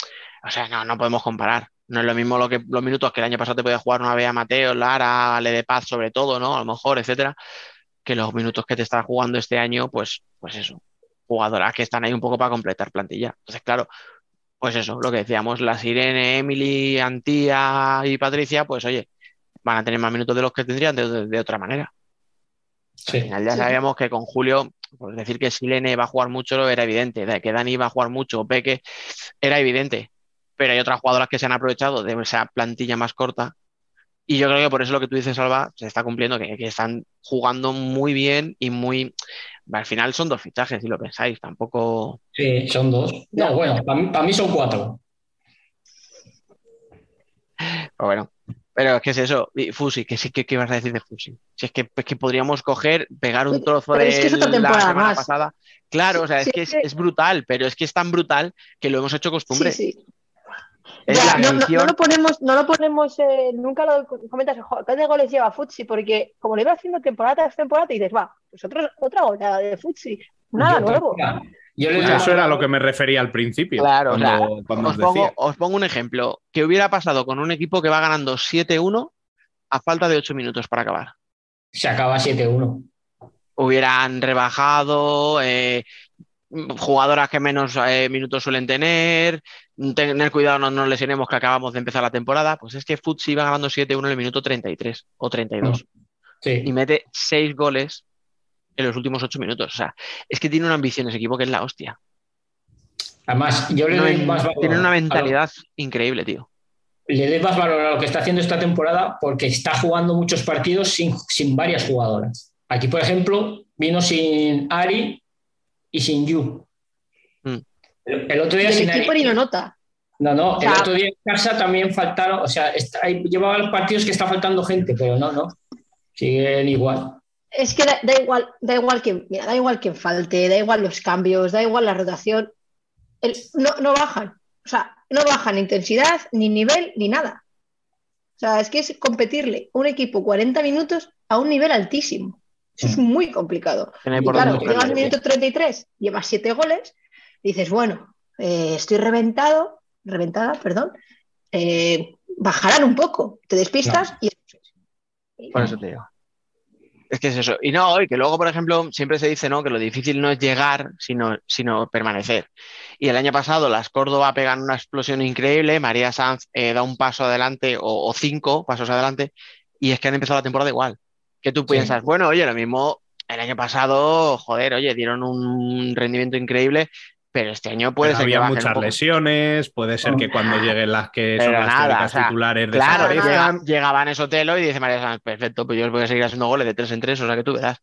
o sea, no, no podemos comparar. No es lo mismo lo que, los minutos que el año pasado te podía jugar una Bea Mateo, Lara, Ale de Paz, sobre todo, ¿no? A lo mejor, etcétera, que los minutos que te están jugando este año, pues, pues eso, jugadoras que están ahí un poco para completar plantilla. Entonces, claro, pues eso, lo que decíamos, las Irene, Emily, Antía y Patricia, pues oye, van a tener más minutos de los que tendrían de, de- de otra manera. Sí. Al final ya Sí. sabíamos que con Julio, por decir que Silene va a jugar mucho era evidente, de que Dani va a jugar mucho, o Peque, era evidente. Pero hay otras jugadoras que se han aprovechado de esa plantilla más corta. Y yo creo que por eso lo que tú dices, Alba, se está cumpliendo, que, que están jugando muy bien y muy. Al final son dos fichajes, si lo pensáis, tampoco. Sí, son dos. No, bueno, para mí, para mí son cuatro. Pero bueno. Pero es que es eso, Fusi, que sí que ¿qué ibas a decir de Fusi. Si es que, es que podríamos coger, pegar un trozo pero de es que es otra la temporada semana más. pasada. Claro, o sea, es Sí, que es, brutal, pero es que es tan brutal que lo hemos hecho costumbre. Sí, sí. Es Ya, la no, no- no afición. lo ponemos, no lo ponemos, eh, nunca lo comentas, "Jo, ¿qué de goles lleva Futsi? Porque como lo iba haciendo temporada tras temporada, te dices, va, pues otro- otra goleada de Futsi, nada Yo- nuevo. Yo Pues eso era lo que me refería al principio. Claro, o sea, cuando, cuando os os pongo, decía. os pongo un ejemplo. ¿Qué hubiera pasado con un equipo que va ganando 7-1 a falta de 8 minutos para acabar? se acaba 7-1. Hubieran rebajado, eh, jugadoras que menos eh, minutos suelen tener, tener cuidado, no nos lesionemos que acabamos de empezar la temporada. Pues es que Futsi iba ganando 7-1 en el minuto 33 o 32 Sí. y mete 6 goles en los últimos 8 minutos. O sea, es que tiene una ambición ese equipo que es la hostia. Además, yo le No doy más valor tiene una lo- mentalidad increíble, tío. le doy más valor a lo que está haciendo esta temporada porque está jugando muchos partidos sin, sin varias jugadoras. Aquí, por ejemplo, vino sin Ari y sin Yu. Mm. El, el otro día sin equipo ni lo nota. No, no, O sea- el otro día en casa también faltaron, o sea, está- hay- llevaba los partidos que está faltando gente, pero no, no. Siguen igual. Es que da, da igual, da igual que, mira, da igual que falte, da igual los cambios, da igual la rotación. El- no, no bajan. O sea, no bajan intensidad, ni nivel, ni nada. O sea, es que es competirle un equipo 40 minutos a un nivel altísimo. Eso es muy complicado. Y claro, llegas al minuto 33, llevas 7 goles, dices, bueno, eh, estoy reventado, reventada, perdón, eh, bajarán un poco, te despistas y Por eso te digo. Es que es eso. Y no, y que luego, por ejemplo, siempre se dice ¿no? que lo difícil no es llegar, sino, sino permanecer. Y el año pasado las Córdoba pegan una explosión increíble, María Sanz eh, da un paso adelante o, o cinco pasos adelante, y es que han empezado la temporada igual. Que tú piensas, bueno, oye, lo mismo el año pasado, joder, oye, dieron un rendimiento increíble, pero este año puede Pero ser que había muchas lesiones, puede ser que cuando lleguen las que son Pero las nada, o sea, titulares Claro, desaparezcan. llega, llega Vanessa Otelo y dice María Sanz, perfecto, pues yo os voy a seguir haciendo goles de tres en tres, o sea que tú verás.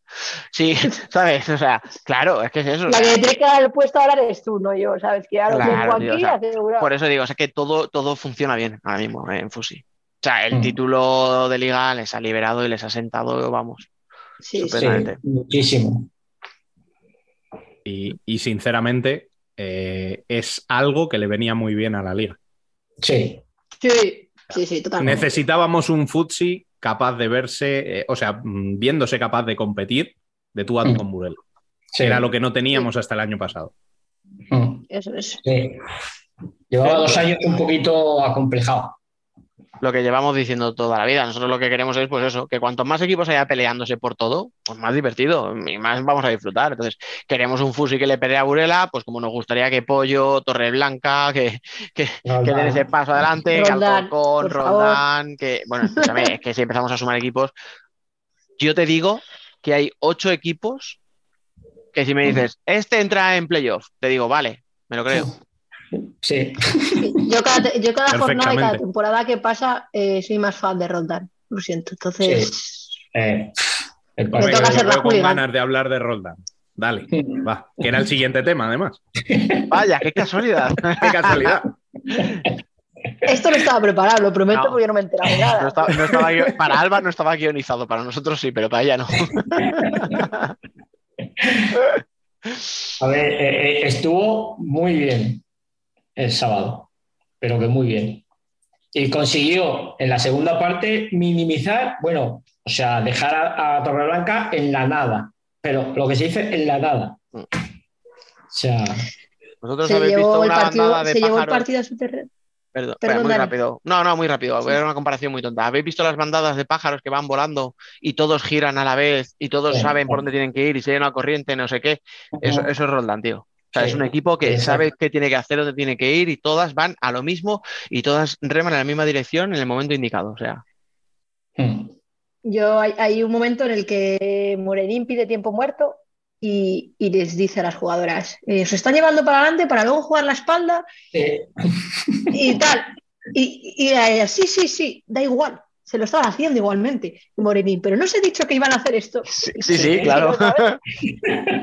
Sí, ¿sabes? O sea, claro, es que es eso. o La sea, que te queda el puesto ahora eres tú, no yo, ¿sabes? Que ahora Claro, tengo tío, aquí o sea, asegurado. por eso digo, o sea, que todo, todo funciona bien ahora mismo eh, en Fusi. O sea, el Mm. título de liga les ha liberado y les ha sentado, vamos. Sí, sí. Muchísimo. Y, y, sinceramente, eh, es algo que le venía muy bien a la liga. Sí. Sí, sí, sí, totalmente. Necesitábamos un futsi capaz de verse, eh, o sea, mm, viéndose capaz de competir de tú a tú Mm. con Burel. sí. Era lo que no teníamos hasta el año pasado. Mm, Eso es. sí. Llevaba dos años un poquito acomplejado. Lo que llevamos diciendo toda la vida. Nosotros lo que queremos es, pues eso, que cuanto más equipos haya peleándose por todo, pues más divertido y más vamos a disfrutar. Entonces, queremos un Fusi que le pelee a Burela, pues como nos gustaría que Pollo, Torreblanca, que, que, que den ese paso adelante, que Roldán, Alcorcón, favor. Roldán, que, bueno, escúchame, es que si empezamos a sumar equipos, yo te digo que hay ocho equipos que si me dices, este entra en playoff, te digo, vale, me lo creo. Sí. Yo cada, yo cada jornada y cada temporada que pasa eh, soy más fan de Roldán. Lo siento. Entonces, Eh, el Me toca la con ganas de hablar de Roldán. Dale, va. Que era el siguiente tema, además. Vaya, qué casualidad. Qué casualidad. esto no estaba preparado, lo prometo, No. porque yo no me he enterado de nada. No estaba- no estaba guio- para Alba no estaba guionizado, para nosotros sí, pero para ella no. A ver, eh, estuvo muy bien el sábado, pero que muy bien. Y consiguió en la segunda parte minimizar, bueno, o sea, dejar a, a Torreblanca en la nada, pero lo que se dice en la nada. O sea, Vosotros Se habéis visto llevó, el una partido, bandada de se llevó el pájaros. partido a su terreno. Perdón, Perdón, espera, muy rápido. No, no, muy rápido. Era una comparación muy tonta. ¿Habéis visto las bandadas de pájaros que van volando y todos giran a la vez y todos Sí. saben por dónde tienen que ir y siguen una corriente, no sé qué? Eso, eso es Roldán, tío. O sea, Sí. es un equipo que Exacto. sabe qué tiene que hacer, dónde tiene que ir y todas van a lo mismo y todas reman en la misma dirección en el momento indicado. O sea, mm, Yo hay, hay un momento en el que Morenín pide tiempo muerto y, y les dice a las jugadoras, eh, se están llevando para adelante para luego jugar la espalda eh, y tal. Y, y a ella, sí, sí, sí, da igual. Se lo estaban haciendo igualmente, Morenín, pero no os he dicho que iban a hacer esto. sí, sí, sí, claro.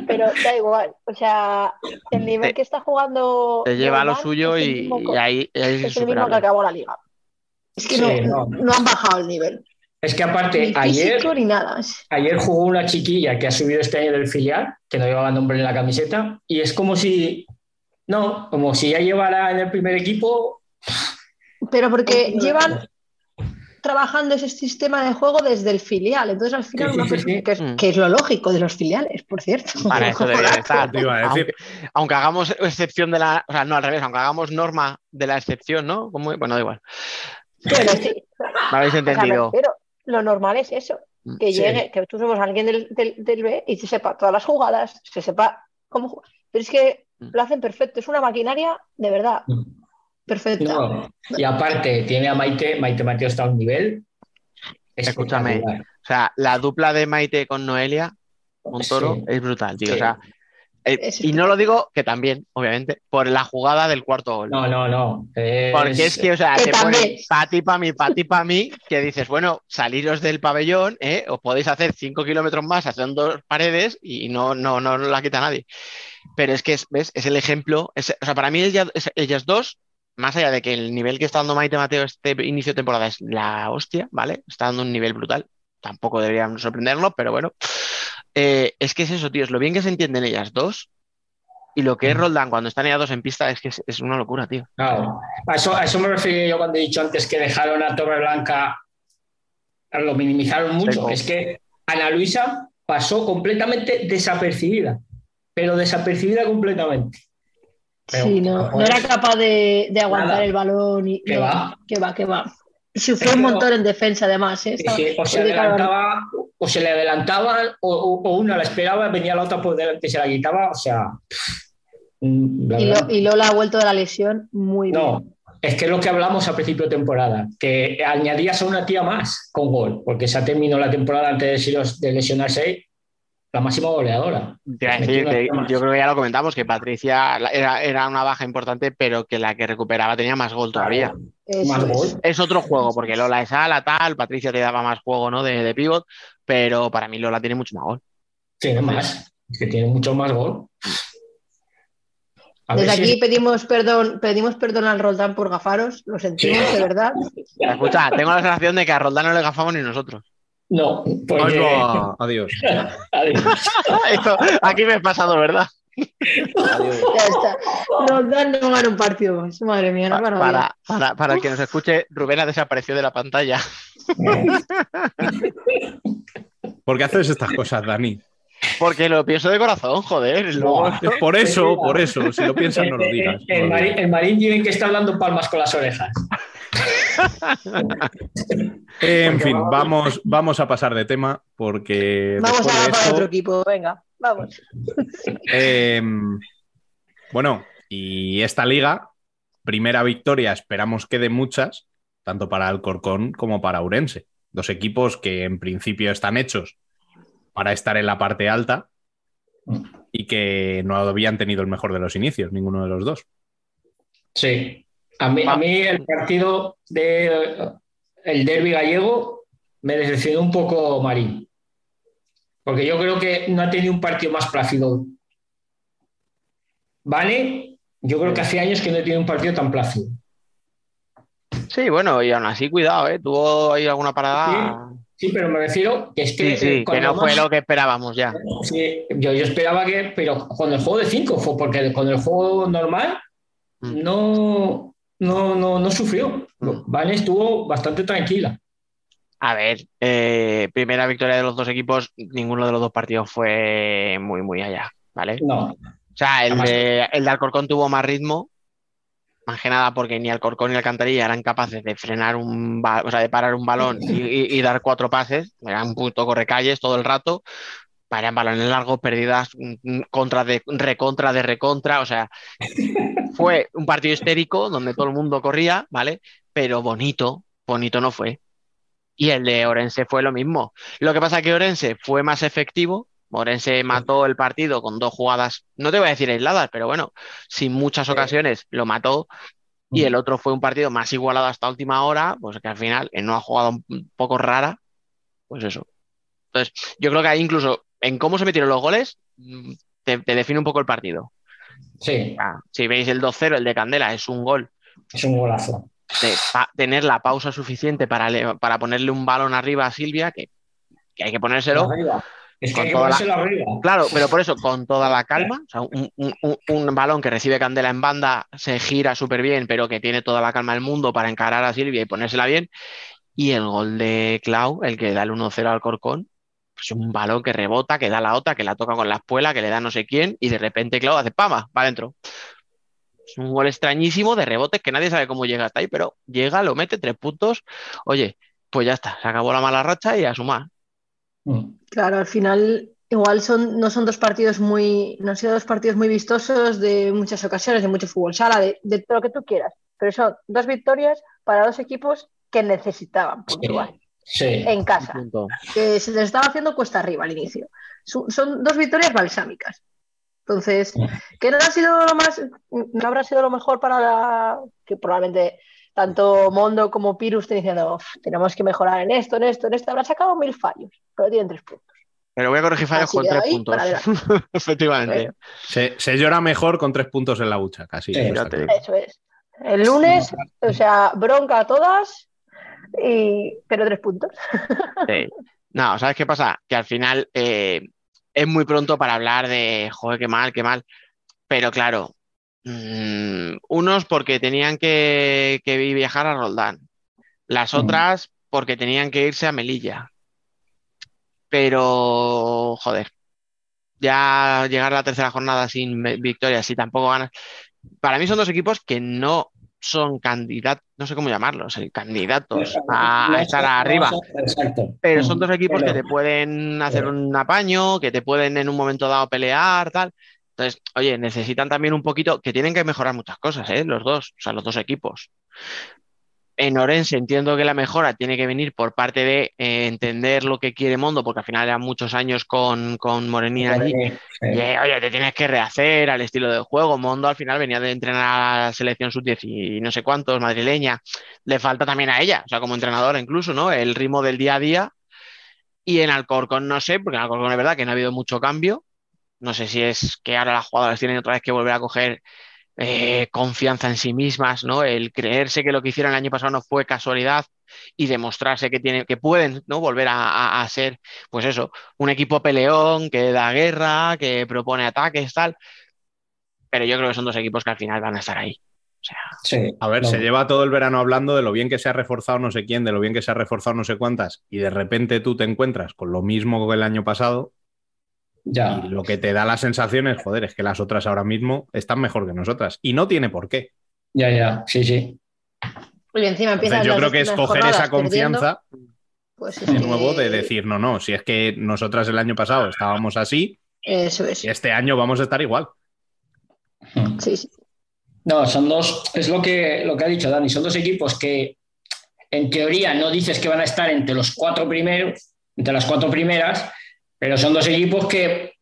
Pero da igual. O sea, el nivel Te- que está jugando. Te lleva a lo suyo y, y ahí es es el mismo que acabó la liga. Es que Sí, no, no. no han bajado el nivel. Es que aparte, Ni ayer, físico ni nada. Ayer jugó una chiquilla que ha subido este año del filial, que no llevaba nombre en la camiseta, y es como si, no, como si ya llevara en el primer equipo. Pero porque llevan trabajando ese sistema de juego desde el filial. Entonces, al final, Sí, sí, una sí, persona- sí. que, es, Mm. que es lo lógico de los filiales, por cierto. Para eso debería de estar. Te iba a decir. Aunque, aunque hagamos excepción de la. O sea, no al revés, aunque hagamos norma de la excepción, ¿no? Como- bueno, da igual. Bueno, sí. Me habéis entendido. refiero, lo normal es eso, que Sí. llegue, que tú somos alguien del, del, del B y se sepa todas las jugadas, se sepa cómo jugar. Pero es que Mm. lo hacen perfecto, es una maquinaria de verdad, perfecta. No. Y aparte, tiene a Maite, Maite Mateo está a un nivel. Escúchame. O sea, la dupla de Maite con Noelia Montoro Sí. es brutal, tío. Sí. O sea, eh, y no lo digo que también, obviamente, por la jugada del cuarto gol. No, no, no. Es- Porque es que, o sea, Que te también. ponen pa' ti, pa' mí, pa' ti, pa' mí, que dices, bueno, saliros del pabellón, ¿eh? Os podéis hacer cinco kilómetros más haciendo dos paredes y no, no, no la quita nadie. Pero es que, es, ¿ves? Es el ejemplo. es- o sea, para mí ellas dos, más allá de que el nivel que está dando Maite Mateo este inicio de temporada es la hostia, ¿vale? Está dando un nivel brutal. Tampoco deberían sorprendernos, pero bueno. Eh, es que es eso, tío, es lo bien que se entienden ellas dos. Y lo que es Mm. Roldán cuando están ellas dos en pista es que es, es una locura, tío. Claro. A eso, a eso me refiero yo cuando he dicho antes que dejaron a Torre Blanca, lo minimizaron mucho. Es que Ana Luisa pasó completamente desapercibida, pero desapercibida completamente. Pero, Sí, no, no era capaz de, de aguantar Nada. el balón y no, va. que va, que va. Sufrió un montón en defensa, además. ¿eh? Estaba- o se adelantaba, o se le adelantaban, o, o- o una la esperaba, venía la otra por delante y se la quitaba. O sea, mm, la y, Lo- y Lola ha vuelto de la lesión muy No, bien. es que es lo que hablamos a principio de temporada, que añadías a una tía más con gol, porque se ha terminado la temporada antes de lesionarse la máxima goleadora. Decir yo creo que ya lo comentamos, que Patricia era, era una baja importante, pero que la que recuperaba tenía más gol todavía. Eso Más es. gol. Es otro juego, porque Lola es ala, tal, Patricia te daba más juego, ¿no? De, de pivot, pero para mí Lola tiene mucho más gol. Tiene más, es que tiene mucho más gol. A Desde aquí pedimos perdón, pedimos perdón al Roldán por gafaros, lo sentimos de verdad. Escucha, tengo la sensación de que a Roldán no le gafamos ni nosotros. No, Ay, porque... va, Adiós. Adiós. Esto, aquí me he pasado, ¿verdad? Ya está. Roldán no gana un partido más. Madre mía, no Para, para, para el que nos escuche, Rubén ha desaparecido de la pantalla. ¿Por qué haces estas cosas, Dani? Porque lo pienso de corazón, joder. por eso, por eso. Si lo piensas, no lo digas. El, el marín, el marín tiene que estar dando palmas con las orejas. En fin, vamos- vamos, a pasar de tema porque Vamos a de esto, otro equipo, venga, vamos. eh, bueno, y esta liga, primera victoria, esperamos que de muchas, tanto para Alcorcón como para Urense. Dos equipos que en principio están hechos para estar en la parte alta y que no habían tenido el mejor de los inicios, ninguno de los dos. Sí. A mí, a mí el partido de el derby gallego me decepcionó un poco Marín. Porque yo creo que no ha tenido un partido más plácido. Vale, yo creo que hace años que no tiene un partido tan plácido. Sí, bueno, y aún así, cuidado, ¿eh? Tuvo ahí alguna parada. Sí, pero me refiero que es que. Sí, sí, que no fue lo que esperábamos ya. Sí, yo, yo esperaba que, pero con el juego de 5 fue porque con el juego normal Mm. no, no, no, no sufrió. Mm. Vane estuvo bastante tranquila. A ver, eh, primera victoria de los dos equipos, ninguno de los dos partidos fue muy, muy allá, ¿vale? No, O sea, el Además- de, el de Alcorcón tuvo más ritmo, más que nada porque ni Alcorcón ni Alcantarilla eran capaces de frenar un, o sea, de parar un balón y, y- y dar cuatro pases, eran un puto correcalles todo el rato, eran balones largos, perdidas, contra de recontra de recontra, o sea, fue un partido histérico donde todo el mundo corría, ¿vale? Pero bonito, bonito no fue. Y el de Orense fue lo mismo. Lo que pasa es que Orense fue más efectivo. Orense mató el partido con dos jugadas, no te voy a decir aisladas, pero bueno, sin muchas ocasiones lo mató. Y el otro fue un partido más igualado hasta última hora, pues que al final en una jugada un poco rara, pues eso. Entonces, yo creo que ahí incluso en cómo se metieron los goles, mm, te, te define un poco el partido. sí, si veis el 2-0, el de Candela, es un gol es un golazo. de tener la pausa suficiente para, para ponerle un balón arriba a Silvia, que, que hay que ponérselo. Arriba. Es que hay que la- ponérselo arriba. Claro, pero por eso, con toda la calma, o sea, un, un- un- un balón que recibe Candela en banda se gira súper bien, pero que tiene toda la calma del mundo para encarar a Silvia y ponérsela bien. Y el gol de Clau, el que da el 1-0 al Corcón, pues un balón que rebota, que da la otra, que la toca con la espuela, que le da no sé quién, y de repente Clau hace pama, va adentro. Es un gol extrañísimo de rebotes que nadie sabe cómo llega hasta ahí, pero llega, lo mete, tres puntos. Oye, pues ya está, se acabó la mala racha y a sumar. Mm. Claro, al final igual son, no son dos partidos muy, no han sido dos partidos muy vistosos de muchas ocasiones, de mucho fútbol sala, de, de todo lo que tú quieras, pero son dos victorias para dos equipos que necesitaban puntuar Sí. En casa, que se les estaba haciendo cuesta arriba al inicio. Son, dos victorias balsámicas. Entonces, que no ha sido lo más, no habrá sido lo mejor para la, que probablemente tanto Mondo como Pirus estén diciendo, "Uf, tenemos que mejorar en esto, en esto, en esto. Habrán sacado mil fallos, pero tienen tres puntos. Pero voy a corregir fallos con que tres puntos. Efectivamente. Se, se llora mejor con tres puntos en la hucha, casi. Sí. Eso es. El lunes, o sea, bronca a todas, y... pero tres puntos. Sí. No, ¿sabes qué pasa? Que al final eh, es muy pronto para hablar de, joder, qué mal, qué mal. Pero claro, mm, unos porque tenían que, que viajar a Roldán, las Mm. otras porque tenían que irse a Melilla. Pero, joder, ya llegar a la tercera jornada sin victorias y tampoco ganas. Para mí son dos equipos que no son candidatos, no sé cómo llamarlos, eh, candidatos a, a estar arriba. Exacto. Pero son dos equipos que te pueden hacer pero- un apaño, que te pueden en un momento dado pelear, tal. Entonces, oye, necesitan también un poquito, que tienen que mejorar muchas cosas, ¿eh? Los dos, o sea, los dos equipos. En Orense entiendo que la mejora tiene que venir por parte de eh, entender lo que quiere Mondo, porque al final eran muchos años con, con Morenina allí. Sí. Y, eh, oye, te tienes que rehacer al estilo del juego. Mondo al final venía de entrenar a la selección sub-10 y no sé cuántos, madrileña. Le falta también a ella, o sea, como entrenadora incluso, ¿no? El ritmo del día a día. Y en Alcorcón no sé, porque en Alcorcón es verdad que no ha habido mucho cambio. No sé si es que ahora las jugadoras tienen otra vez que volver a coger eh, confianza en sí mismas, ¿no? El creerse que lo que hicieron el año pasado no fue casualidad y demostrarse que tienen, que pueden, ¿no? Volver a, a- a ser, pues eso, un equipo peleón que da guerra, que propone ataques, tal. pero yo creo que son dos equipos que al final van a estar ahí. O sea, Sí. A ver, No. se lleva todo el verano hablando de lo bien que se ha reforzado no sé quién, de lo bien que se ha reforzado no sé cuántas, y de repente tú te encuentras con lo mismo que el año pasado, Ya. y lo que te da la sensación es, joder, es que las otras ahora mismo están mejor que nosotras. Y no tiene por qué. Ya, ya. Sí, sí. Y encima Entonces, yo las creo que es coger esa confianza pues es de que- nuevo de decir, no, no, si es que nosotras el año pasado estábamos así, Eso es. y este año vamos a estar igual. Sí, sí. No, son dos, es lo que, lo que ha dicho Dani, son dos equipos que en teoría no dices que van a estar entre los cuatro primeros, entre las cuatro primeras, pero son dos equipos que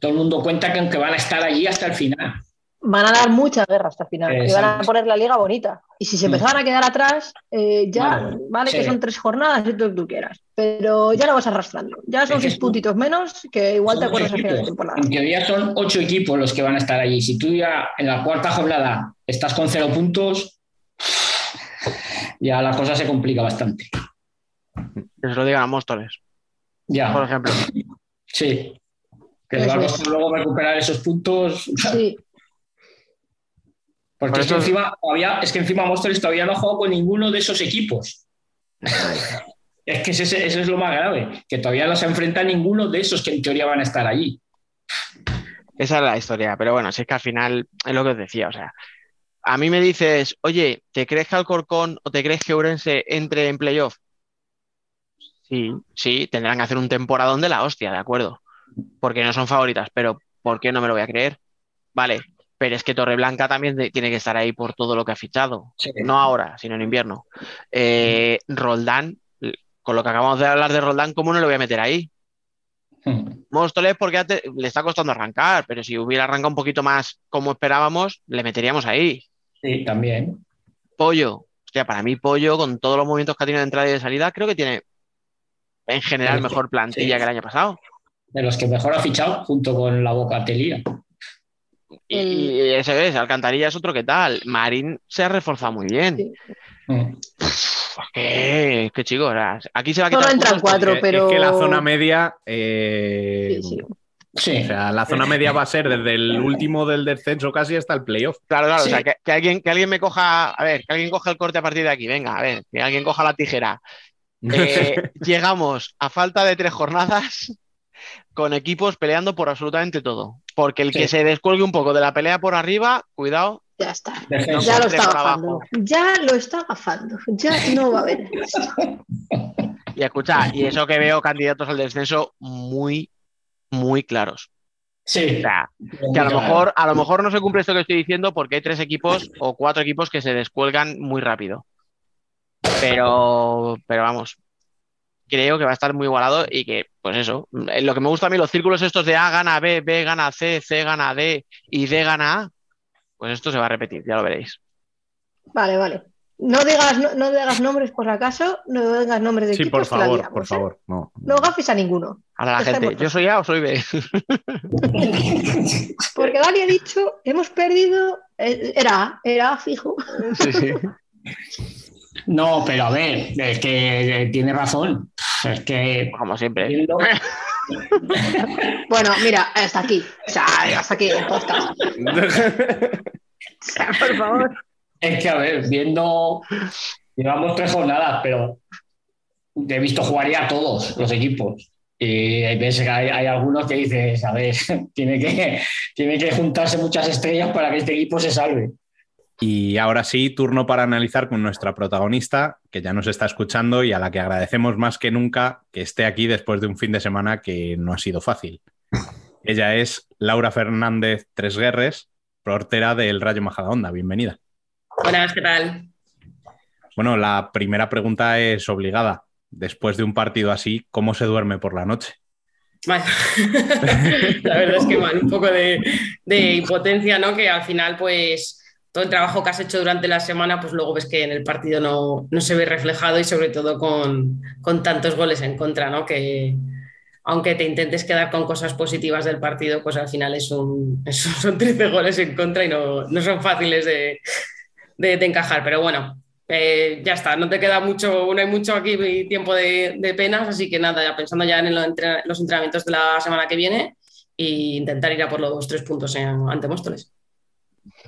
todo el mundo cuenta que, que van a estar allí hasta el final. Van a dar mucha guerra hasta el final. Y van a poner la liga bonita. Y si se Mm. empezaban a quedar atrás, eh, ya, Vale, vale, que son tres jornadas y todo lo que tú quieras. Pero ya lo vas arrastrando. Ya son Es seis puntitos menos que igual te acuerdas al final de temporada. En teoría son ocho equipos los que van a estar allí. Si tú ya en la cuarta jornada estás con cero puntos, ya la cosa se complica bastante. que se lo digan a Móstoles, por Ya, ejemplo. Sí. Que les va a Eso costar luego recuperar esos puntos. Sí, Porque Por es, que eso- encima, todavía, es que encima Móstoles todavía no ha jugado con ninguno de esos equipos. es que ese, ese es lo más grave, que todavía no se enfrenta a ninguno de esos que en teoría van a estar allí. Esa es la historia, pero bueno, si es que al final es lo que os decía, o sea, a mí me dices, oye, ¿te crees que Alcorcón o te crees que Ourense entre en playoff? Sí, sí, tendrán que hacer un temporadón de la hostia, de acuerdo, porque no son favoritas, pero ¿por qué no me lo voy a creer? Vale, pero es que Torreblanca también de- tiene que estar ahí por todo lo que ha fichado, Sí. no ahora, sino en invierno. Eh, Roldán, con lo que acabamos de hablar de Roldán, ¿cómo no lo voy a meter ahí? Móstoles porque le está costando arrancar, pero si hubiera arrancado un poquito más como esperábamos, le meteríamos ahí. Sí, también. Pollo, hostia, para mí Pollo, con todos los movimientos que ha tenido de entrada y de salida, creo que tiene en general mejor plantilla sí. que el año pasado. De los que mejor ha fichado junto con la Bocatelía. Y, El- y ese es, Alcantarilla es otro que tal. Marín se ha reforzado muy bien. Sí. Mm. Que, que chicos, aquí se va a Solo quitar entran puntos cuatro, porque- pero- Es que la zona media. eh, Sí, sí. Sí. O sea, la zona media va a ser desde el último del descenso casi hasta el playoff. Claro, claro, Sí. o sea, que, que alguien, que alguien me coja, a ver, que alguien coja el corte a partir de aquí, venga, a ver, que alguien coja la tijera. Eh, llegamos a falta de tres jornadas con equipos peleando por absolutamente todo. Porque el Sí. que se descuelgue un poco de la pelea por arriba, cuidado, Ya está. Ya lo está agafando. Ya lo está agafando. Ya no va a haber. y escucha, y eso que veo candidatos al descenso muy, muy claros. Sí. O sea, que a lo mejor, a lo mejor no se cumple esto que estoy diciendo porque hay tres equipos o cuatro equipos que se descuelgan muy rápido. Pero, pero vamos, creo que va a estar muy igualado y que, pues eso, eh, lo que me gusta a mí, los círculos estos de A gana B, B gana C, C gana D y D gana A, pues esto se va a repetir, ya lo veréis. Vale, vale. No digas, no, no digas nombres por acaso, no digas nombres de Sí, equipos por que la favor, liamos, por ¿eh? favor. No. No gafes a ninguno. Ahora la Dejemos gente, por ¿yo soy A o soy B? Porque Dani ha dicho, hemos perdido. eh, Era A, era A fijo. Sí, sí. No, pero a ver, es que eh, tiene razón. Es que Como siempre. viendo- Bueno, mira, hasta aquí. O sea, hasta aquí el podcast. O sea, por favor. Es que, a ver, viendo. Llevamos tres jornadas, pero he visto jugar ya a todos los equipos. Y hay veces que hay, hay algunos que dices, a ver, tiene que, tiene que juntarse muchas estrellas para que este equipo se salve. Y ahora sí, turno para analizar con nuestra protagonista, que ya nos está escuchando y a la que agradecemos más que nunca que esté aquí después de un fin de semana que no ha sido fácil. Ella es Laura Fernández Tresguerres, portera del Rayo Majadahonda. Bienvenida. Buenas, ¿qué tal? Bueno, la primera pregunta es obligada. Después de un partido así, ¿cómo se duerme por la noche? Mal. La verdad es que mal, un poco de, de impotencia, ¿no? Que al final, pues, todo el trabajo que has hecho durante la semana, pues luego ves que en el partido no, no se ve reflejado y sobre todo con, con tantos goles en contra, ¿no? Que aunque te intentes quedar con cosas positivas del partido, pues al final es un, son 13 goles en contra y no, no son fáciles de, de- encajar. Pero bueno, eh, ya está, no te queda mucho, no hay mucho aquí tiempo de, penas, así que nada, ya pensando ya en los entrenamientos de la semana que viene e intentar ir a por los tres puntos ante Móstoles.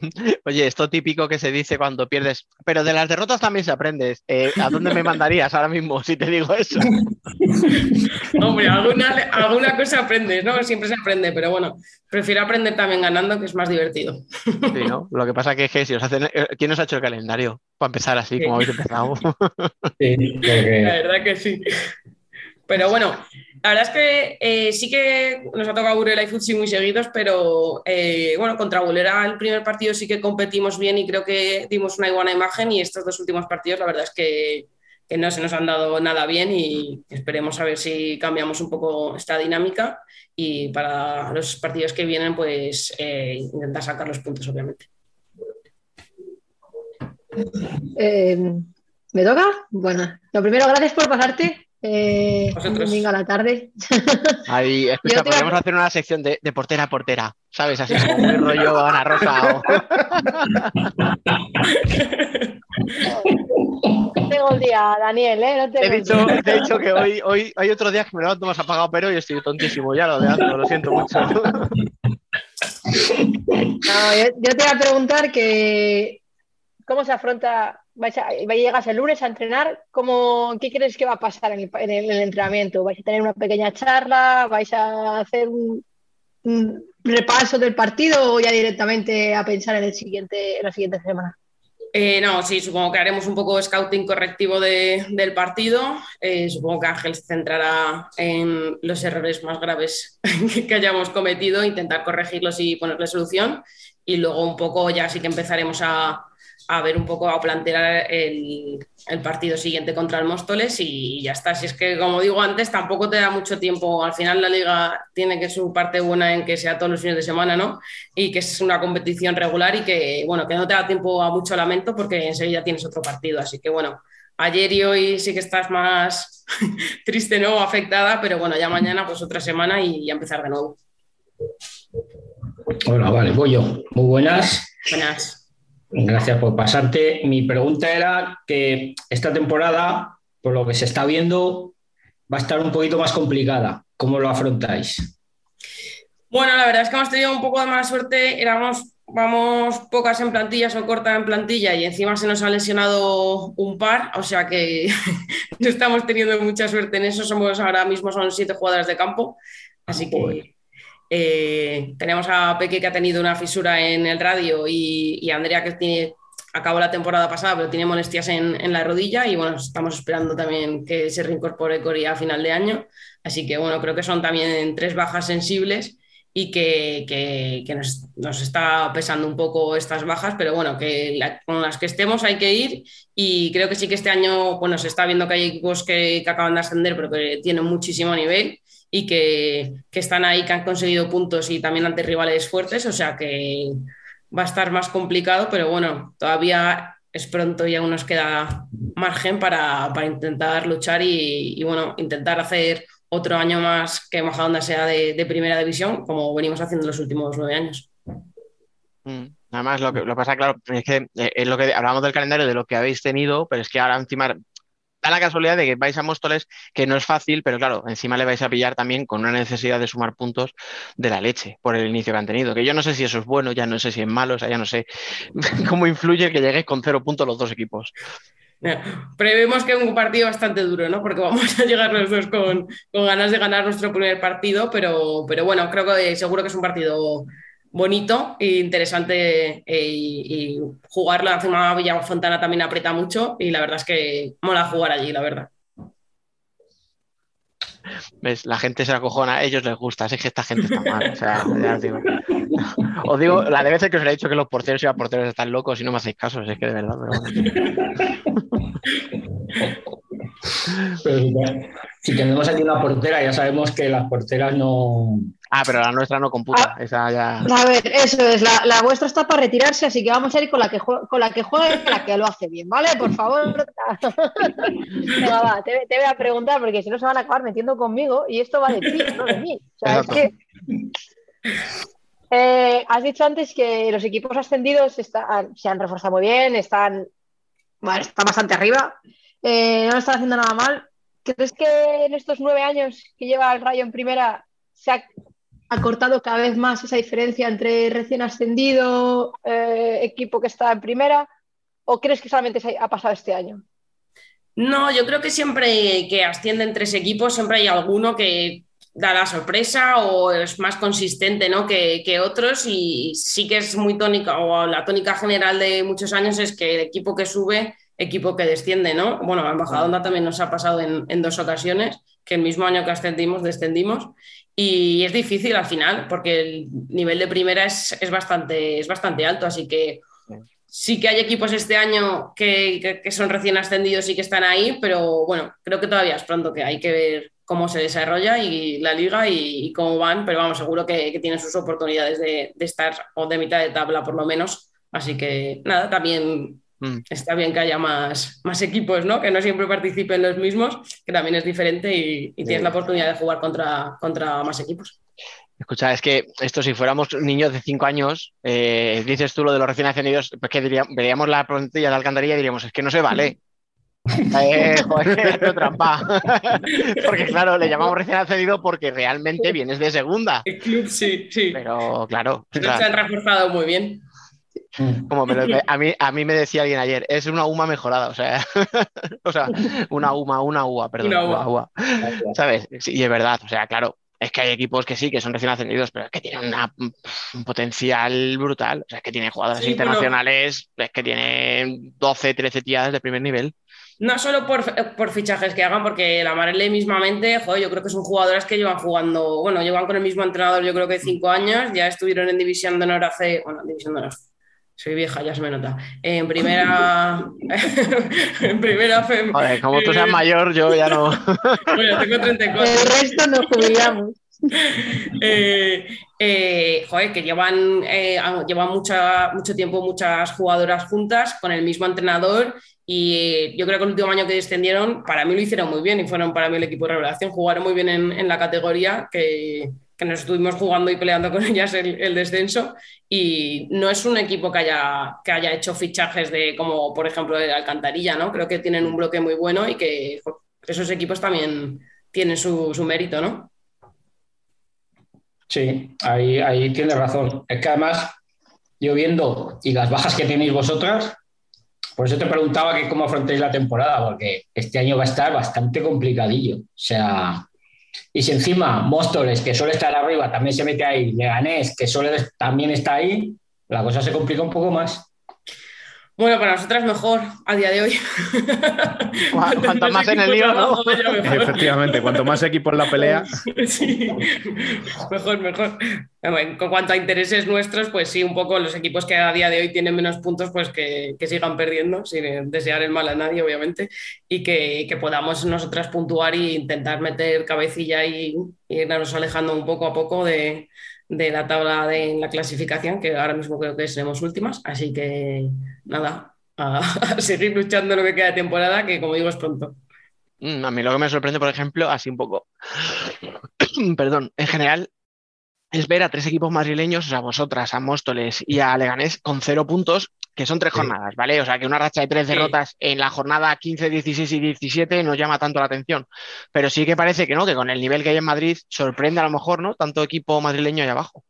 Oye, esto típico que se dice cuando pierdes, pero de las derrotas también se aprende. Eh, ¿A dónde me mandarías ahora mismo si te digo eso? Hombre, alguna, alguna cosa aprendes, ¿no? Siempre se aprende, pero bueno, prefiero aprender también ganando, que es más divertido. Sí, ¿no? Lo que pasa que es que si os hacen. eh, ¿Quién os ha hecho el calendario? Para empezar así, Sí. como habéis empezado. Sí, La verdad que sí. Pero bueno, la verdad es que eh, sí que nos ha tocado Burela y Futsi muy seguidos, pero eh, bueno, contra Burela el primer partido sí que competimos bien y creo que dimos una buena imagen y estos dos últimos partidos la verdad es que, no se nos han dado nada bien y esperemos a ver si cambiamos un poco esta dinámica y para los partidos que vienen pues eh, intentar sacar los puntos obviamente. Eh, ¿Me toca? Bueno, lo primero, gracias por pasarte. Eh, un domingo a la tarde. Ahí, escucha, Yo iba a- podríamos hacer una sección de, de portera a portera, ¿sabes? Así como muy rollo Ana Rosa. o- Tengo el día, Daniel, ¿eh? No Te he dicho, día. te he dicho que hoy, hoy hay otros días que me levanto más apagado, pero y estoy tontísimo ya lo de Astro, lo siento mucho. No, yo, yo te iba a preguntar que cómo se afronta, vais a, llegas el lunes a entrenar, ¿cómo, ¿qué crees que va a pasar en el, en el- en el entrenamiento? ¿Vais a tener una pequeña charla? ¿Vais a hacer un, repaso del partido o ya directamente a pensar en el siguiente, en la siguiente semana? Eh, no, sí, supongo que haremos un poco de scouting correctivo de- del partido. Eh, supongo que Ángel se centrará en los errores más graves que hayamos cometido, intentar corregirlos y ponerle solución. Y luego un poco ya sí que empezaremos a, a ver un poco, a plantear el, el partido siguiente contra el Móstoles y ya está. Si es que, como digo antes, tampoco te da mucho tiempo. Al final la liga tiene que su parte buena en que sea todos los fines de semana, ¿no? y que es una competición regular y que, bueno, que no te da tiempo a mucho lamento porque enseguida tienes otro partido. Así que, bueno, ayer y hoy sí que estás más triste, ¿no? Afectada, pero bueno, ya mañana pues otra semana y empezar de nuevo. Hola, vale, voy yo. Muy buenas. Buenas. Gracias por pasarte. Mi pregunta era que esta temporada, por lo que se está viendo, va a estar un poquito más complicada. ¿Cómo lo afrontáis? Bueno, la verdad es que hemos tenido un poco de mala suerte. Éramos, vamos pocas en plantilla, son cortas en plantilla y encima se nos ha lesionado un par, o sea que no estamos teniendo mucha suerte en eso. Somos ahora mismo son siete jugadoras de campo, así que eh, tenemos a Peque que ha tenido una fisura en el radio y, y Andrea que tiene, acabó la temporada pasada, pero tiene molestias en, en la rodilla y bueno, estamos esperando también que se reincorpore Cori a final de año. Así que bueno, creo que son también tres bajas sensibles y que, que- que nos, nos está pesando un poco estas bajas, pero bueno, que la- con las que estemos hay que ir y creo que sí que este año, bueno, se está viendo que hay equipos que, que acaban de ascender, pero que tienen muchísimo nivel y que, que están ahí, que han conseguido puntos y también ante rivales fuertes, o sea que va a estar más complicado, pero bueno, todavía es pronto y aún nos queda margen para, para intentar luchar y, bueno, intentar hacer otro año más que Majadahonda sea de, primera división, como venimos haciendo los últimos nueve años. Mm, Además, lo que lo pasa, claro, es que eh, es lo que hablamos del calendario de lo que habéis tenido, pero es que ahora encima da la casualidad de que vais a Móstoles, que no es fácil, pero claro, encima le vais a pillar también con una necesidad de sumar puntos de la leche por el inicio que han tenido. Que yo no sé si eso es bueno, ya no sé si es malo, o sea, ya no sé cómo influye que lleguéis con cero puntos los dos equipos. Prevemos que es un partido bastante duro, ¿no? Porque vamos a llegar los dos con, ganas de ganar nuestro primer partido, pero, pero bueno, creo que seguro que es un partido bonito e interesante eh, y, y jugarlo encima Villa Fontana también aprieta mucho y la verdad es que mola jugar allí, la verdad. ¿Ves? La gente se acojona, a ellos les gusta, es que esta gente está mal. O sea, ya os digo. Os digo, la de veces que os he dicho que los porteros y las porteros están locos y no me hacéis caso, es que de verdad, pero bueno. Si tenemos aquí una portera, ya sabemos que las porteras no. Ah, pero la nuestra no computa. Esa ya. A ver, eso es, la, la vuestra está para retirarse, así que vamos a ir con la que juega, con la que juega y la que lo hace bien, ¿vale? Por favor. Venga, va, te, te voy a preguntar porque si no se van a acabar metiendo conmigo y esto va de ti, no de mí. O sea, Exacto. es que eh, has dicho antes que los equipos ascendidos están- se han reforzado muy bien, están, bueno, están bastante arriba, eh, no lo están haciendo nada mal. ¿Crees que en estos nueve años que lleva el Rayo en primera se ha acortado cada vez más esa diferencia entre recién ascendido, eh, equipo que está en primera? ¿O crees que solamente se ha pasado este año? No, yo creo que siempre que ascienden tres equipos, siempre hay alguno que da la sorpresa o es más consistente ¿no? que, que, otros y sí que es muy tónica o la tónica general de muchos años es que el equipo que sube, equipo que desciende, ¿no? Bueno, a Embajadonda también nos ha pasado en, en, dos ocasiones, que el mismo año que ascendimos, descendimos y es difícil al final porque el nivel de primera es, es bastante, es bastante alto, así que sí que hay equipos este año que, que, que, son recién ascendidos y que están ahí, pero bueno, creo que todavía es pronto, que hay que ver cómo se desarrolla y la liga y, y cómo van, pero vamos, seguro que, que tienen sus oportunidades de, de, estar o de mitad de tabla por lo menos. Así que nada, también mm. está bien que haya más, más equipos, ¿no? Que no siempre participen los mismos, que también es diferente y, y tienes la oportunidad de jugar contra, contra más equipos. Escucha, es que esto si fuéramos niños de 5 años, eh, dices tú lo de los recién ascendidos, pues que diría, veríamos la plantilla de alcantarilla y diríamos, es que no se vale. Eh, joder, trampa. porque claro, le llamamos recién ascendido porque realmente vienes de segunda. El club, sí, sí. Pero claro. o sea, se han reforzado muy bien. Como me lo, a, mí, a mí me decía alguien ayer, es una UMA mejorada, o sea, o sea una UMA, una UA, perdón, una UA. UA. ¿Sabes? Sí, y es verdad, o sea, claro, es que hay equipos que sí, que son recién ascendidos, pero es que tienen una, un potencial brutal. O sea, es que tienen jugadores sí, internacionales, bueno, es que tienen 12, 13 tías de primer nivel. No solo por, por, fichajes que hagan, porque la Marelle mismamente, joder, yo creo que son jugadoras que llevan jugando, bueno, llevan con el mismo entrenador yo creo que cinco años, ya estuvieron en División de Honor hace, bueno, División de Honor, soy vieja, ya se me nota. En primera. en primera. Fem... Joder, como tú seas mayor, yo ya no. bueno, tengo 34. El resto nos jubilamos. eh, eh, joder, que llevan, eh, llevan mucha, mucho tiempo muchas jugadoras juntas con el mismo entrenador y yo creo que el último año que descendieron, para mí lo hicieron muy bien y fueron para mí el equipo de revelación, jugaron muy bien en, en la categoría que, que, nos estuvimos jugando y peleando con ellas el, el, descenso y no es un equipo que haya, que haya hecho fichajes de como por ejemplo de Alcantarilla, ¿no? Creo que tienen un bloque muy bueno y que esos equipos también tienen su, su mérito, ¿no? Sí, ahí, ahí tienes razón. Es que además, yo viendo y las bajas que tenéis vosotras, por eso te preguntaba que cómo afrontéis la temporada, porque este año va a estar bastante complicadillo. O sea, y si encima Móstoles, que suele estar arriba, también se mete ahí, Leganés, que suele también está ahí, la cosa se complica un poco más. Bueno, para nosotras mejor a día de hoy. Cuanto más en el lío, ¿no? Efectivamente, cuanto más equipos en la pelea. Sí, mejor, mejor. En cuanto a intereses nuestros, pues sí, un poco los equipos que a día de hoy tienen menos puntos, pues que, que sigan perdiendo, sin desear el mal a nadie, obviamente, y que, que podamos nosotras puntuar e intentar meter cabecilla y, y irnos alejando un poco a poco de, de la tabla de la clasificación, que ahora mismo creo que seremos últimas. Así que nada, a, seguir luchando lo que queda de temporada, que como digo es pronto. Mm, a mí lo que me sorprende, por ejemplo, así un poco, perdón, en general, es ver a tres equipos madrileños, a vosotras, a Móstoles y a Leganés, con cero puntos, que son tres sí. jornadas, ¿vale? O sea, que una racha de tres sí. derrotas en la jornada 15, 16 y 17 nos llama tanto la atención. Pero sí que parece que no, que con el nivel que hay en Madrid sorprende a lo mejor, ¿no? Tanto equipo madrileño ahí abajo.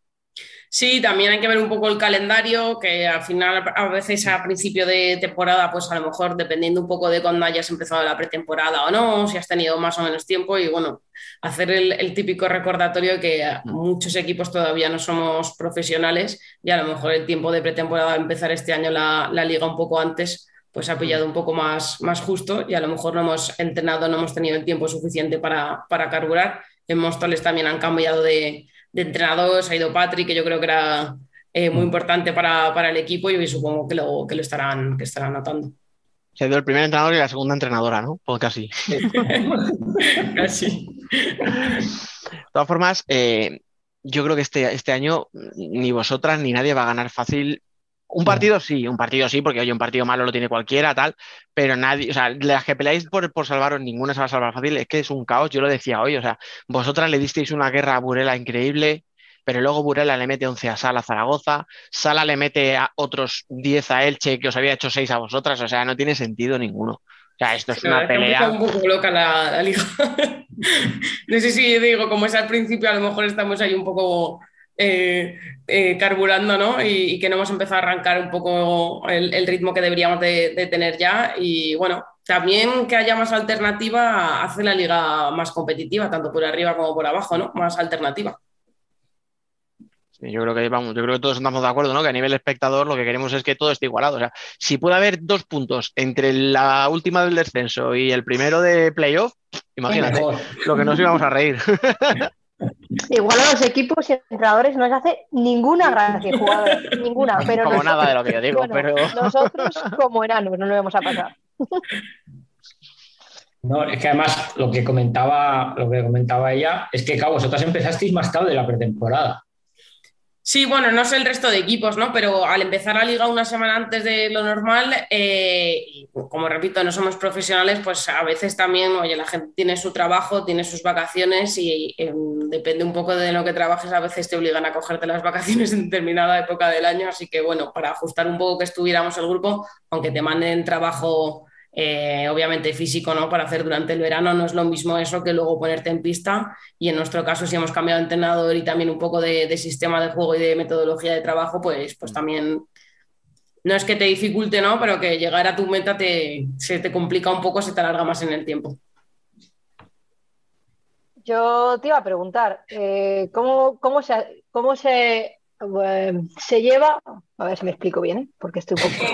Sí, también hay que ver un poco el calendario, que al final a veces a principio de temporada, pues a lo mejor dependiendo un poco de cuándo hayas empezado la pretemporada o no, si has tenido más o menos tiempo y bueno, hacer el, el típico recordatorio que muchos equipos todavía no somos profesionales y a lo mejor el tiempo de pretemporada empezar este año la, la liga un poco antes pues ha pillado un poco más, más justo y a lo mejor no hemos entrenado, no hemos tenido el tiempo suficiente para, para carburar. En Móstoles también han cambiado de, de entrenador, se ha ido Patrick, que yo creo que era eh, muy importante para, para, el equipo y supongo que lo, que lo estarán, que estarán notando. Se ha ido el primer entrenador y la segunda entrenadora, ¿no? Pues casi. casi. De todas formas, eh, yo creo que este, este año ni vosotras ni nadie va a ganar fácil un partido sí, un partido sí, porque oye, un partido malo lo tiene cualquiera, tal, pero nadie, o sea, las que peleáis por, por salvaros, ninguna se va a salvar fácil, es que es un caos, yo lo decía hoy, o sea, vosotras le disteis una guerra a Burela increíble, pero luego Burela le mete 11 a Sala Zaragoza, Sala le mete a otros 10 a Elche, que os había hecho 6 a vosotras, o sea, no tiene sentido ninguno. O sea, esto es una pelea. un poco loca la, la liga. No sé si digo, como es al principio, a lo mejor estamos ahí un poco eh, eh, carburando, ¿no? Y, que no hemos empezado a arrancar un poco el, ritmo que deberíamos de, tener ya. Y bueno, también que haya más alternativa hace la liga más competitiva, tanto por arriba como por abajo, ¿no? Más alternativa. yo creo que vamos, yo creo que todos estamos de acuerdo, ¿no? Que a nivel espectador lo que queremos es que todo esté igualado. O sea, si puede haber dos puntos entre la última del descenso y el primero de playoff, imagínate lo que nos íbamos a reír. Igual a los equipos y entrenadores no les hace ninguna gracia jugadores, ninguna. Pero como nada de lo que yo digo, pero. Nosotros como enanos no lo vamos a pasar. No, es que además lo que comentaba, lo que comentaba ella es que, cabo, vosotras empezasteis más tarde la pretemporada. Sí, bueno, no sé el resto de equipos, ¿no? Pero al empezar la liga una semana antes de lo normal, eh, y como repito, no somos profesionales, pues a veces también, oye, la gente tiene su trabajo, tiene sus vacaciones y em, depende un poco de lo que trabajes, a veces te obligan a cogerte las vacaciones en determinada época del año, así que bueno, para ajustar un poco que estuviéramos el grupo, aunque te manden trabajo eh, obviamente físico, ¿no? Para hacer durante el verano no es lo mismo eso que luego ponerte en pista. Y en nuestro caso, si hemos cambiado de entrenador y también un poco de, sistema de juego y de metodología de trabajo, pues, pues también no es que te dificulte, ¿no? Pero que llegar a tu meta te, se te complica un poco, se te alarga más en el tiempo. Yo te iba a preguntar, eh, ¿cómo, cómo, se, cómo se, eh, se lleva, a ver si me explico bien, ¿eh? porque estoy un poco...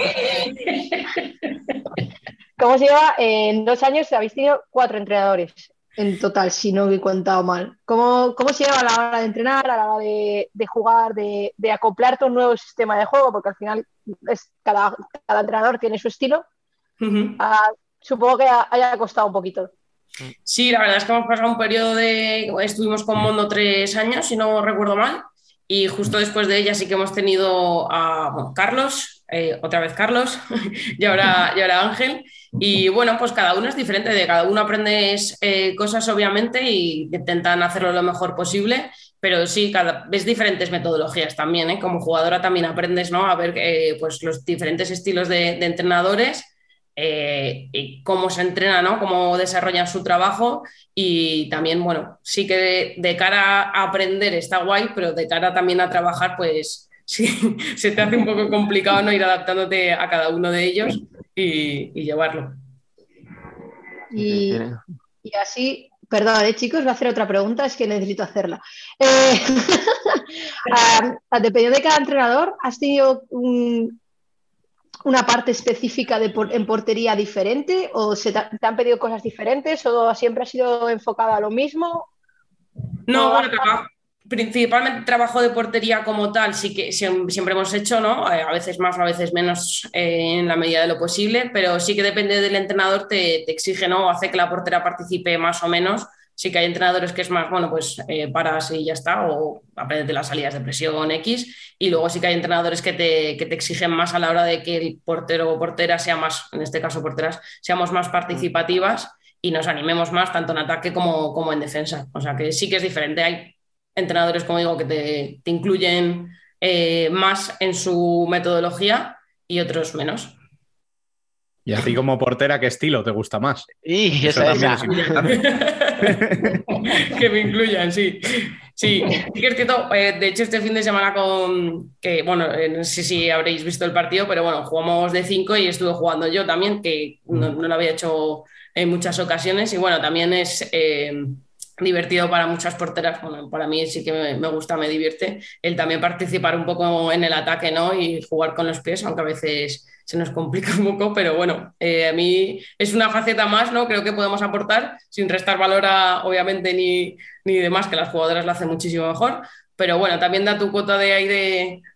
¿Cómo se lleva? En dos años habéis tenido cuatro entrenadores en total, si no he contado mal. ¿Cómo, cómo se lleva a la hora de entrenar, a la hora de, jugar, de, de, acoplarte a un nuevo sistema de juego? Porque al final es, cada, cada entrenador tiene su estilo. Ah, supongo que haya costado un poquito. Sí, la verdad es que hemos pasado un periodo de... Estuvimos con Mondo tres años, si no recuerdo mal, y justo después de ella sí que hemos tenido a Carlos, eh, otra vez Carlos, y, ahora, y ahora Ángel. Y bueno, pues cada uno es diferente, de cada uno aprendes eh, cosas obviamente y intentan hacerlo lo mejor posible, pero sí, cada, ves diferentes metodologías también, ¿eh? como jugadora también aprendes ¿no? a ver eh, pues los diferentes estilos de, entrenadores. y cómo se entrena, ¿no? cómo desarrollan su trabajo y también, bueno, sí que de, cara a aprender está guay, pero de cara también a trabajar, pues sí, se te hace un poco complicado no ir adaptándote a cada uno de ellos y, llevarlo. Y, así, perdón, ¿eh, chicos, voy a hacer otra pregunta, es que necesito hacerla. Eh, dependiendo de cada entrenador, ¿has tenido una parte específica de en portería diferente o se te, han pedido cosas diferentes o siempre ha sido enfocado a lo mismo? No, bueno, principalmente trabajo de portería como tal, sí que siempre hemos hecho, ¿no? Eh, a veces más, a veces menos eh, en la medida de lo posible, pero sí que depende del entrenador, te, exige, ¿no? Hace que la portera participe más o menos. Sí que hay entrenadores que es más, bueno, pues eh, paras y ya está, o aprendes de las salidas de presión X, y luego sí que hay entrenadores que te, que te exigen más a la hora de que el portero o portera sea más, en este caso porteras, seamos más participativas y nos animemos más tanto en ataque como, como en defensa. O sea que sí que es diferente. Hay entrenadores, como digo, que te, incluyen eh, más en su metodología y otros menos. Y a ti como portera, ¿qué estilo te gusta más? Y esa, esa. que me incluyan, sí. Sí, que es eh, de hecho este fin de semana con, que bueno, eh, no sé si habréis visto el partido, pero bueno, jugamos de cinco y estuve jugando yo también, que no, no lo había hecho en muchas ocasiones y bueno, también es divertido para muchas porteras. Bueno, para mí sí que me, gusta, me divierte el también participar un poco en el ataque, ¿no? Y jugar con los pies, aunque a veces se nos complica un poco, pero bueno, eh, a mí es una faceta más, ¿no? Creo que podemos aportar sin restar valor a, obviamente, ni, ni demás, que las jugadoras lo hacen muchísimo mejor. Pero bueno, también da tu cuota de ahí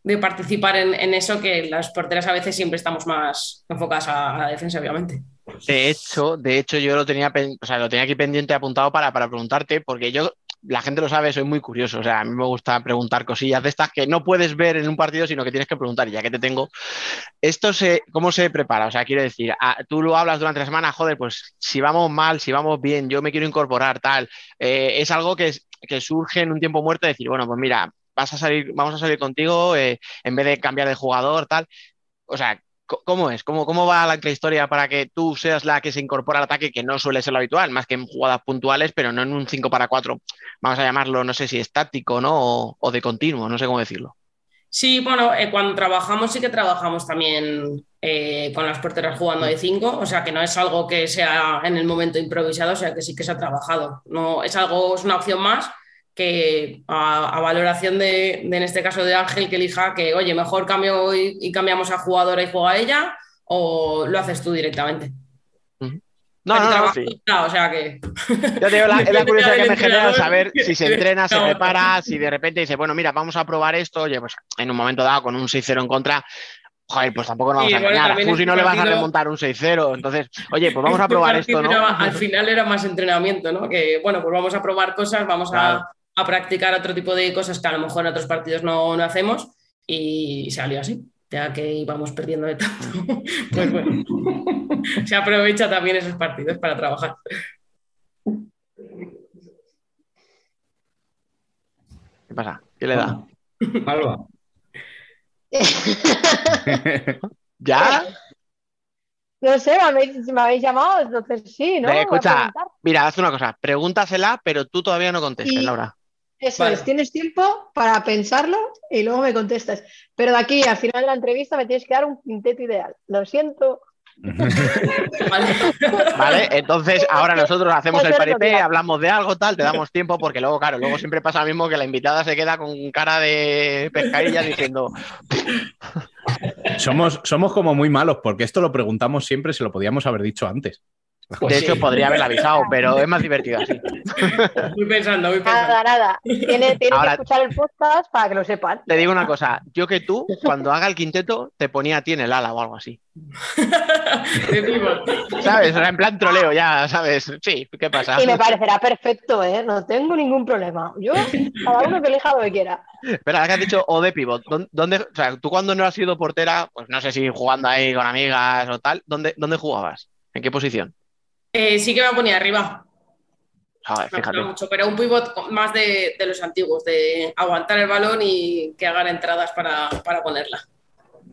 de, participar en, en, eso, que las porteras a veces siempre estamos más enfocadas a la defensa, obviamente. De hecho, de hecho, yo lo tenía, o sea, lo tenía aquí pendiente apuntado para, para preguntarte, porque yo, la gente lo sabe, soy muy curioso. O sea, a mí me gusta preguntar cosillas de estas que no puedes ver en un partido, sino que tienes que preguntar. Y ya que te tengo, ¿esto se, cómo se prepara? O sea, quiero decir, tú lo hablas durante la semana, joder, pues si vamos mal, si vamos bien, yo me quiero incorporar, tal. Eh, es algo que, que surge en un tiempo muerto, decir, bueno, pues mira, vas a salir, vamos a salir contigo eh, en vez de cambiar de jugador, tal. O sea, ¿cómo es? ¿Cómo, ¿Cómo va la, historia para que tú seas la que se incorpora al ataque, que no suele ser lo habitual, más que en jugadas puntuales, pero no en un 5 para 4, vamos a llamarlo, no sé si estático, ¿no? O, o de continuo, no sé cómo decirlo. Sí, bueno, eh, cuando trabajamos sí que trabajamos también eh, con las porteras jugando de 5, o sea que no es algo que sea en el momento improvisado, o sea que sí que se ha trabajado. No, es algo, es una opción más que a, a valoración de, de, en este caso, de Ángel, que elija que, oye, mejor cambio y, y cambiamos a jugadora y juega ella, o lo haces tú directamente. No, Aquí no, no, trabajo sí. ya, o sea que. Yo te digo, la, es la curiosidad que me genera saber si se entrena, se No. prepara, si de repente dice, bueno, mira, vamos a probar esto, oye, pues en un momento dado con un 6-0 en contra, joder, pues tampoco nos vamos Sí, a bueno, engañar. también A Fusi no le vas a remontar un 6-0, entonces, oye, pues vamos a probar esto, ¿no? era- al final era más entrenamiento, ¿no? Que bueno, pues vamos a probar cosas, vamos Claro. a, practicar otro tipo de cosas que a lo mejor en otros partidos no, no hacemos y salió así, ya que íbamos perdiendo de tanto. Pues bueno, se aprovecha también esos partidos para trabajar. ¿Qué pasa? ¿Qué le da? Alba. ¿Ya? No sé, me habéis, me habéis llamado, entonces sí, ¿no? A escucha, mira, haz una cosa, pregúntasela, pero tú todavía no contestes, Y- Laura. Eso Vale. es, tienes tiempo para pensarlo y luego me contestas. Pero de aquí al final de la entrevista me tienes que dar un quinteto ideal. Lo siento. ¿vale? Entonces ahora nosotros hacemos el paripé, hablamos de algo, tal, te damos tiempo, porque luego, claro, luego siempre pasa lo mismo que la invitada se queda con cara de pescadilla diciendo, Somos, somos como muy malos, porque esto lo preguntamos siempre, se lo podíamos haber dicho antes. Pues de sí. hecho podría haberla avisado, pero es más divertido así. Voy pensando, voy pensando. Nada, nada. Tiene, tiene Ahora- que escuchar el podcast para que lo sepan. Te digo una cosa, yo que tú, cuando haga el quinteto, te ponía a ti en el ala o algo así. ¿Sabes? O sea, en plan troleo ya, ¿sabes? Sí, ¿qué pasa? Y me parecerá perfecto, ¿eh? No tengo ningún problema. Yo, cada uno que elija lo que quiera. Espera, que has dicho o de pivot. ¿Dónde, dónde- o sea, tú cuando no has sido portera, pues no sé si jugando ahí con amigas o tal, ¿dónde, dónde jugabas? ¿En qué posición? Eh, sí que me ponía arriba. Joder, Me fíjate. mucho, pero un pivot más de, de los antiguos, de aguantar el balón y que hagan entradas para, para ponerla.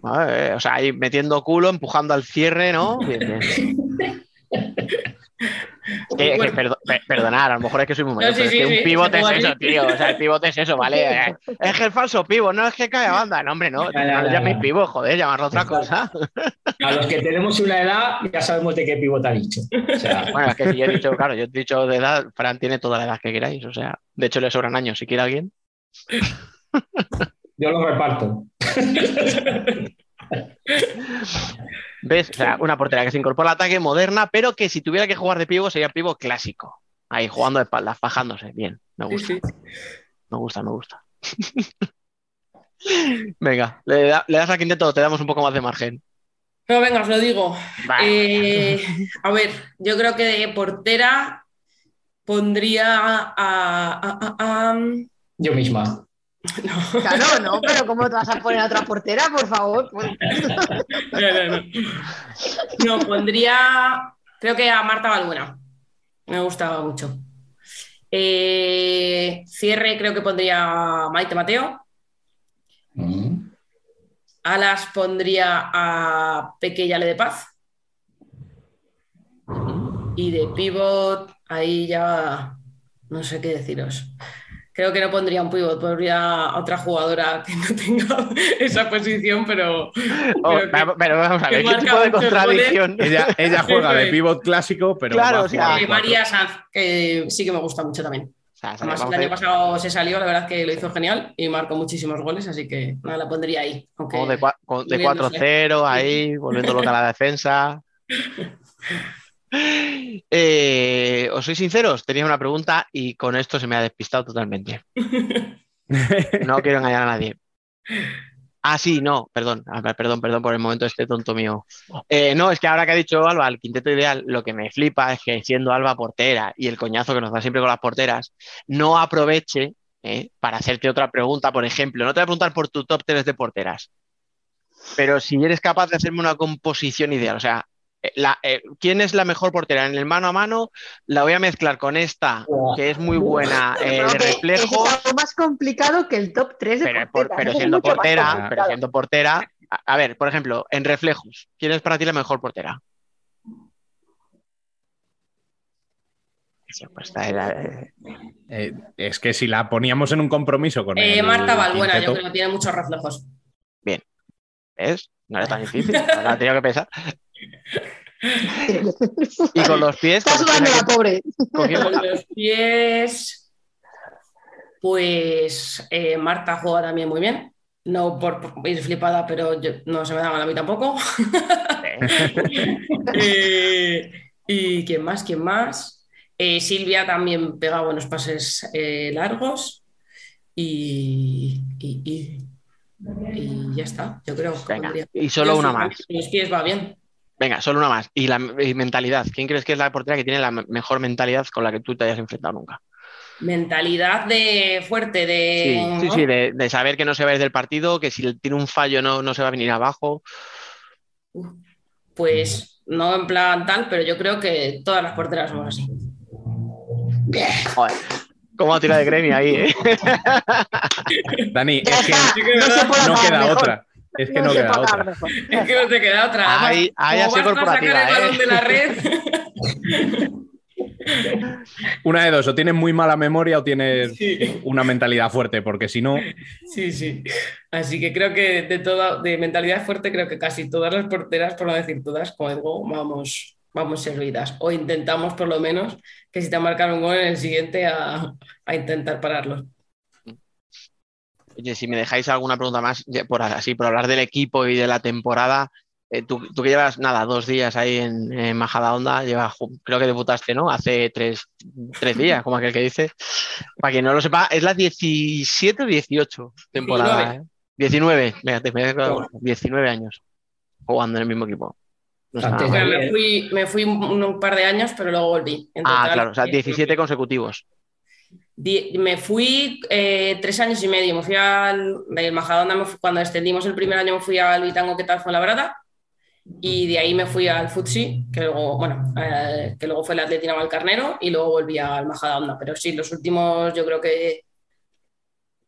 O sea, ahí metiendo culo, empujando al cierre, ¿no? Bien, bien. Que- que Bueno. perdo- per- perdonar, a lo mejor es que soy muy No, sí, pero es sí, que un sí, pivot se es eso, tío. O sea, el pivot es eso, ¿vale? Eh, Es que el falso pivot, no es que cae a banda. No, hombre, no. Ya, ya, No llaméis ya. pivot, joder, llamarlo otra cosa. A los que tenemos una edad ya sabemos de qué pivot ha dicho. O sea, Bueno, es que si yo he dicho, claro, yo he dicho de edad, Fran tiene toda la edad que queráis. O sea, de hecho le sobran años. Si quiere alguien. yo lo reparto. ¿Ves? O sea, una portera que se incorpora al ataque moderna, pero que si tuviera que jugar de pivot sería pivot clásico. Ahí jugando de espaldas, fajándose. Bien, me gusta. Sí, sí. Me gusta, me gusta. Venga, le, da- le das al quinteto, te damos un poco más de margen. Pero venga, os lo digo. Eh, a ver, yo creo que de portera pondría a. a- a- a- Yo misma. No. Claro, no, pero ¿cómo te vas a poner a otra portera, por favor? Pues, No, no, no. No, pondría, creo que a Marta Balbuena. Me gustaba mucho. Eh, cierre, creo que pondría a Maite Mateo. Mm. Alas pondría a Peque Yale de Paz. Y de pivot, ahí ya no sé qué deciros. Creo que no pondría un pivot, pondría a otra jugadora que no tenga esa posición, pero. Oh, pero que- pero, pero vamos a ver, ¿qué tipo de contradicción? Ella, ella juega de pivot clásico, pero Claro, va a o sea, jugar cuatro. María Sanz, que sí que me gusta mucho también. O sea, Además, vamos el a año pasado se salió, la verdad es que lo hizo genial y marcó muchísimos goles, así que nada, la pondría ahí. Aunque... de, de moviéndose. 4-0 ahí, volviendo loca la defensa. Eh, ¿Os soy sinceros? Tenía una pregunta y con esto se me ha despistado totalmente. No quiero engañar a nadie. Ah, sí, no, perdón, perdón, perdón por el momento este tonto mío. Eh, no, es que ahora que ha dicho Alba, el quinteto ideal, lo que me flipa es que siendo Alba portera y el coñazo que nos da siempre con las porteras, no aproveche eh, para hacerte otra pregunta, por ejemplo. No te voy a preguntar por tu top 3 de porteras, pero si eres capaz de hacerme una composición ideal, o sea, la- eh, ¿quién es la mejor portera? En el mano a mano la voy a mezclar con esta, que es muy buena eh, de reflejo. Es algo más complicado que el top 3 de Pero, por- pero siendo portera, pero siendo portera, A, a ver, por ejemplo, en reflejos, ¿quién es para ti la mejor portera? Pues, eh, Eh, es que si la poníamos en un compromiso con Eh, el Marta Balbuena, yo creo que tiene muchos reflejos. ¿Ves? No era tan difícil, ahora he tenido que pensar. Y con los pies. Está sudando la pobre. ¿con los pies, pues eh, Marta juega también muy bien. No por, por ir flipada, pero yo- no se me da mal a mí tampoco. Eh, ¿Y quién más? ¿Quién más? Eh, Silvia también pega buenos pases eh, largos. Y, y, y- y ya está, yo creo. Venga, y solo una más. Los pies va bien. Venga, solo una más. Y la y mentalidad. ¿Quién crees que es la portera que tiene la me- mejor mentalidad con la que tú te hayas enfrentado nunca? Mentalidad de fuerte, Sí, de. sí, ¿no? sí, de, de saber que no se va a ir del partido, que si tiene un fallo no, no se va a venir abajo. Pues no en plan tal, pero yo creo que todas las porteras somos así. Joder, cómo ha tirado de gremio ahí, ¿eh? Dani, es que no se puede no acabar queda mejor. otra. Es que no, se queda otra. mejor. Es que no te queda otra. Sido basta sacar corporativa, el balón ¿eh? de la red. Una de dos, o tienes muy mala memoria o tienes Sí. una mentalidad fuerte, porque si no, Sí, sí. Así que creo que de toda, de mentalidad fuerte, creo que casi todas las porteras, por no decir todas, digo, vamos, vamos servidas. O intentamos por lo menos que si te marcan un gol en el siguiente a, a intentar pararlo. Oye, si me dejáis alguna pregunta más, por así, por hablar del equipo y de la temporada, eh, tú, tú que llevas, nada, dos días ahí en, en Majadahonda, llevas, ju- creo que debutaste, ¿no? Hace tres, tres días, como aquel que dice. Para quien no lo sepa, es la 17 o 18 temporada. 19. ¿eh? 19, fíjate, me he quedado 19 años jugando en el mismo equipo. No Antes mal. Me fui, me fui un, un par de años, pero luego volví. En Ah, claro, o sea, eh, 17 consecutivos. Die- Me fui eh, tres años y medio. Me fui al del Majadahonda, me fui- cuando extendimos el primer año, me fui al Vitango, que tal fue la brada. Y de ahí me fui al Futsi, que luego, bueno, eh, que luego fue el Atletina Valcarnero, y luego volví al Majadahonda. Pero sí, los últimos, yo creo que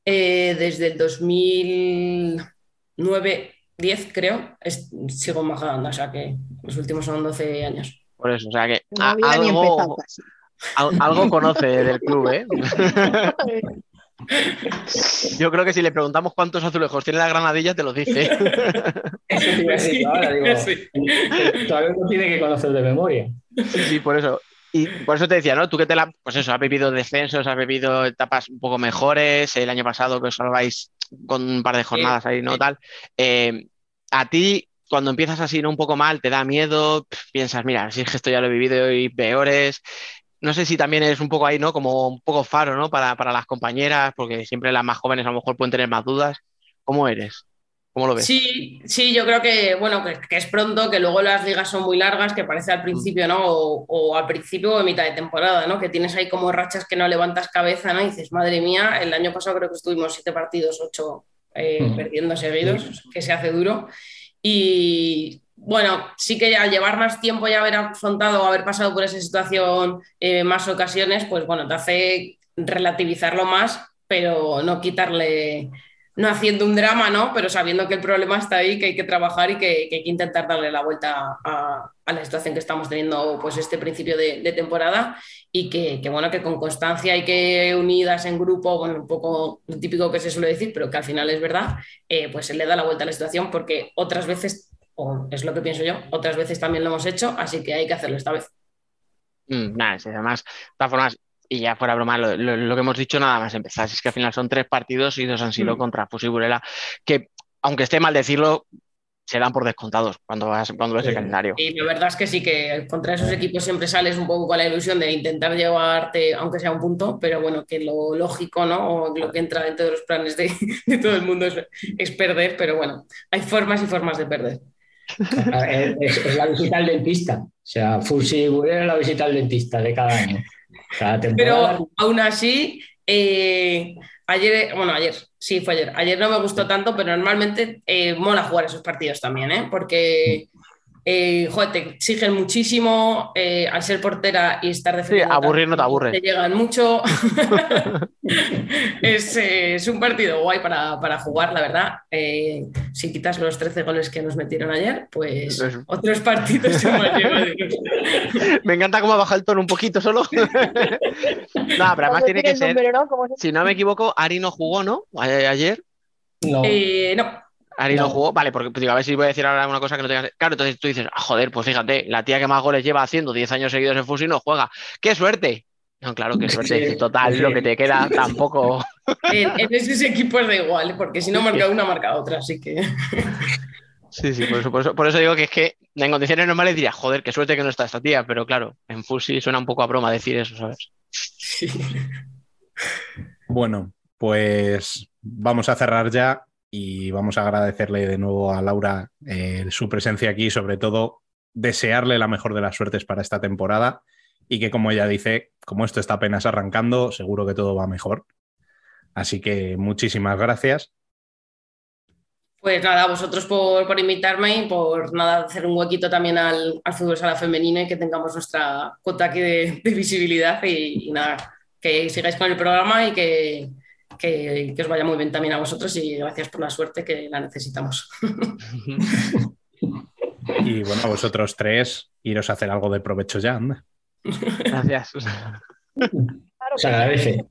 eh, desde el 2009, 10 creo, es- sigo en Majadahonda, o sea que los últimos son 12 años. Por eso, o sea que No a- algo, algo conoce del club, ¿eh? Yo creo que si le preguntamos cuántos azulejos tiene la granadilla, te lo dice. Eso te iba a decir ahora, digo, Sí. todavía no tiene que conocer de memoria. Sí, sí, por eso. Y por eso te decía, ¿no? Tú que te la, pues eso, has vivido descensos, has vivido etapas un poco mejores, el año pasado que os salváis con un par de jornadas ahí, ¿no? Tal. Eh, a ti, cuando empiezas así, ¿no? Un poco mal, te da miedo, piensas, mira, si es que esto ya lo he vivido y peores. No sé si también eres un poco ahí, ¿no? Como un poco faro, ¿no? Para, para las compañeras, porque siempre las más jóvenes a lo mejor pueden tener más dudas. ¿Cómo eres? ¿Cómo lo ves? Sí, sí, yo creo que, bueno, que, que es pronto, que luego las ligas son muy largas, que parece al principio, ¿no? O, o al principio o a mitad de temporada, ¿no? Que tienes ahí como rachas que no levantas cabeza, ¿no? Y dices, madre mía, el año pasado creo que estuvimos siete partidos, ocho eh, Mm. perdiendo seguidos, que se hace duro. Y bueno, sí que al llevar más tiempo y haber afrontado o haber pasado por esa situación eh, más ocasiones, pues bueno, te hace relativizarlo más, pero no quitarle no haciendo un drama, ¿no? Pero sabiendo que el problema está ahí, que hay que trabajar y que, hay que intentar darle la vuelta a, la situación que estamos teniendo pues este principio de, temporada y que, que, bueno, que con constancia y que unidas en grupo, bueno, un poco lo típico que se suele decir, pero que al final es verdad, eh, pues se le da la vuelta a la situación porque otras veces, o es lo que pienso yo, otras veces también lo hemos hecho, así que hay que hacerlo esta vez. Mm, nada, sí, además, de todas formas, y ya fuera broma, lo, lo- lo que hemos dicho nada más empezar, es que al final son tres partidos y dos han sido Mm. contra Fus y Burela, que aunque esté mal decirlo, se dan por descontados cuando, vas, cuando ves el calendario. Y la verdad es que sí, que contra esos equipos siempre sales un poco con la ilusión de intentar llevarte, aunque sea un punto, pero bueno, que lo lógico, ¿no? O lo que entra dentro de los planes de, de todo el mundo es, es perder, pero bueno, hay formas y formas de perder. Es, es- la visita al dentista. O sea, Burela es la visita al dentista de cada año. Cada temporada. Pero aún así, eh, ayer, bueno, ayer, sí, fue ayer. Ayer no me gustó tanto, pero normalmente eh, mola jugar esos partidos también, ¿eh? Porque eh, joder, te exigen muchísimo, eh, al ser portera y estar defendiendo. Sí, aburrir no te aburre. Te llegan mucho. es, eh, es, un partido guay para, para jugar, la verdad. Eh, si quitas los 13 goles que nos metieron ayer, pues otros partidos. Me encanta cómo ha bajado el tono un poquito solo. no, pero además tiene que ser. Número, ¿no? ¿Cómo se- Si no me equivoco, Ari no jugó, ¿no? Ayer. No, Eh, no, Ari no. No. jugó, vale, porque pues, digo, a ver si voy a decir ahora una cosa que no tenga. Claro, entonces tú dices, ah, joder, pues fíjate, la tía que más goles lleva haciendo 10 años seguidos en Fusi no juega. ¡Qué suerte! No, claro, qué suerte. Sí, Total, sí. lo que te queda tampoco. en, en esos equipos da igual, porque si no marca una, marca otra, así que. Sí, sí, por eso, por eso, por eso digo que es que en condiciones normales diría, joder, qué suerte que no está esta tía, pero claro, en Fusi suena un poco a broma decir eso, ¿sabes? Bueno, pues vamos a cerrar ya y vamos a agradecerle de nuevo a Laura eh, su presencia aquí y sobre todo desearle la mejor de las suertes para esta temporada y que como ella dice, como esto está apenas arrancando, seguro que todo va mejor. Así que muchísimas gracias. Pues nada, a vosotros por, por invitarme y por nada, hacer un huequito también al, al fútbol sala femenina y que tengamos nuestra cuota aquí de, visibilidad y nada, que sigáis con el programa y que, que, que os vaya muy bien también a vosotros y gracias por la suerte que la necesitamos. Y bueno, a vosotros tres, iros a hacer algo de provecho ya. Gracias. Claro se que- agradece.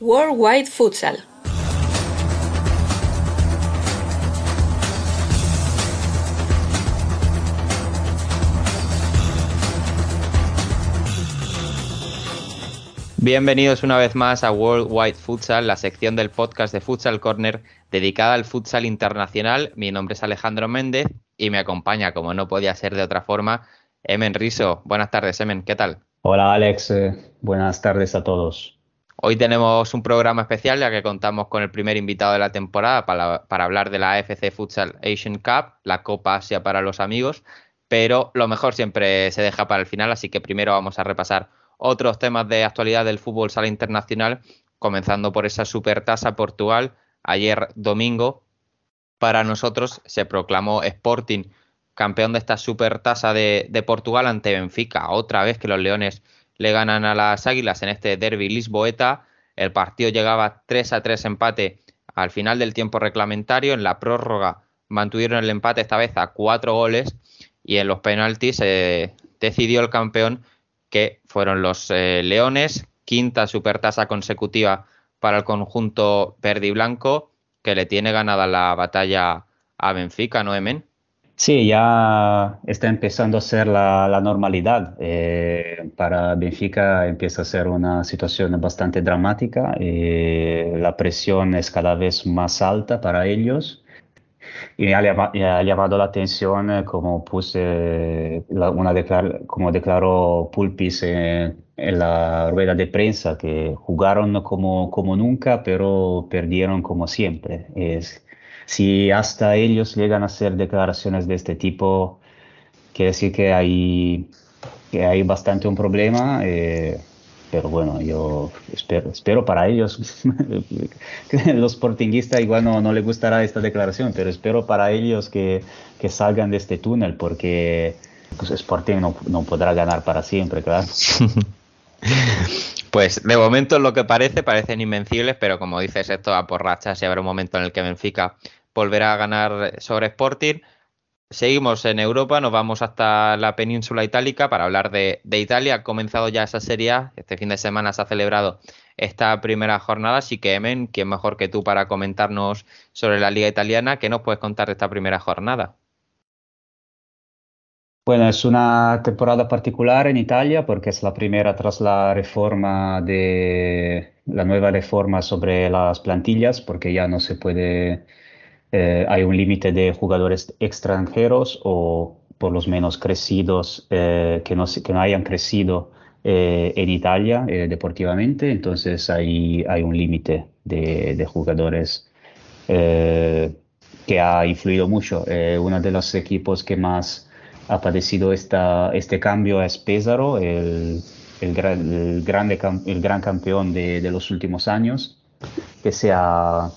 Worldwide Futsal. Bienvenidos una vez más a World Wide Futsal, la sección del podcast de Futsal Corner dedicada al futsal internacional. Mi nombre es Alejandro Méndez y me acompaña, como no podía ser de otra forma, Emen Riso. Buenas tardes, Emen, ¿qué tal? Hola Alex, eh, buenas tardes a todos. Hoy tenemos un programa especial ya que contamos con el primer invitado de la temporada para, para hablar de la AFC Futsal Asian Cup, la Copa Asia para los amigos, pero lo mejor siempre se deja para el final, así que primero vamos a repasar otros temas de actualidad del fútbol sala internacional, comenzando por esa supertasa Portugal. Ayer domingo, para nosotros se proclamó Sporting campeón de esta supertasa de, de Portugal ante Benfica. Otra vez que los Leones le ganan a las Águilas en este derby lisboeta. El partido llegaba 3 a 3 empate al final del tiempo reglamentario. En la prórroga mantuvieron el empate esta vez a cuatro goles y en los penaltis eh, decidió el campeón que fueron los eh, Leones, quinta supertasa consecutiva para el conjunto verde y blanco, que le tiene ganada la batalla a Benfica, ¿no, Emen? Sí, ya está empezando a ser la, normalidad. Eh, para Benfica empieza a ser una situación bastante dramática. eh, la presión es cada vez más alta para ellos. Y ha, ha llamado la atención, eh, como puse, la- una declar- como declaró Pulpis eh, en la rueda de prensa, que jugaron como, como nunca, pero perdieron como siempre. Es, si hasta ellos llegan a hacer declaraciones de este tipo, quiere decir que hay, que hay bastante un problema. eh, pero bueno, yo espero, espero para ellos, los sportinguistas igual no, no les gustará esta declaración, pero espero para ellos que, que salgan de este túnel porque pues, Sporting no, no podrá ganar para siempre, claro. Pues de momento lo que parece, parecen invencibles, pero como dices, esto va por rachas y habrá un momento en el que Benfica volverá a ganar sobre Sporting. Seguimos en Europa, nos vamos hasta la península itálica para hablar de, Italia. Ha comenzado ya esa Serie este fin de semana se ha celebrado esta primera jornada, así que Emen, ¿quién mejor que tú para comentarnos sobre la liga italiana? ¿Qué nos puedes contar de esta primera jornada? Bueno, es una temporada particular en Italia porque es la primera tras la reforma de la nueva reforma sobre las plantillas, porque ya no se puede, eh, hay un límite de jugadores extranjeros o por lo menos crecidos eh, que no, que no hayan crecido eh, en Italia eh, deportivamente, entonces hay, hay un límite de, de jugadores eh, que ha influido mucho. Eh, uno de los equipos que más ha padecido esta, este cambio es Pesaro, el, el, el, grande, el gran campeón de, de, los últimos años, que se ha,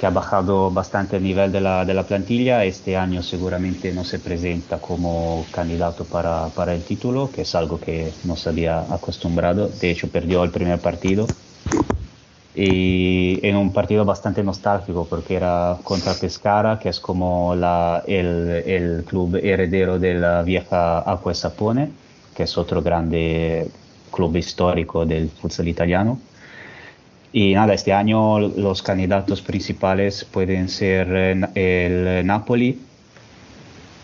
que ha bajado bastante el nivel de la, de la. Este año seguramente no se presenta como candidato para, para, el título, que es algo que no se había acostumbrado. De hecho, perdió el primer partido. Y en un partido bastante nostálgico porque era contra Pescara, que es como la, el, el club heredero de la vieja Acqua Sapone, que es otro grande club histórico del futsal italiano. Y nada, este año los candidatos principales pueden ser el Napoli,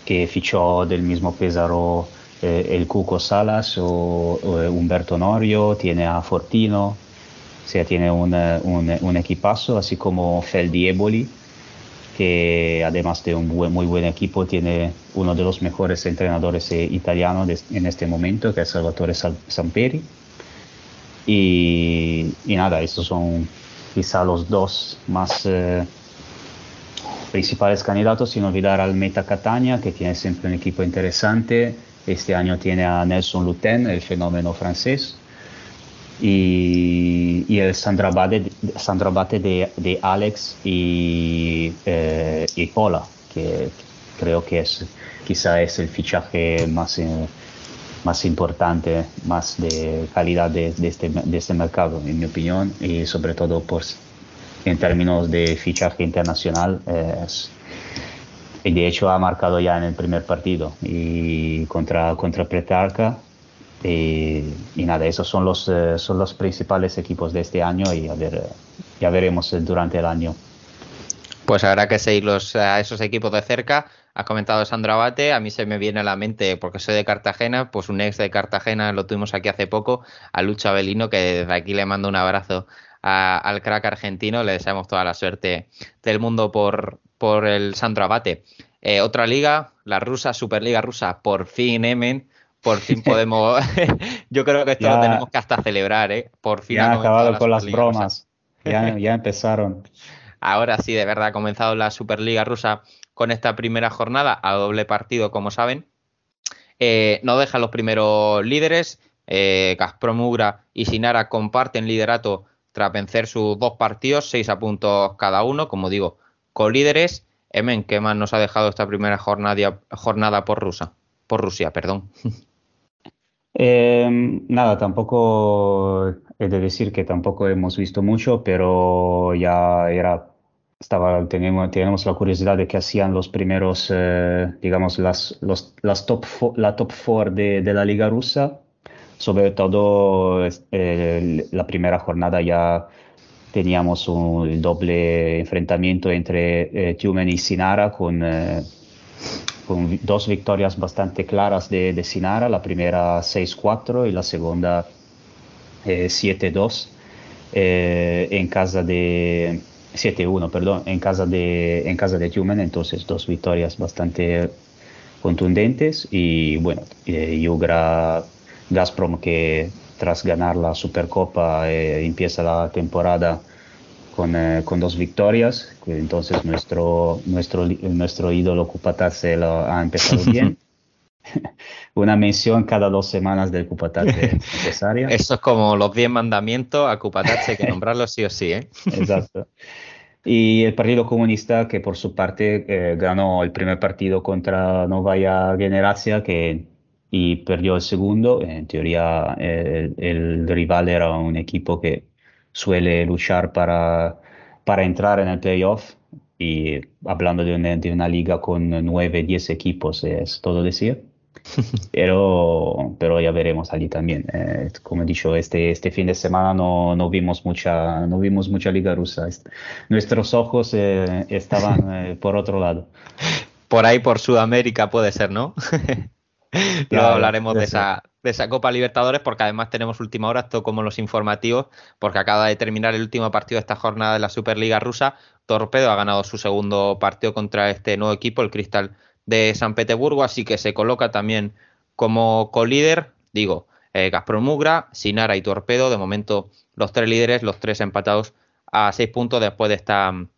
que fichó del mismo Pesaro eh, el Cuco Salas o, o, Humberto Norio, tiene a Fortino, o sea, tiene un, un, un equipazo, así como Feldieboli, que además de un buen, muy buen equipo, tiene uno de los mejores entrenadores eh, italianos en este momento, que es Salvatore Samperi. Y, y, nada, estos son quizá los dos más eh, principales candidatos, sin olvidar al Meta Catania, que tiene siempre un equipo interesante. Este año tiene a Nelson Luten, el fenómeno francés. Y, y, el Sandrabate, Sandrabate de, de, Alex y, eh, y Pola, que creo que es quizá es el fichaje más, eh, más importante, más de calidad de, de, este, de este mercado, en mi opinión, y sobre todo por, en términos de fichaje internacional. Es, de hecho ha marcado ya en el primer partido y contra, contra Pretarca y, y, nada, esos son los, eh, son los principales equipos de este año y a ver, ya veremos durante el año. Pues habrá que seguirlos a esos equipos de cerca. Has comentado Sandro Abate, a mí se me viene a la mente, porque soy de Cartagena, pues un ex de Cartagena, lo tuvimos aquí hace poco, a Lucho Avelino, que desde aquí le mando un abrazo a, al crack argentino, le deseamos toda la suerte del mundo por, por el Sandro Abate. Eh, otra liga, la rusa, Superliga rusa, por fin, Emen, por fin podemos. Yo creo que esto Ya- lo tenemos que hasta celebrar, ¿eh? Por fin Ya ha han acabado la con las bromas, ya, ya empezaron. Ahora sí, de verdad, ha comenzado la Superliga rusa con esta primera jornada a doble partido, como saben. Eh, no dejan los primeros líderes. Eh, y Sinara comparten liderato tras vencer sus dos partidos, seis a puntos cada uno, como digo, con líderes. Emen, ¿qué más nos ha dejado esta primera jornada, jornada por Rusia? Por Rusia, perdón. Eh, nada, tampoco he de decir que tampoco hemos visto mucho, pero ya era, estaba, tenemos, tenemos la curiosidad de qué hacían los primeros, eh, digamos, las, los, las top la top four de, de la Liga Rusa. Sobre todo eh, la primera jornada ya teníamos un doble enfrentamiento entre eh, Tumen y Sinara con, eh, con dos victorias bastante claras de, de Sinara, la primera 6-4 y la segunda eh, 7-2 eh, en casa de 7-1, perdón, en casa de en casa de Tumen, entonces dos victorias bastante contundentes y bueno, eh, Yugra Gazprom que tras ganar la Supercopa eh, empieza la temporada con, eh, con dos victorias, entonces nuestro, nuestro, nuestro ídolo Kupatase lo ha empezado bien. Una mención cada dos semanas del Kupatase necesaria. Eso es como los 10 mandamientos, a Kupatache hay que nombrarlos sí o sí, ¿eh? Exacto. Y el Partido Comunista, que por su parte eh, ganó el primer partido contra Novaya Generacia que, y perdió el segundo. En teoría, eh, el, el rival era un equipo que suele luchar para, para entrar en el playoff. Y hablando de una, de una liga con nueve, diez equipos, es todo decir. Pero, pero ya veremos allí también. Eh, como he dicho, este, este fin de semana no, no vimos mucha, no vimos mucha liga rusa. Est- Nuestros ojos eh, estaban eh, por otro lado. Por ahí, por Sudamérica puede ser, ¿no? Luego Claro, hablaremos de esa, de esa Copa Libertadores porque además tenemos última hora, esto como los informativos, porque acaba de terminar el último partido de esta jornada de la Superliga rusa. Torpedo ha ganado su segundo partido contra este nuevo equipo, el Cristal de San Petersburgo, así que se coloca también como colíder, digo, eh, Gazprom Ugra, Sinara y Torpedo, de momento los tres líderes, los tres empatados a seis puntos después de esta mm,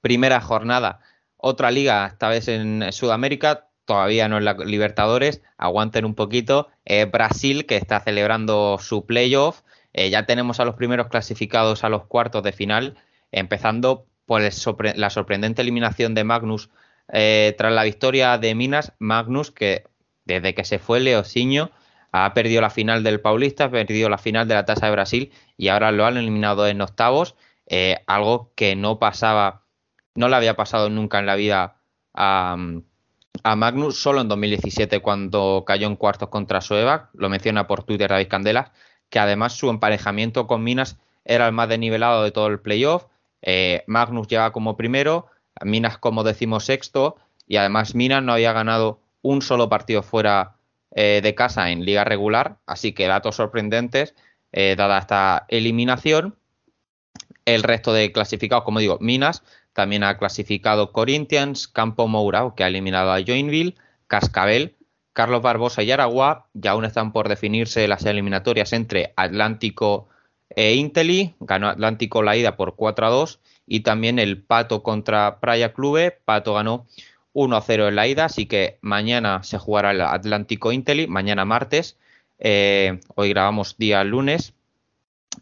primera jornada. Otra liga, esta vez en Sudamérica, todavía no en la Libertadores, aguanten un poquito, Brasil que está celebrando su playoff. Eh, ya tenemos a los primeros clasificados a los cuartos de final, empezando por la sorprendente eliminación de Magnus eh, tras la victoria de Minas. Magnus, que desde que se fue Leociño, ha perdido la final del Paulista, ha perdido la final de la Tasa de Brasil y ahora lo han eliminado en octavos, eh, algo que no pasaba, no le había pasado nunca en la vida a, a Magnus solo en 2017 cuando cayó en cuartos contra Sueva, lo menciona por Twitter David Candela, que además su emparejamiento con Minas era el más desnivelado de todo el playoff. Eh, Magnus llega como primero, Minas como decimosexto y además Minas no había ganado un solo partido fuera eh, de casa en liga regular, así que datos sorprendentes eh, dada esta eliminación. El resto de clasificados, como digo, Minas también ha clasificado Corinthians, Campo Mourao, que ha eliminado a Joinville, Cascabel, Carlos Barbosa y Aragua. Y aún están por definirse las eliminatorias entre Atlántico e Inteli. Ganó Atlántico la ida por 4 a 2. Y también el Pato contra Praia Clube. Pato ganó 1 a 0 en la ida. Así que mañana se jugará el Atlántico Inteli. Mañana martes. Eh, hoy grabamos día lunes.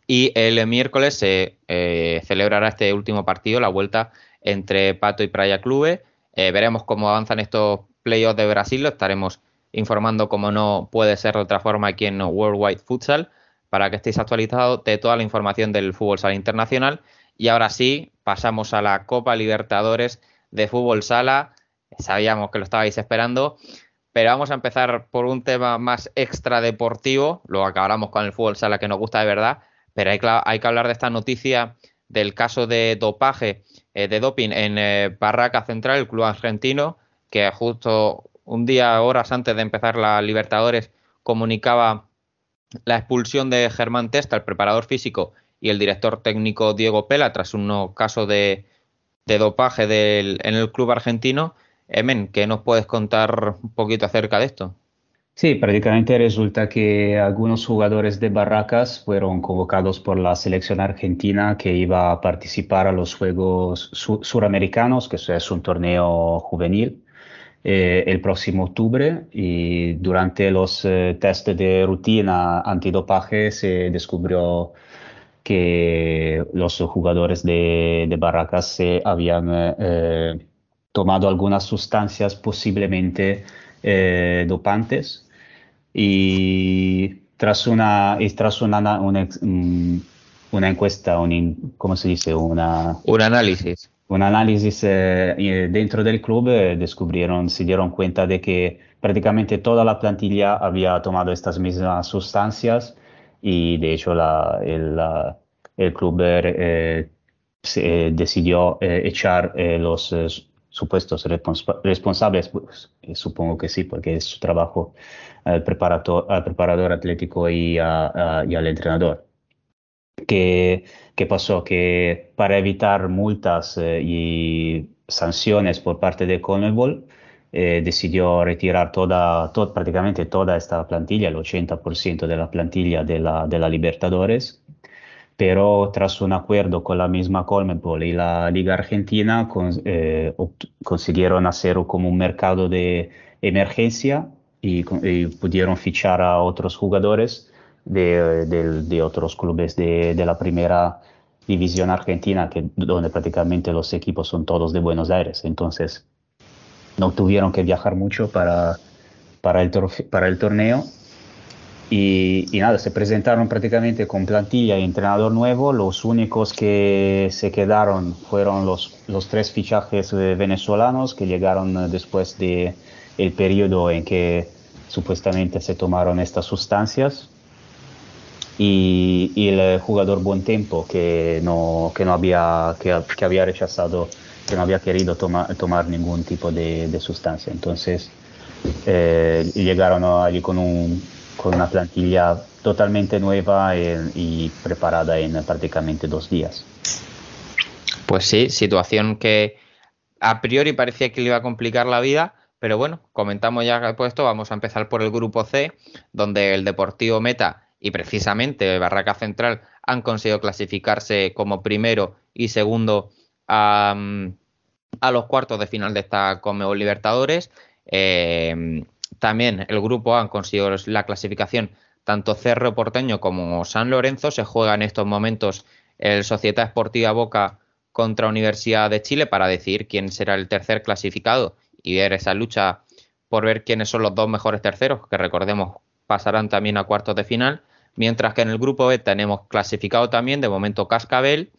Y el miércoles se eh, celebrará este último partido, la vuelta entre Pato y Praia Clube. Eh, veremos cómo avanzan estos playoffs de Brasil, lo estaremos informando como no puede ser de otra forma aquí en Worldwide Futsal, para que estéis actualizados de toda la información del fútbol sala internacional. Y ahora sí, pasamos a la Copa Libertadores de Fútbol Sala. Sabíamos que lo estabais esperando, pero vamos a empezar por un tema más extra deportivo. Luego acabaremos con el fútbol sala que nos gusta de verdad. Pero hay, que hablar de esta noticia del caso de dopaje, eh, de doping en eh, Barraca Central, el club argentino, que justo un día, horas antes de empezar la Libertadores, comunicaba la expulsión de Germán Testa, el preparador físico, y el director técnico Diego Pela, tras un caso de, dopaje en el club argentino. Emen, ¿qué nos puedes contar un poquito acerca de esto? Sí, prácticamente resulta que algunos jugadores de Barracas fueron convocados por la selección argentina que iba a participar a los Juegos Suramericanos, que es un torneo juvenil, eh, el próximo octubre. Y durante los eh, test de rutina antidopaje se descubrió que los jugadores de, Barracas se habían eh, tomado algunas sustancias posiblemente dopantes y tras una, tras una, una, encuesta, un, ¿cómo se dice? Una, un análisis. Un análisis eh, dentro del club eh, descubrieron, se dieron cuenta de que prácticamente toda la plantilla había tomado estas mismas sustancias y de hecho la, el, el, club eh, decidió echar los supuestos responsables, pues, supongo que sí, porque es su trabajo al preparador, al preparador atlético y, al entrenador. ¿Qué, ¿Qué, pasó? Que para evitar multas eh, y sanciones por parte de Conmebol, eh, decidió retirar toda, prácticamente toda esta plantilla, el 80% de la plantilla de la, Libertadores, pero tras un acuerdo con la misma Conmebol y la Liga Argentina eh, consiguieron hacer como un mercado de emergencia y, pudieron fichar a otros jugadores de, otros clubes de, la primera división argentina, que, donde prácticamente los equipos son todos de Buenos Aires. Entonces, no tuvieron que viajar mucho para, para, el, torneo. Y, nada, se presentaron prácticamente con plantilla y entrenador nuevo. Los únicos que se quedaron fueron los, los tres fichajes venezolanos que llegaron eh, después de, el periodo en que supuestamente se tomaron estas sustancias y, el jugador Buen Tiempo que no, que no había, que, había rechazado, que no había querido tomar ningún tipo de, sustancia. Entonces eh, llegaron allí con, un, con una plantilla totalmente nueva y preparada en prácticamente dos días. Pues sí, situación que a priori parecía que le iba a complicar la vida, pero bueno, comentamos ya puesto, vamos a empezar por el grupo C, donde el Deportivo Meta y precisamente Barraca Central han conseguido clasificarse como primero y segundo a, los cuartos de final de esta Comeo Libertadores. Eh, también el grupo A han conseguido la clasificación tanto Cerro Porteño como San Lorenzo. Se juega en estos momentos el Sociedad Esportiva Boca contra Universidad de Chile para decidir quién será el tercer clasificado y ver esa lucha por ver quiénes son los dos mejores terceros, que recordemos pasarán también a cuartos de final. Mientras que en el grupo B tenemos clasificado también de momento Cascabel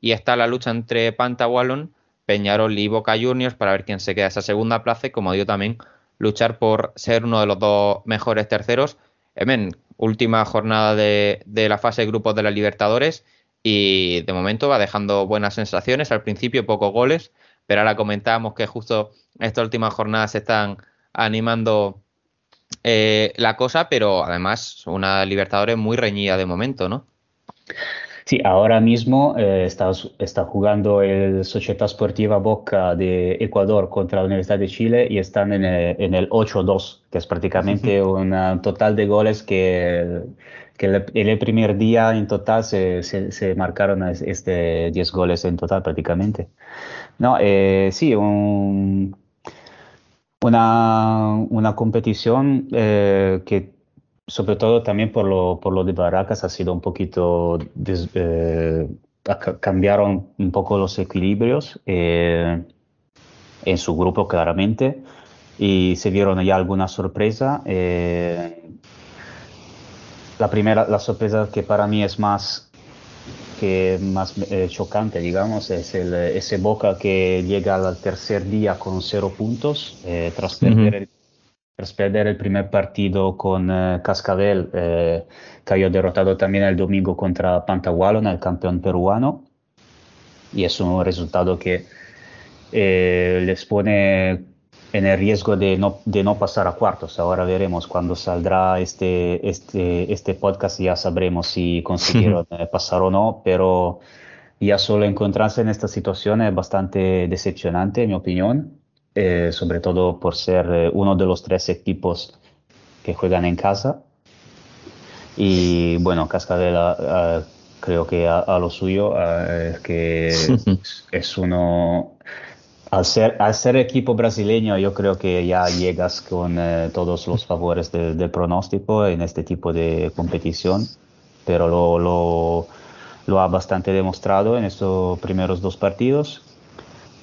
y está la lucha entre Pantawallon, Peñarol y Boca Juniors para ver quién se queda esa segunda plaza y como digo también luchar por ser uno de los dos mejores terceros. Emen, última jornada de, de la fase de grupos de la Libertadores y de momento va dejando buenas sensaciones. Al principio pocos goles, pero ahora comentábamos que justo esta última jornada se están animando eh, la cosa, pero además una Libertadores muy reñida de momento, ¿no? Sí, ahora mismo eh, está, está, jugando el Sociedad Sportiva Boca de Ecuador contra la Universidad de Chile y están en el, en el 8-2, que es prácticamente un total de goles que, que el, el, primer día en total se, se, se, marcaron este 10 goles en total prácticamente. No, eh, sí, un, una, una competición eh, que sobre todo también por lo, por lo de Barracas ha sido un poquito, eh, cambiaron un poco los equilibrios eh, en su grupo claramente y se vieron ya alguna sorpresa. la primera, la sorpresa que para mí es más que más eh, chocante, digamos, es el, ese Boca que llega al tercer día con cero puntos eh, tras, perder el, tras, perder el, primer partido con eh, Cascabel, que había derrotado también el domingo contra Pantagualon, el campeón peruano. Y es un resultado que les pone en el riesgo de no, de no pasar a cuartos. Ahora veremos cuando saldrá este, este, este podcast, ya sabremos si consiguieron eh, pasar o no, pero ya solo encontrarse en esta situación es bastante decepcionante, en mi opinión, eh, sobre todo por ser eh, uno de los tres equipos que juegan en casa. Y bueno, Cascadela creo que a, lo suyo, que es uno al ser, al ser equipo brasileño, yo creo que ya llegas con eh, todos los favores del pronóstico en este tipo de competición, pero lo, lo, lo, ha bastante demostrado en estos primeros dos partidos.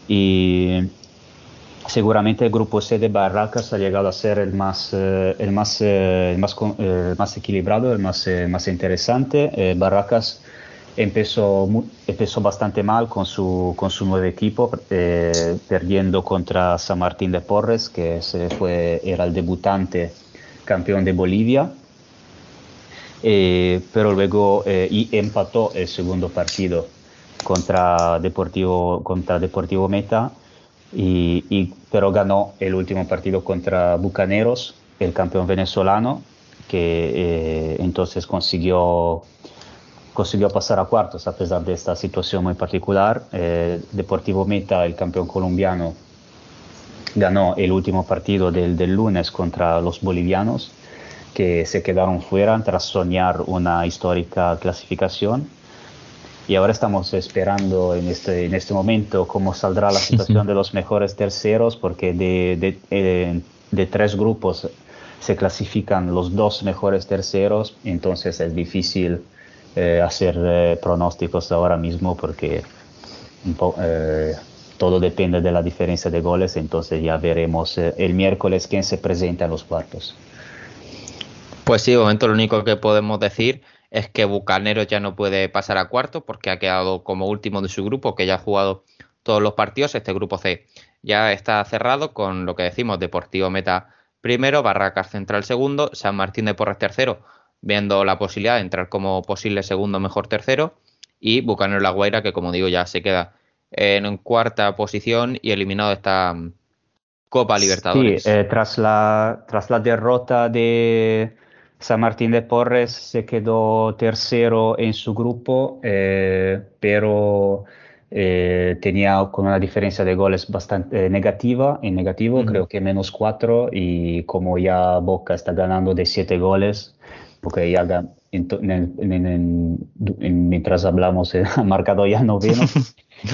Y seguramente el grupo C de Barracas ha llegado a ser el más, eh, el más, eh, el más, más, equilibrado, el más, más interesante. Barracas empezó, empezó bastante mal con su, con su nuevo equipo, eh, perdiendo contra San Martín de Porres, que fue, era el debutante campeón de Bolivia. Eh, pero luego eh, empató el segundo partido contra Deportivo, contra Deportivo Meta, y, y, pero ganó el último partido contra Bucaneros, el campeón venezolano, que entonces consiguió consiguió pasar a cuartos a pesar de esta situación muy particular. Eh, Deportivo Meta, el campeón colombiano, ganó el último partido del, del, lunes contra los bolivianos, que se quedaron fuera tras soñar una histórica clasificación. Y ahora estamos esperando en este, en este momento cómo saldrá la situación de los mejores terceros, porque de, de, eh, de tres grupos se clasifican los dos mejores terceros, entonces es difícil eh, hacer eh, pronósticos ahora mismo porque eh, todo depende de la diferencia de goles, entonces ya veremos el miércoles quién se presenta en los cuartos. Pues sí, momento lo único que podemos decir es que Bucaneros ya no puede pasar a cuarto porque ha quedado como último de su grupo, que ya ha jugado todos los partidos. Este grupo C ya está cerrado con lo que decimos, Deportivo Meta primero, Barracas Central segundo, San Martín de Porres tercero, viendo la posibilidad de entrar como posible segundo mejor tercero y Bucanero La Guaira que como digo ya se queda en cuarta posición y eliminado de esta Copa Libertadores. Sí, eh, tras, la, tras la derrota de San Martín de Porres se quedó tercero en su grupo, eh, pero eh, tenía con una diferencia de goles bastante negativa, en negativo, creo que menos cuatro, y como ya Boca está ganando de siete goles, porque ya en, en, en, mientras hablamos ha marcado ya noveno.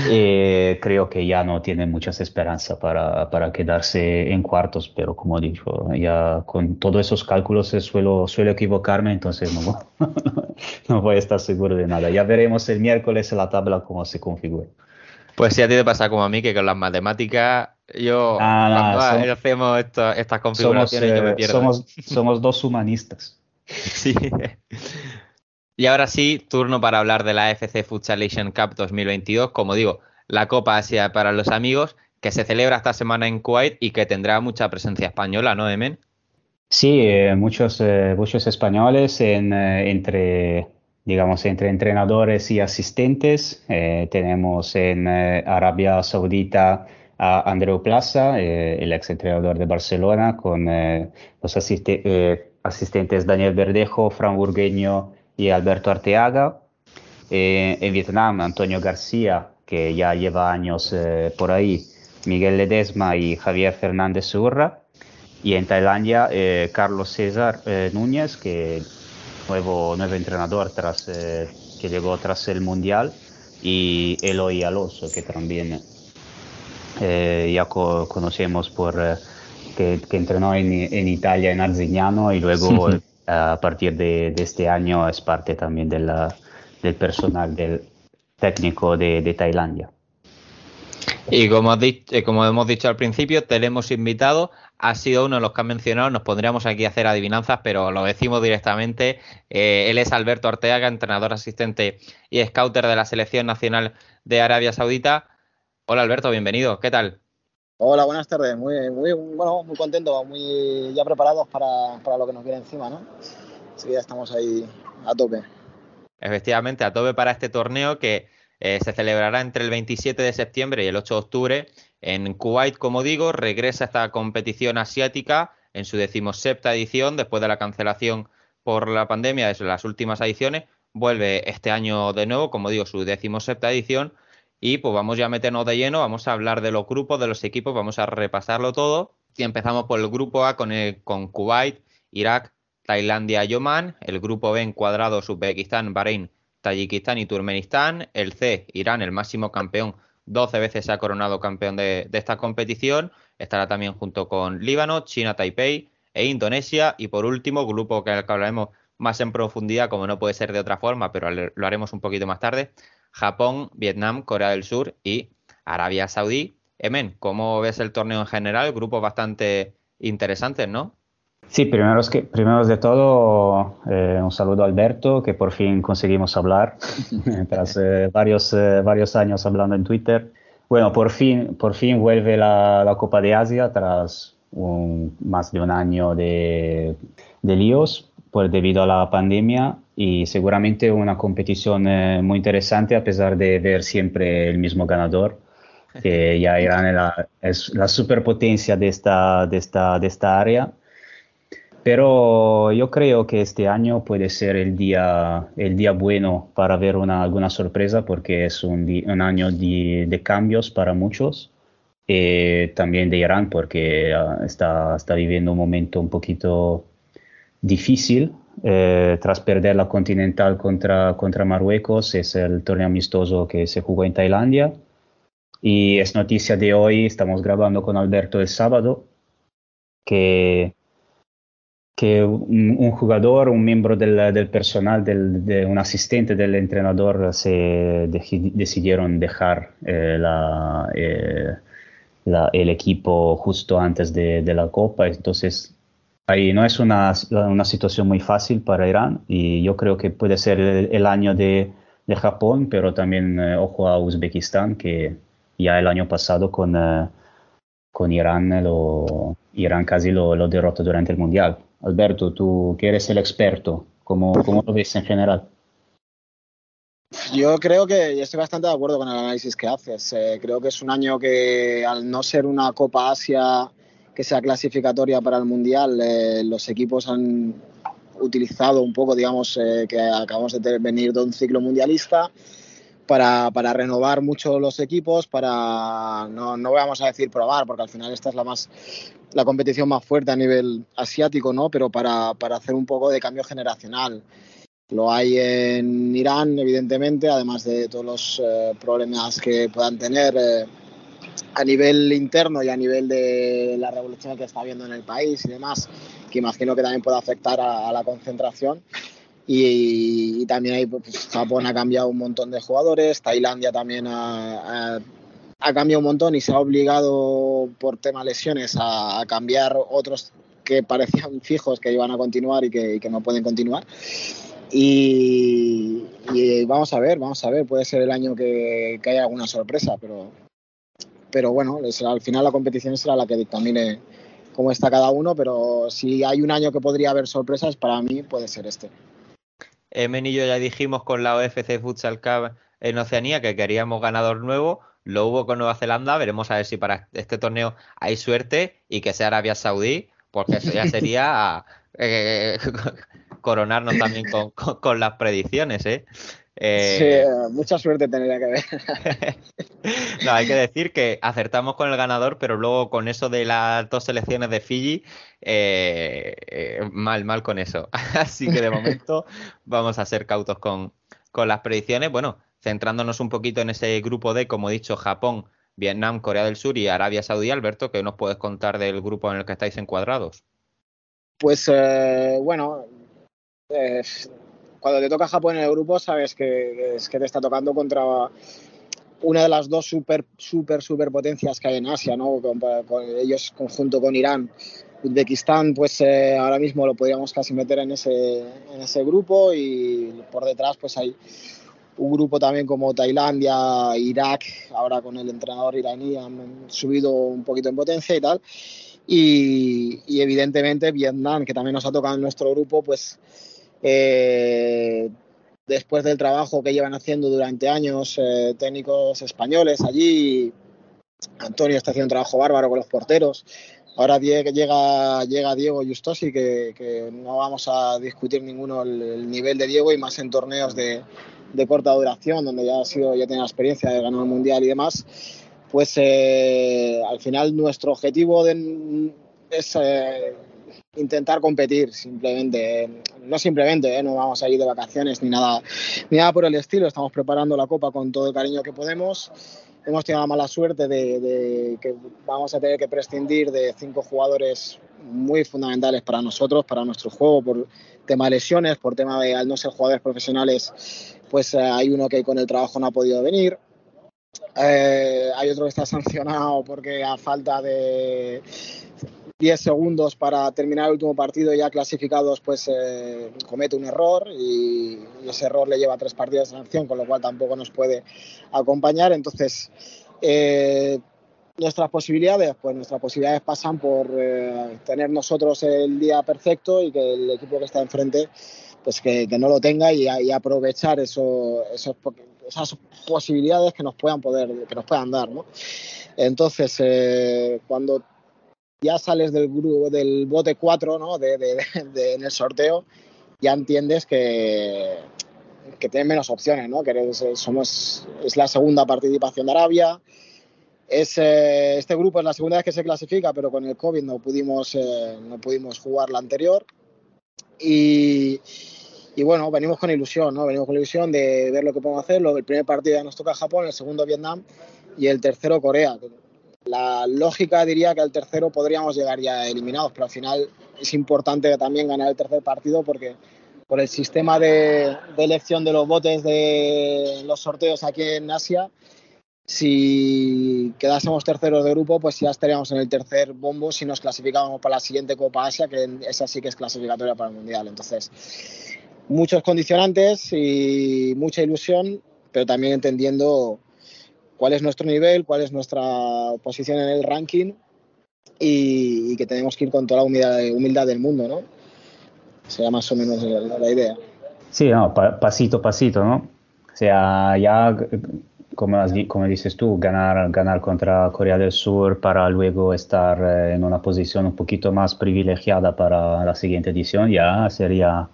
Eh, creo que ya no tiene muchas esperanzas para, para, quedarse en cuartos, pero como dicho, ya con todos esos cálculos suelo, suelo equivocarme, entonces no, no voy a estar seguro de nada. Ya veremos el miércoles en la tabla cómo se configura. Pues si a ti te pasa como a mí, que con las matemáticas, yo ah, cuando hacemos estas configuraciones somos, yo me eh, pierdo. Somos, somos dos humanistas. sí. Y ahora sí, turno para hablar de la FC Futsal Asian Cup 2022. Como digo, la Copa Asia para los amigos, que se celebra esta semana en Kuwait y que tendrá mucha presencia española, ¿no, Emen? Sí, eh, muchos, eh, muchos españoles en, eh, entre, digamos, entre entrenadores y asistentes. tenemos en Arabia Saudita a Andreu Plaza, el ex entrenador de Barcelona, con los asistentes Daniel Verdejo, Fran Burgueño, y Alberto Arteaga. Eh, en Vietnam, Antonio García, que ya lleva años eh, por ahí, Miguel Ledesma y Javier Fernández Urra. Y en Tailandia, eh, Carlos César Núñez, que nuevo, nuevo entrenador tras, que llegó tras el Mundial, y Eloy Alonso, que también ya conocemos por que, entrenó en, en, Italia en Arzignano y luego a partir de, este año es parte también del personal del técnico de, Tailandia. Y como, eh, como, hemos dicho al principio, te hemos invitado. Ha sido uno de los que han mencionado. Nos pondríamos aquí a hacer adivinanzas, pero lo decimos directamente. Eh, él es Alberto Arteaga, entrenador asistente y scouter de la Selección Nacional de Arabia Saudita. Hola Alberto, bienvenido. ¿Qué tal? Hola, buenas tardes. Muy, muy, bueno, muy contento, muy ya preparados para, para lo que nos viene encima, ¿no? Así ya estamos ahí a tope. Efectivamente, a tope para este torneo que eh, se celebrará entre el 27 de septiembre y el 8 de octubre en Kuwait, como digo, regresa esta competición asiática en su decimosepta edición después de la cancelación por la pandemia de las últimas ediciones. Vuelve este año de nuevo, como digo, su decimosepta edición y pues vamos ya a meternos de lleno, vamos a hablar de los grupos, de los equipos, vamos a repasarlo todo. Y empezamos por el grupo A con, con Kuwait, Irak, Tailandia y. El grupo B encuadrado Uzbekistán, Bahrein, Tayikistán y Turkmenistán. El C, Irán, el máximo campeón, 12 veces se ha coronado campeón de, de esta competición. Estará también junto con Líbano, China, Taipei e Indonesia. Y por último, grupo que hablaremos más en profundidad, como no puede ser de otra forma, pero lo haremos un poquito más tarde. Japón, Vietnam, Corea del Sur y Arabia Saudí. Emen, ¿cómo ves el torneo en general? Grupos bastante interesantes, ¿no? Sí, primero, que, primero de todo, eh, un saludo a Alberto, que por fin conseguimos hablar, tras eh, varios, eh, varios años hablando en Twitter. Bueno, por fin, por fin vuelve la, la Copa de Asia tras un, más de un año de, de líos por, debido a la pandemia y seguramente una competición eh, muy interesante a pesar de ver siempre el mismo ganador, que ya Irán la, es la superpotencia de esta, de, esta, de esta área. Pero yo creo que este año puede ser el día, el día bueno para ver una, alguna sorpresa porque es un, un año de, de, cambios para muchos. Eh, también de Irán porque uh, está, está viviendo un momento un poquito difícil eh, tras perder la Continental contra, contra Marruecos. Es el torneo amistoso que se jugó en Tailandia. Y es noticia de hoy, estamos grabando con Alberto el sábado, que, que un, jugador, un miembro del, del personal, del, de, un asistente del entrenador, se decidieron dejar eh, la, eh, la, el equipo justo antes de, de la Copa. Entonces Ahí no es una, una, situación muy fácil para Irán y yo creo que puede ser el, año de, de, Japón, pero también eh, ojo a Uzbekistán, que ya el año pasado con, uh, con Irán, lo, Irán casi lo, derrotó durante el Mundial. Alberto, tú que eres el experto, ¿cómo, cómo lo ves en general? Yo creo que estoy bastante de acuerdo con el análisis que haces. Eh, creo que es un año que al no ser una Copa Asia que sea clasificatoria para el Mundial, eh, los equipos han utilizado un poco, digamos, eh, que acabamos de venir de un ciclo mundialista para, para, renovar mucho los equipos, para, no, no vamos a decir probar, porque al final esta es la, más, la competición más fuerte a nivel asiático, ¿no? Pero para, para hacer un poco de cambio generacional. Lo hay en Irán, evidentemente, además de todos los eh, problemas que puedan tener eh, a nivel interno y a nivel de la revolución que está habiendo en el país y demás, que imagino que también puede afectar a, a la concentración. Y, y también ahí pues, Japón ha cambiado un montón de jugadores, Tailandia también ha, ha, ha cambiado un montón y se ha obligado por tema lesiones a, a cambiar otros que parecían fijos que iban a continuar y que, y que no pueden continuar. Y, y, vamos a ver, vamos a ver, puede ser el año que, que haya alguna sorpresa, pero, pero bueno, al final la competición será la que dictamine cómo está cada uno, pero si hay un año que podría haber sorpresas, para mí puede ser este. Emen y yo ya dijimos con la OFC Futsal Cup en Oceanía que queríamos ganador nuevo, lo hubo con Nueva Zelanda, veremos a ver si para este torneo hay suerte y que sea Arabia Saudí, porque eso ya sería eh, coronarnos también con, con, con, las predicciones, ¿eh? Eh, sí, mucha suerte tendría que ver. no, hay que decir que acertamos con el ganador, pero luego con eso de las dos selecciones de Fiji, eh, eh, mal, mal con eso. Así que de momento vamos a ser cautos con, con las predicciones. Bueno, centrándonos un poquito en ese grupo D, como he dicho, Japón, Vietnam, Corea del Sur y Arabia Saudí. Alberto, ¿qué nos puedes contar del grupo en el que estáis encuadrados? Pues eh, bueno, cuando te toca Japón en el grupo, sabes que, te está tocando contra una de las dos super, super, super potencias que hay en Asia, ¿no? Con, ellos conjunto con Irán. Uzbekistán, pues eh, ahora mismo lo podríamos casi meter en ese, en ese grupo y por detrás pues hay un grupo también como Tailandia, Irak, ahora con el entrenador iraní han subido un poquito en potencia y tal. Y evidentemente Vietnam, que también nos ha tocado en nuestro grupo, pues eh, después del trabajo que llevan haciendo durante años eh, técnicos españoles allí. Antonio está haciendo un trabajo bárbaro con los porteros. Ahora llega, llega Diego Justosi, que, que, no vamos a discutir ninguno el, el, nivel de Diego y más en torneos de, de, corta duración, donde ya ha sido, ya tiene la experiencia de ganar un mundial y demás. Pues eh, al final nuestro objetivo es intentar competir simplemente no simplemente ¿eh? no vamos a ir de vacaciones ni nada ni nada por el estilo. Estamos preparando la copa con todo el cariño que podemos. Hemos tenido la mala suerte de, que vamos a tener que prescindir de cinco jugadores muy fundamentales para nosotros para nuestro juego por tema de lesiones por tema de al no ser jugadores profesionales pues eh, hay uno que con el trabajo no ha podido venir. Eh, hay otro que está sancionado porque a falta de 10 segundos para terminar el último partido ya clasificados, pues eh, comete un error y, ese error le lleva a tres partidos de sanción, con lo cual tampoco nos puede acompañar. Entonces, eh, nuestras posibilidades, pues nuestras posibilidades pasan por eh, tener nosotros el día perfecto y que el equipo que está enfrente, pues que, que no lo tenga y, y aprovechar eso, esas posibilidades que nos puedan poder, que nos puedan dar, ¿no? Entonces, eh, cuando ya sales del grupo del bote 4 ¿no? de, en el sorteo, ya entiendes que, que tienes menos opciones, ¿no? que somos, es la segunda participación de Arabia. Es, eh, este grupo es la segunda vez que se clasifica, pero con el COVID no pudimos, eh, no pudimos jugar la anterior. Y, y, bueno, venimos con ilusión, ¿no? Venimos con ilusión de ver lo que podemos hacer. El primer partido ya nos toca Japón, el segundo Vietnam y el tercero Corea la lógica diría que al tercero podríamos llegar ya eliminados, pero al final es importante también ganar el tercer partido porque por el sistema de, elección de los botes de los sorteos aquí en Asia, si quedásemos terceros de grupo, pues ya estaríamos en el tercer bombo si nos clasificábamos para la siguiente Copa Asia, que esa sí que es clasificatoria para el Mundial. Entonces, muchos condicionantes y mucha ilusión, pero también entendiendo cuál es nuestro nivel, cuál es nuestra posición en el ranking y, y que tenemos que ir con toda la humildad, humildad del mundo, ¿no? Sería más o menos la, la idea. Sí, no, pa, pasito a pasito, ¿no? O sea, ya, como, como dices tú, ganar, ganar contra Corea del Sur para luego estar eh, en una posición un poquito más privilegiada para la siguiente edición, ya sería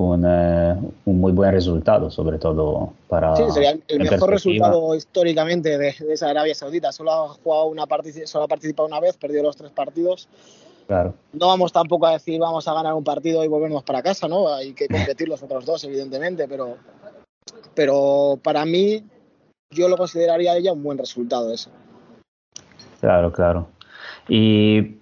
un, eh, un, muy buen resultado, sobre todo para. Sí, sería el mejor resultado históricamente de, de, esa Arabia Saudita. Solo ha jugado una solo ha participado una vez, perdió los tres partidos. Claro. No vamos tampoco a decir vamos a ganar un partido y volvernos para casa, ¿no? Hay que competir los otros dos, evidentemente, pero, pero para mí yo lo consideraría ya un buen resultado eso. Claro, claro. Y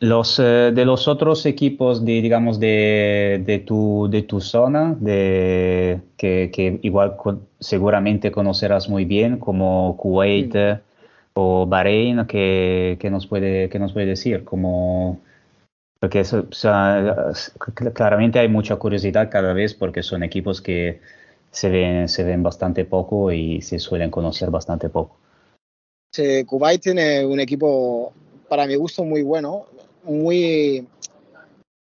los eh, de los otros equipos de, digamos, de, de, tu, de tu zona, de, que, que igual con- seguramente conocerás muy bien, como Kuwait o Bahrein, que, que nos puede, que nos puede decir, como, porque eso, o sea, cl- claramente hay mucha curiosidad cada vez porque son equipos que se ven, se ven bastante poco y se suelen conocer bastante poco. Sí, Kuwait tiene un equipo, para mi gusto, muy bueno, muy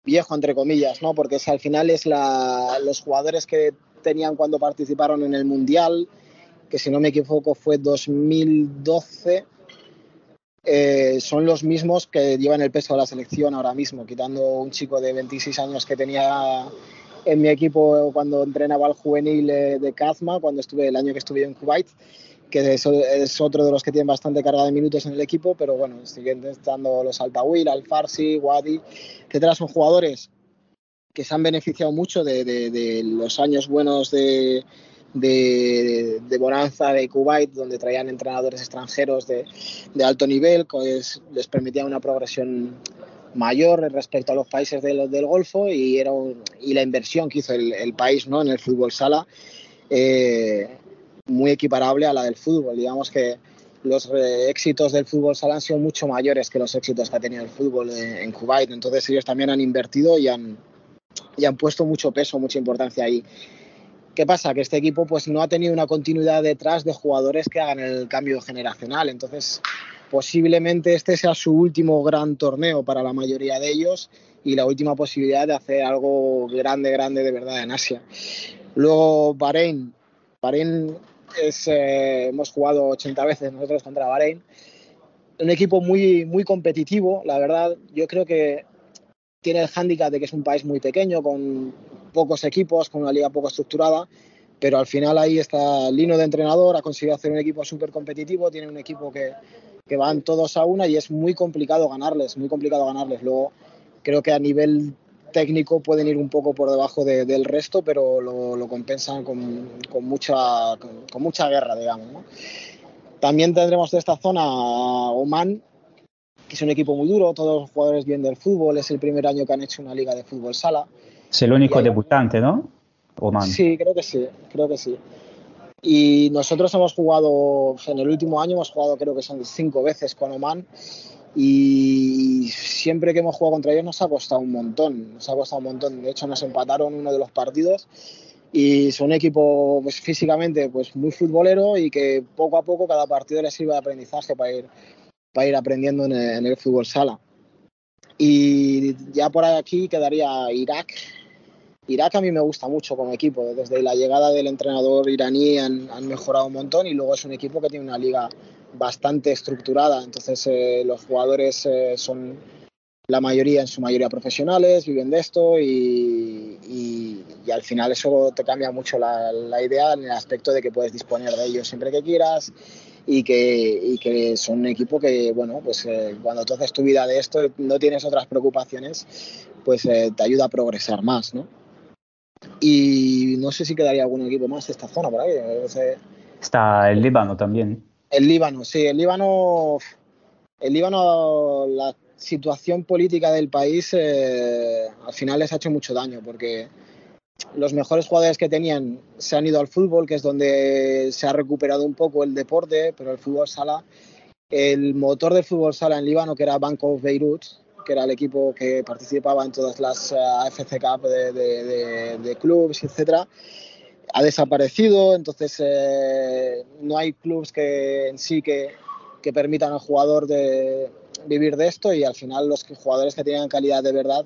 viejo, entre comillas, ¿no? Porque al final es la, los jugadores que tenían cuando participaron en el Mundial, que si no me equivoco fue 2012, eh, son los mismos que llevan el peso de la selección ahora mismo, quitando un chico de 26 años que tenía en mi equipo cuando entrenaba al juvenil eh, de Kazma, cuando estuve el año que estuve en Kuwait, que es, es otro de los que tienen bastante carga de minutos en el equipo, pero bueno, siguen estando los Altawil, Al Farsi, Wadi, etcétera, son jugadores que se han beneficiado mucho de, de- de los años buenos de, de, de bonanza de Kuwait, donde traían entrenadores extranjeros de, de alto nivel, que es- les permitía una progresión mayor respecto a los países del, del Golfo y, era un- y la inversión que hizo el, el país ¿no? en el fútbol sala eh, muy equiparable a la del fútbol. Digamos que los eh, éxitos del fútbol sala han sido mucho mayores que los éxitos que ha tenido el fútbol en, en Kuwait. Entonces ellos también han invertido y han, y han puesto mucho peso, mucha importancia ahí. ¿Qué pasa? Que este equipo pues no ha tenido una continuidad detrás de jugadores que hagan el cambio generacional. Entonces, posiblemente este sea su último gran torneo para la mayoría de ellos y la última posibilidad de hacer algo grande, grande de verdad en Asia. Luego Bahrein. Bahrein es, eh, hemos jugado 80 veces nosotros contra Bahrein. Un equipo muy, muy competitivo, la verdad. Yo creo que tiene el hándicap de que es un país muy pequeño, con pocos equipos, con una liga poco estructurada, pero al final ahí está Lino de entrenador, ha conseguido hacer un equipo súper competitivo, tiene un equipo que, que van todos a una y es muy complicado ganarles, muy complicado ganarles. Luego creo que a nivel técnico pueden ir un poco por debajo de- del resto, pero lo, lo compensan con, con mucha, con, con mucha guerra, digamos. ¿no? También tendremos de esta zona a Oman, que es un equipo muy duro, todos los jugadores bien del fútbol, es el primer año que han hecho una liga de fútbol sala. Es el único hay- debutante, ¿no? Oman. Sí, creo que sí, creo que sí. Y nosotros hemos jugado, en el último año hemos jugado creo que son cinco veces con Oman y siempre que hemos jugado contra ellos nos ha costado un montón, nos ha costado un montón. De hecho nos empataron uno de los partidos y son un equipo pues, físicamente pues, muy futbolero y que poco a poco cada partido les sirve de aprendizaje para ir, para ir aprendiendo en el, en el fútbol sala. Y ya por aquí quedaría Irak, Irak a mí me gusta mucho como equipo. Desde la llegada del entrenador iraní han, han mejorado un montón y luego es un equipo que tiene una liga bastante estructurada. Entonces eh, los jugadores eh, son la mayoría, en su mayoría profesionales, viven de esto y, y- al final eso te cambia mucho la, la idea en el aspecto de que puedes disponer de ellos siempre que quieras y que, y que son un equipo que, bueno, pues eh, cuando tú haces tu vida de esto no tienes otras preocupaciones, pues eh, te ayuda a progresar más, ¿no? Y no sé si quedaría algún equipo más de esta zona por ahí. Está el Líbano también. El Líbano, sí, el Líbano, el Líbano, la situación política del país eh, al final les ha hecho mucho daño porque los mejores jugadores que tenían se han ido al fútbol, que es donde se ha recuperado un poco el deporte, pero el fútbol sala, el motor del fútbol sala en Líbano, que era Bank of Beirut, que era el equipo que participaba en todas las eh, AFC Cup de, de, de, clubes, etcétera, ha desaparecido, entonces eh, no hay clubes que en sí que, que permitan al jugador de vivir de esto y al final los jugadores que tenían calidad de verdad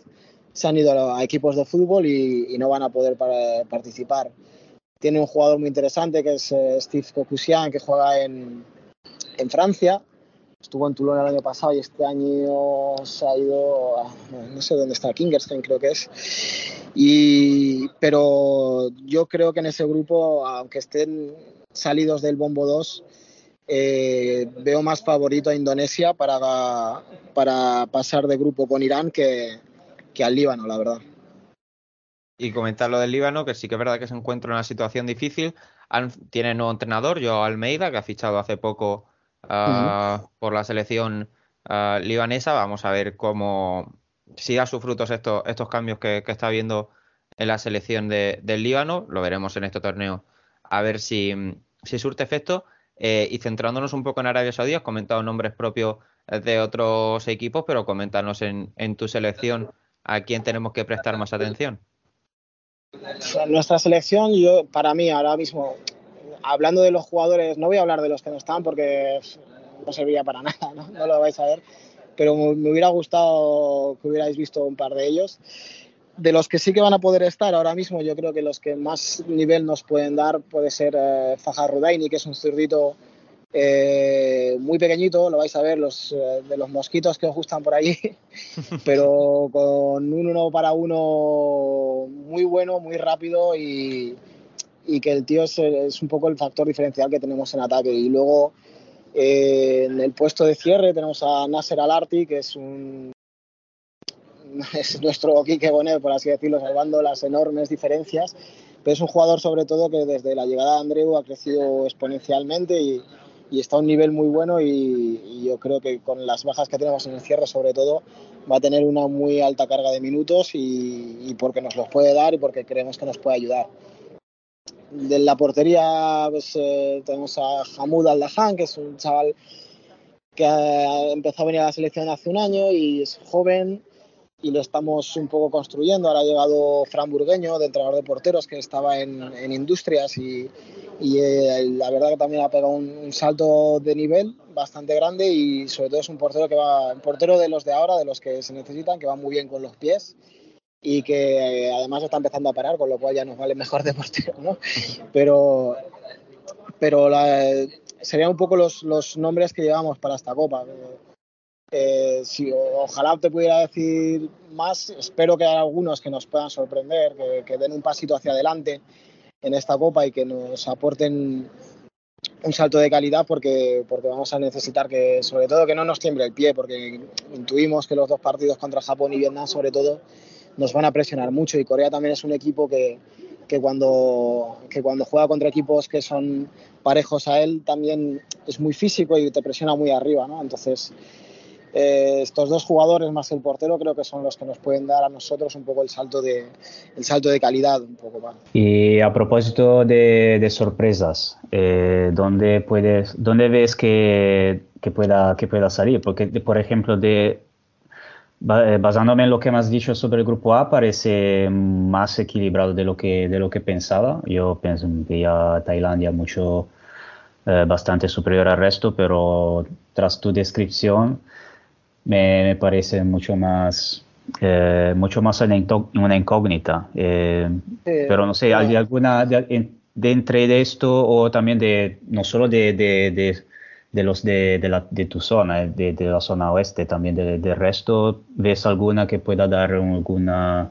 se han ido a, equipos de fútbol y, no van a poder participar. Tiene un jugador muy interesante que es eh, Steve Kokusian, que juega en, en Francia. Estuvo en Toulon el año pasado y este año se ha ido, a- no sé dónde está, Kingersheim creo que es. Y, pero yo creo que en ese grupo, aunque estén salidos del Bombo 2, eh, veo más favorito a Indonesia para, para pasar de grupo con Irán que, que al Líbano, la verdad. Y comentar lo del Líbano, que sí que es verdad que se encuentra en una situación difícil. Tiene nuevo entrenador, Joao Almeida, que ha fichado hace poco ah, por la selección ah, libanesa. Vamos a ver cómo si da sus frutos estos, estos cambios que, que está habiendo en la selección de- del Líbano. Lo veremos en este torneo, a ver si, si surte efecto. Eh, y centrándonos un poco en Arabia Saudí, has comentado nombres propios de otros equipos, pero coméntanos en, en tu selección a quién tenemos que prestar más atención. Nuestra selección, yo para mí ahora mismo, hablando de los jugadores, no voy a hablar de los que no están porque no serviría para nada, no, No lo vais a ver, pero me me hubiera gustado que hubierais visto un par de ellos. De los que sí que van a poder estar ahora mismo, yo creo que los que más nivel nos pueden dar puede ser eh, Fajar Rudaini, que es un zurdito eh, muy pequeñito, lo vais a ver, los, eh, de los mosquitos que os gustan por allí, pero con un uno para uno muy bueno, muy rápido y, y que el tío es, es un poco el factor diferencial que tenemos en ataque. Y luego eh, en el puesto de cierre tenemos a Nasser Alarti, que es un es nuestro Quique Bonet, por así decirlo, salvando las enormes diferencias, pero es un jugador sobre todo que desde la llegada de Andreu ha crecido exponencialmente y, y está a un nivel muy bueno y, y yo creo que con las bajas que tenemos en el cierre sobre todo va a tener una muy alta carga de minutos y, y porque nos los puede dar y porque creemos que nos puede ayudar. De la portería pues, eh, tenemos a Hamoud Al-Dahan, que es un chaval que ha empezó a venir a la selección hace un año y es joven y lo estamos un poco construyendo. Ahora ha llegado Fran Burgueño, de entrenador de porteros, que estaba en, en Industrias y, y, eh, la verdad que también ha pegado un, un, salto de nivel bastante grande y sobre todo es un portero que va, un portero de los de ahora, de los que se necesitan, que va muy bien con los pies y que eh, además está empezando a parar, con lo cual ya nos vale mejor de portero, ¿no? Pero, pero la, serían un poco los, los nombres que llevamos para esta copa. Eh, si, ojalá te pudiera decir más, espero que haya algunos que nos puedan sorprender, que, que, den un pasito hacia adelante en esta copa y que nos aporten un salto de calidad porque, porque vamos a necesitar que, sobre todo, que no nos tiemble el pie, porque intuimos que los dos partidos contra Japón y Vietnam, sobre todo, nos van a presionar mucho y Corea también es un equipo que, que, cuando, que cuando juega contra equipos que son parejos a él también es muy físico y te presiona muy arriba, ¿no? Entonces, eh, estos dos jugadores más el portero creo que son los que nos pueden dar a nosotros un poco el salto de, el salto de calidad un poco más. Y a propósito de, sorpresas, eh, ¿dónde, puedes, ¿dónde ves que, que, pueda, que pueda salir? Porque, por ejemplo, de, basándome en lo que me has dicho sobre el grupo A, parece más equilibrado de lo que, de lo que pensaba. Yo pensé veía Tailandia mucho, eh, bastante superior al resto, pero tras tu descripción me, me parece mucho más, eh, mucho más una, una incógnita. Eh, pero no sé, ¿hay alguna de, de, entre de esto o también de, no solo de, de, de los de, de, la, de tu zona, de, de, la zona oeste, también del de resto, ¿ves alguna que pueda dar alguna,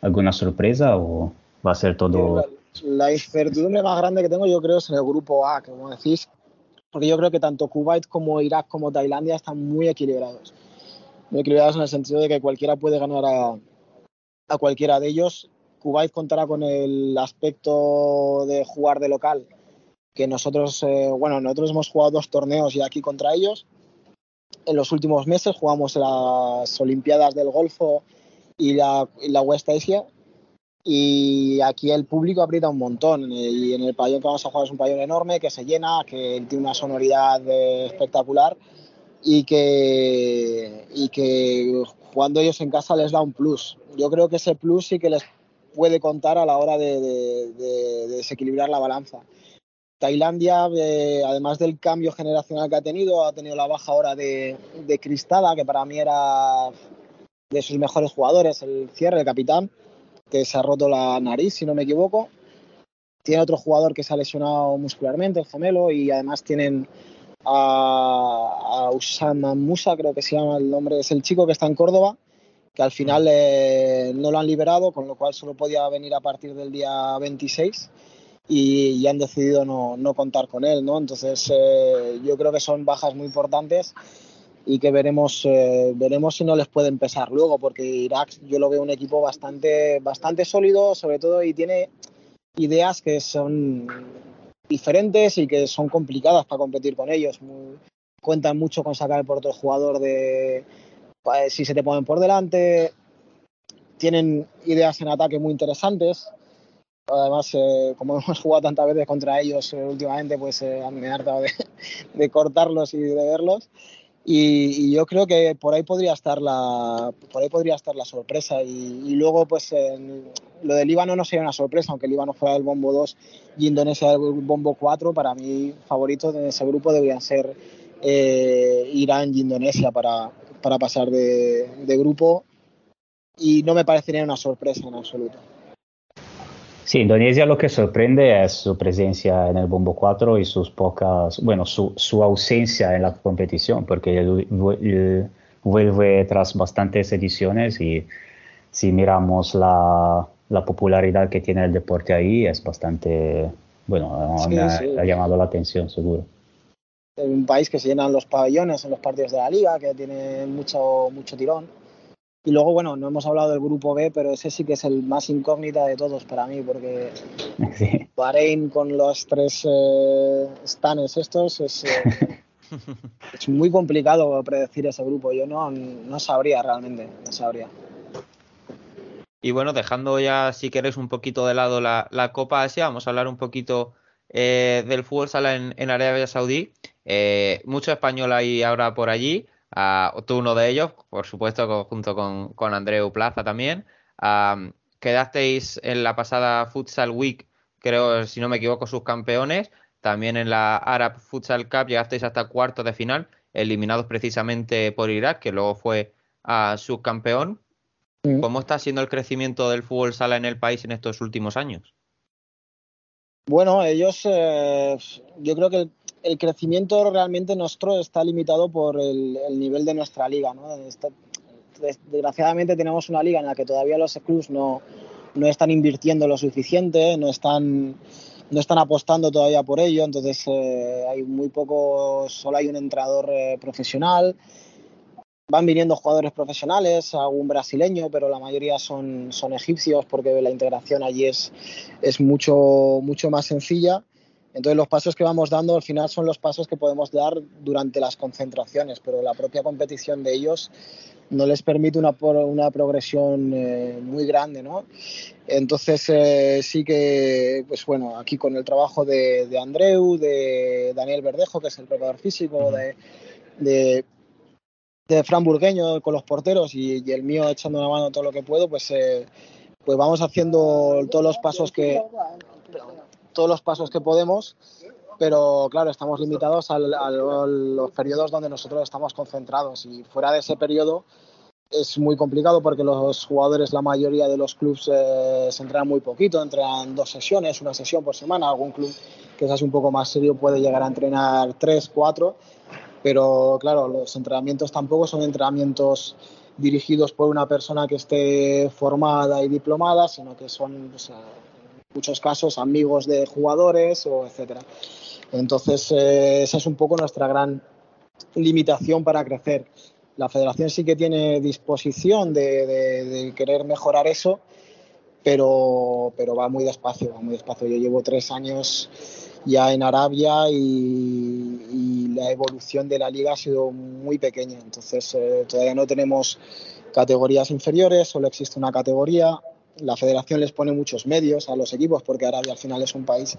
alguna sorpresa o va a ser todo...? La, la incertidumbre más grande que tengo yo creo es en el grupo A, que como decís, porque yo creo que tanto Kuwait como Irak como Tailandia están muy equilibrados. Muy equilibrados en el sentido de que cualquiera puede ganar a, a cualquiera de ellos. Kuwait contará con el aspecto de jugar de local, que nosotros, eh, bueno, nosotros hemos jugado dos torneos ya aquí contra ellos. En los últimos meses jugamos las Olimpiadas del Golfo y la, y la West Asia. Y aquí el público aprieta un montón. Y en el pabellón que vamos a jugar es un pabellón enorme que se llena, que tiene una sonoridad espectacular y que, y que jugando ellos en casa les da un plus. Yo creo que ese plus sí que les puede contar a la hora de, de, de desequilibrar la balanza. Tailandia, eh, además del cambio generacional que ha tenido, ha tenido la baja ahora de, de Cristada, que para mí era de sus mejores jugadores, el cierre, el capitán, que se ha roto la nariz, si no me equivoco. Tiene otro jugador que se ha lesionado muscularmente, el gemelo, y además tienen a, a Usama Musa, creo que se llama el nombre, es el chico que está en Córdoba, que al final eh, no lo han liberado, con lo cual solo podía venir a partir del día 26 y, y han decidido no, no, contar con él, ¿no? Entonces eh, yo creo que son bajas muy importantes y que veremos, eh, veremos si no les puede empezar luego, porque Irak yo lo veo un equipo bastante, bastante sólido, sobre todo, y tiene ideas que son diferentes y que son complicadas para competir con ellos. Cuentan mucho con sacar por otro jugador de pues, si se te ponen por delante. Tienen ideas en ataque muy interesantes. Además, eh, como hemos jugado tantas veces contra ellos eh, últimamente, pues eh, me he hartado de, de, cortarlos y de verlos. Y, y, yo creo que por ahí podría estar la, por ahí podría estar la sorpresa. Y, y luego, pues lo del Líbano no sería una sorpresa, aunque Líbano fuera el bombo 2 y Indonesia el bombo 4. Para mí, favoritos de ese grupo deberían ser eh, Irán y Indonesia para, para pasar de, de grupo. Y no me parecería una sorpresa en absoluto. Sí, Indonesia lo que sorprende es su presencia en el Bombo 4 y sus pocas, bueno, su, su ausencia en la competición, porque él, él vuelve tras bastantes ediciones y si miramos la, la, popularidad que tiene el deporte ahí, es bastante, bueno, sí, me ha, sí. ha, llamado la atención, seguro. Es un país que se llenan los pabellones en los partidos de la liga, que tiene mucho, mucho tirón. Y luego, bueno, no hemos hablado del grupo B, pero ese sí que es el más incógnita de todos para mí, porque sí. Bahrein con los tres eh, stanes estos es, eh, es, muy complicado predecir ese grupo. Yo no, no sabría realmente, no sabría. Y bueno, dejando ya, si queréis, un poquito de lado la, la Copa Asia, vamos a hablar un poquito eh, del fútbol sala en, en Arabia Saudí. Eh, mucho español hay ahora por allí. Uh, tú uno de ellos, por supuesto, junto con, con Andreu Plaza también. Uh, quedasteis en la pasada Futsal Week, creo, si no me equivoco, sus campeones. También en la Arab Futsal Cup llegasteis hasta cuartos de final, eliminados precisamente por Irak, que luego fue uh, subcampeón. Mm. ¿Cómo está siendo el crecimiento del fútbol sala en el país en estos últimos años? Bueno, ellos, eh, yo creo que el, crecimiento realmente nuestro está limitado por el, el nivel de nuestra liga. ¿no? Desgraciadamente tenemos una liga en la que todavía los clubs no, no están invirtiendo lo suficiente, no están, no están apostando todavía por ello, entonces eh, hay muy poco, solo hay un entrenador eh, profesional. Van viniendo jugadores profesionales, algún brasileño, pero la mayoría son, son egipcios porque la integración allí es, es mucho, mucho más sencilla. Entonces los pasos que vamos dando al final son los pasos que podemos dar durante las concentraciones, pero la propia competición de ellos no les permite una, una progresión eh, muy grande, ¿no? Entonces eh, sí que, pues bueno, aquí con el trabajo de, de, Andreu, de Daniel Verdejo, que es el preparador físico, de, de de Fran Burgueño con los porteros y, y, el mío echando una mano todo lo que puedo, pues, eh, pues vamos haciendo todos los pasos que todos los pasos que podemos, pero claro, estamos limitados al, a los periodos donde nosotros estamos concentrados. Y fuera de ese periodo es muy complicado porque los jugadores, la mayoría de los clubes eh, se entrenan muy poquito, entrenan dos sesiones, una sesión por semana, algún club que es un poco más serio puede llegar a entrenar tres, cuatro pero claro, los entrenamientos tampoco son entrenamientos dirigidos por una persona que esté formada y diplomada, sino que son muchos casos amigos de jugadores o etcétera. Entonces, eh, esa es un poco nuestra gran limitación para crecer. La federación sí que tiene disposición de, de, de querer mejorar eso, pero, pero va muy despacio, va muy despacio. Yo llevo tres años ya en Arabia y, y, la evolución de la liga ha sido muy pequeña. Entonces eh, todavía no tenemos categorías inferiores, solo existe una categoría. La federación les pone muchos medios a los equipos porque Arabia al final es un país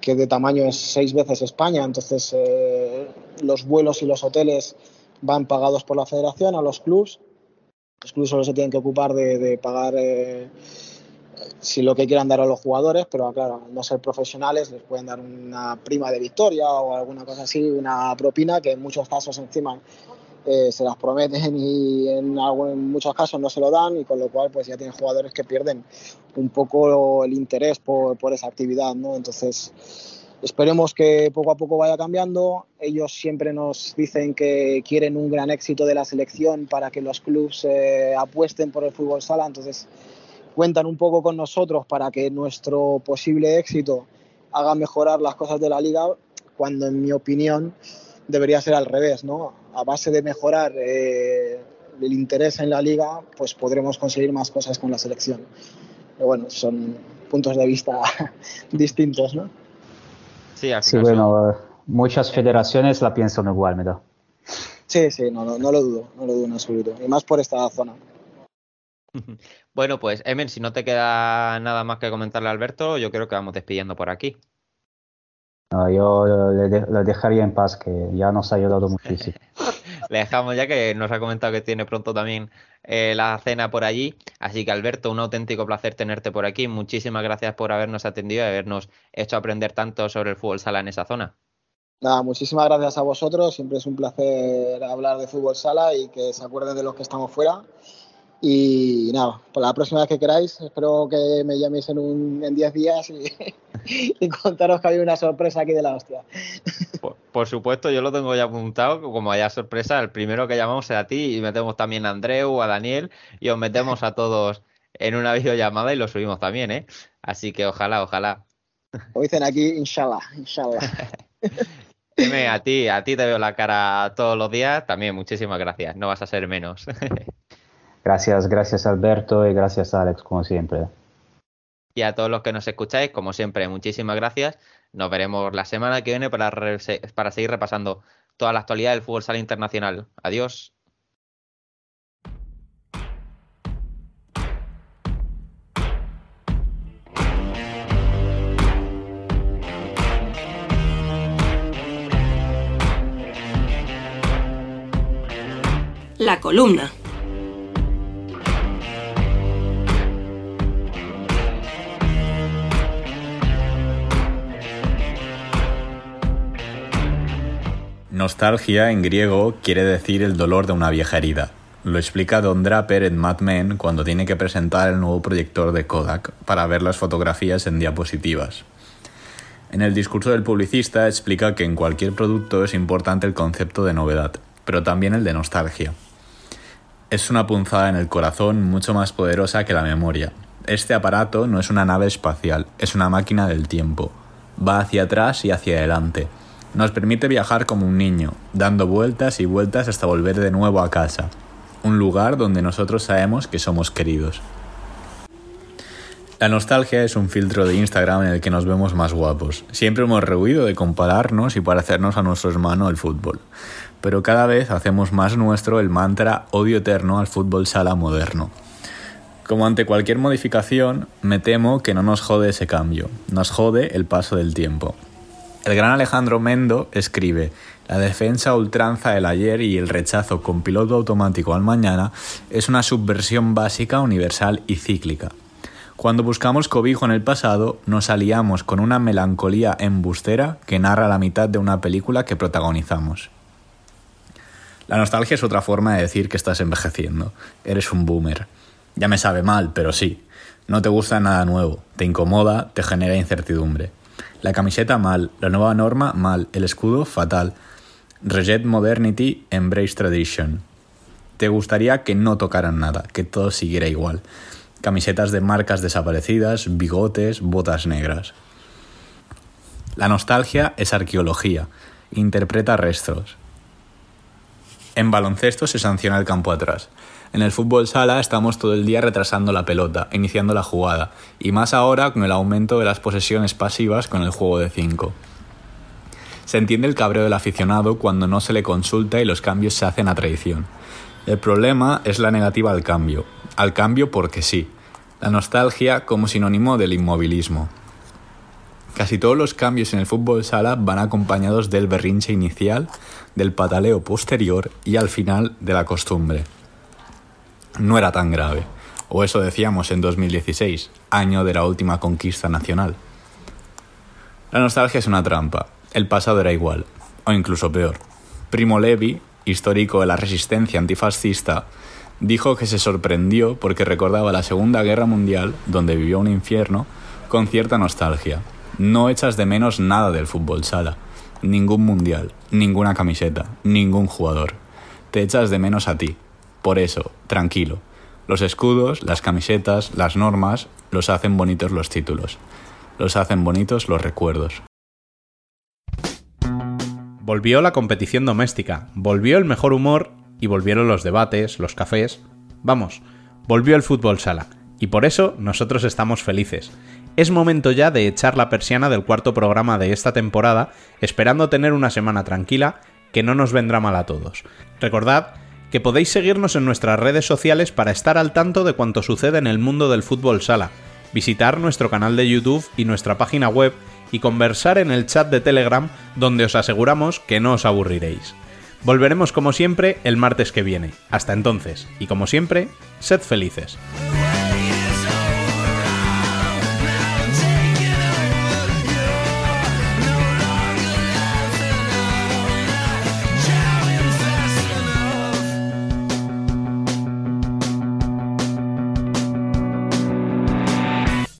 que de tamaño es seis veces España. Entonces eh, los vuelos y los hoteles van pagados por la federación a los clubs. Los clubs solo se tienen que ocupar de, de pagar... Eh, si lo que quieran dar a los jugadores, pero claro, no ser profesionales les pueden dar una prima de victoria o alguna cosa así, una propina que en muchos casos encima eh, se las prometen y en, algo, en, muchos casos no se lo dan y con lo cual pues ya tienen jugadores que pierden un poco el interés por, por esa actividad, ¿no? Entonces esperemos que poco a poco vaya cambiando. Ellos siempre nos dicen que quieren un gran éxito de la selección para que los clubes eh, apuesten por el fútbol sala, entonces cuentan un poco con nosotros para que nuestro posible éxito haga mejorar las cosas de la liga, cuando en mi opinión debería ser al revés, ¿no? A base de mejorar eh, el interés en la liga, pues podremos conseguir más cosas con la selección. Pero bueno, son puntos de vista distintos, ¿no? Sí, al Sí, bueno, muchas federaciones la piensan igual, me da. Sí, sí, no, no, no lo dudo, no lo dudo en absoluto. Y más por esta zona. Bueno, pues Emen, si no te queda nada más que comentarle a Alberto, yo creo que vamos despidiendo por aquí. No, yo le, de- le dejaría en paz, que ya nos ha ayudado muchísimo. Le dejamos ya que nos ha comentado que tiene pronto también eh, la cena por allí. Así que Alberto, un auténtico placer tenerte por aquí. Muchísimas gracias por habernos atendido y habernos hecho aprender tanto sobre el fútbol sala en esa zona. Nada, muchísimas gracias a vosotros. Siempre es un placer hablar de fútbol sala y que se acuerden de los que estamos fuera. Y nada, para la próxima vez que queráis, espero que me llaméis en un- en 10 días y, y contaros que hay una sorpresa aquí de la hostia. Por, por supuesto, yo lo tengo ya apuntado, como haya sorpresa, el primero que llamamos es a ti y metemos también a Andreu, a Daniel y os metemos a todos en una videollamada y lo subimos también, ¿eh? Así que ojalá, ojalá. Como dicen aquí, inshallah, inshallah. Eme, a ti, a ti te veo la cara todos los días, también muchísimas gracias, no vas a ser menos. Gracias, gracias Alberto y gracias Alex, como siempre. Y a todos los que nos escucháis, como siempre, muchísimas gracias. Nos veremos la semana que viene para, re- para seguir repasando toda la actualidad del fútbol sala internacional. Adiós. La columna. Nostalgia en griego quiere decir el dolor de una vieja herida. Lo explica Don Draper en Mad Men cuando tiene que presentar el nuevo proyector de Kodak para ver las fotografías en diapositivas. En el discurso del publicista explica que en cualquier producto es importante el concepto de novedad, pero también el de nostalgia. Es una punzada en el corazón mucho más poderosa que la memoria. Este aparato no es una nave espacial, es una máquina del tiempo. Va hacia atrás y hacia adelante. Nos permite viajar como un niño, dando vueltas y vueltas hasta volver de nuevo a casa. Un lugar donde nosotros sabemos que somos queridos. La nostalgia es un filtro de Instagram en el que nos vemos más guapos. Siempre hemos rehuido de compararnos y parecernos a nuestro hermano el fútbol. Pero cada vez hacemos más nuestro el mantra odio eterno al fútbol sala moderno. Como ante cualquier modificación, me temo que no nos jode ese cambio, nos jode el paso del tiempo. El gran Alejandro Mendo escribe, la defensa ultranza del ayer y el rechazo con piloto automático al mañana es una subversión básica, universal y cíclica. Cuando buscamos cobijo en el pasado, nos aliamos con una melancolía embustera que narra la mitad de una película que protagonizamos. La nostalgia es otra forma de decir que estás envejeciendo. Eres un boomer. Ya me sabe mal, pero sí. No te gusta nada nuevo. Te incomoda, te genera incertidumbre. La camiseta mal, la nueva norma mal, el escudo fatal. Reject modernity, embrace tradition. Te gustaría que no tocaran nada, que todo siguiera igual. Camisetas de marcas desaparecidas, bigotes, botas negras. La nostalgia es arqueología, interpreta restos. En baloncesto se sanciona el campo atrás. En el fútbol sala estamos todo el día retrasando la pelota, iniciando la jugada, y más ahora con el aumento de las posesiones pasivas con el juego de 5. Se entiende el cabreo del aficionado cuando no se le consulta y los cambios se hacen a traición. El problema es la negativa al cambio, al cambio porque sí, la nostalgia como sinónimo del inmovilismo. Casi todos los cambios en el fútbol sala van acompañados del berrinche inicial, del pataleo posterior y al final de la costumbre. No era tan grave, o eso decíamos en 2016, año de la última conquista nacional. La nostalgia es una trampa, el pasado era igual, o incluso peor. Primo Levi, histórico de la resistencia antifascista, dijo que se sorprendió porque recordaba la Segunda Guerra Mundial, donde vivió un infierno, con cierta nostalgia. No echas de menos nada del fútbol sala, ningún mundial, ninguna camiseta, ningún jugador. Te echas de menos a ti. Por eso, tranquilo. Los escudos, las camisetas, las normas, los hacen bonitos los títulos. los hacen bonitos los recuerdos. Volvió la competición doméstica, volvió el mejor humor y volvieron los debates, los cafés. Vamos, volvió el fútbol sala. Y por eso nosotros estamos felices. Es momento ya de echar la persiana del cuarto programa de esta temporada, esperando tener una semana tranquila que no nos vendrá mal a todos. Recordad que podéis seguirnos en nuestras redes sociales para estar al tanto de cuanto sucede en el mundo del fútbol sala, visitar nuestro canal de YouTube y nuestra página web y conversar en el chat de Telegram donde os aseguramos que no os aburriréis. Volveremos como siempre el martes que viene. Hasta entonces, y como siempre, sed felices.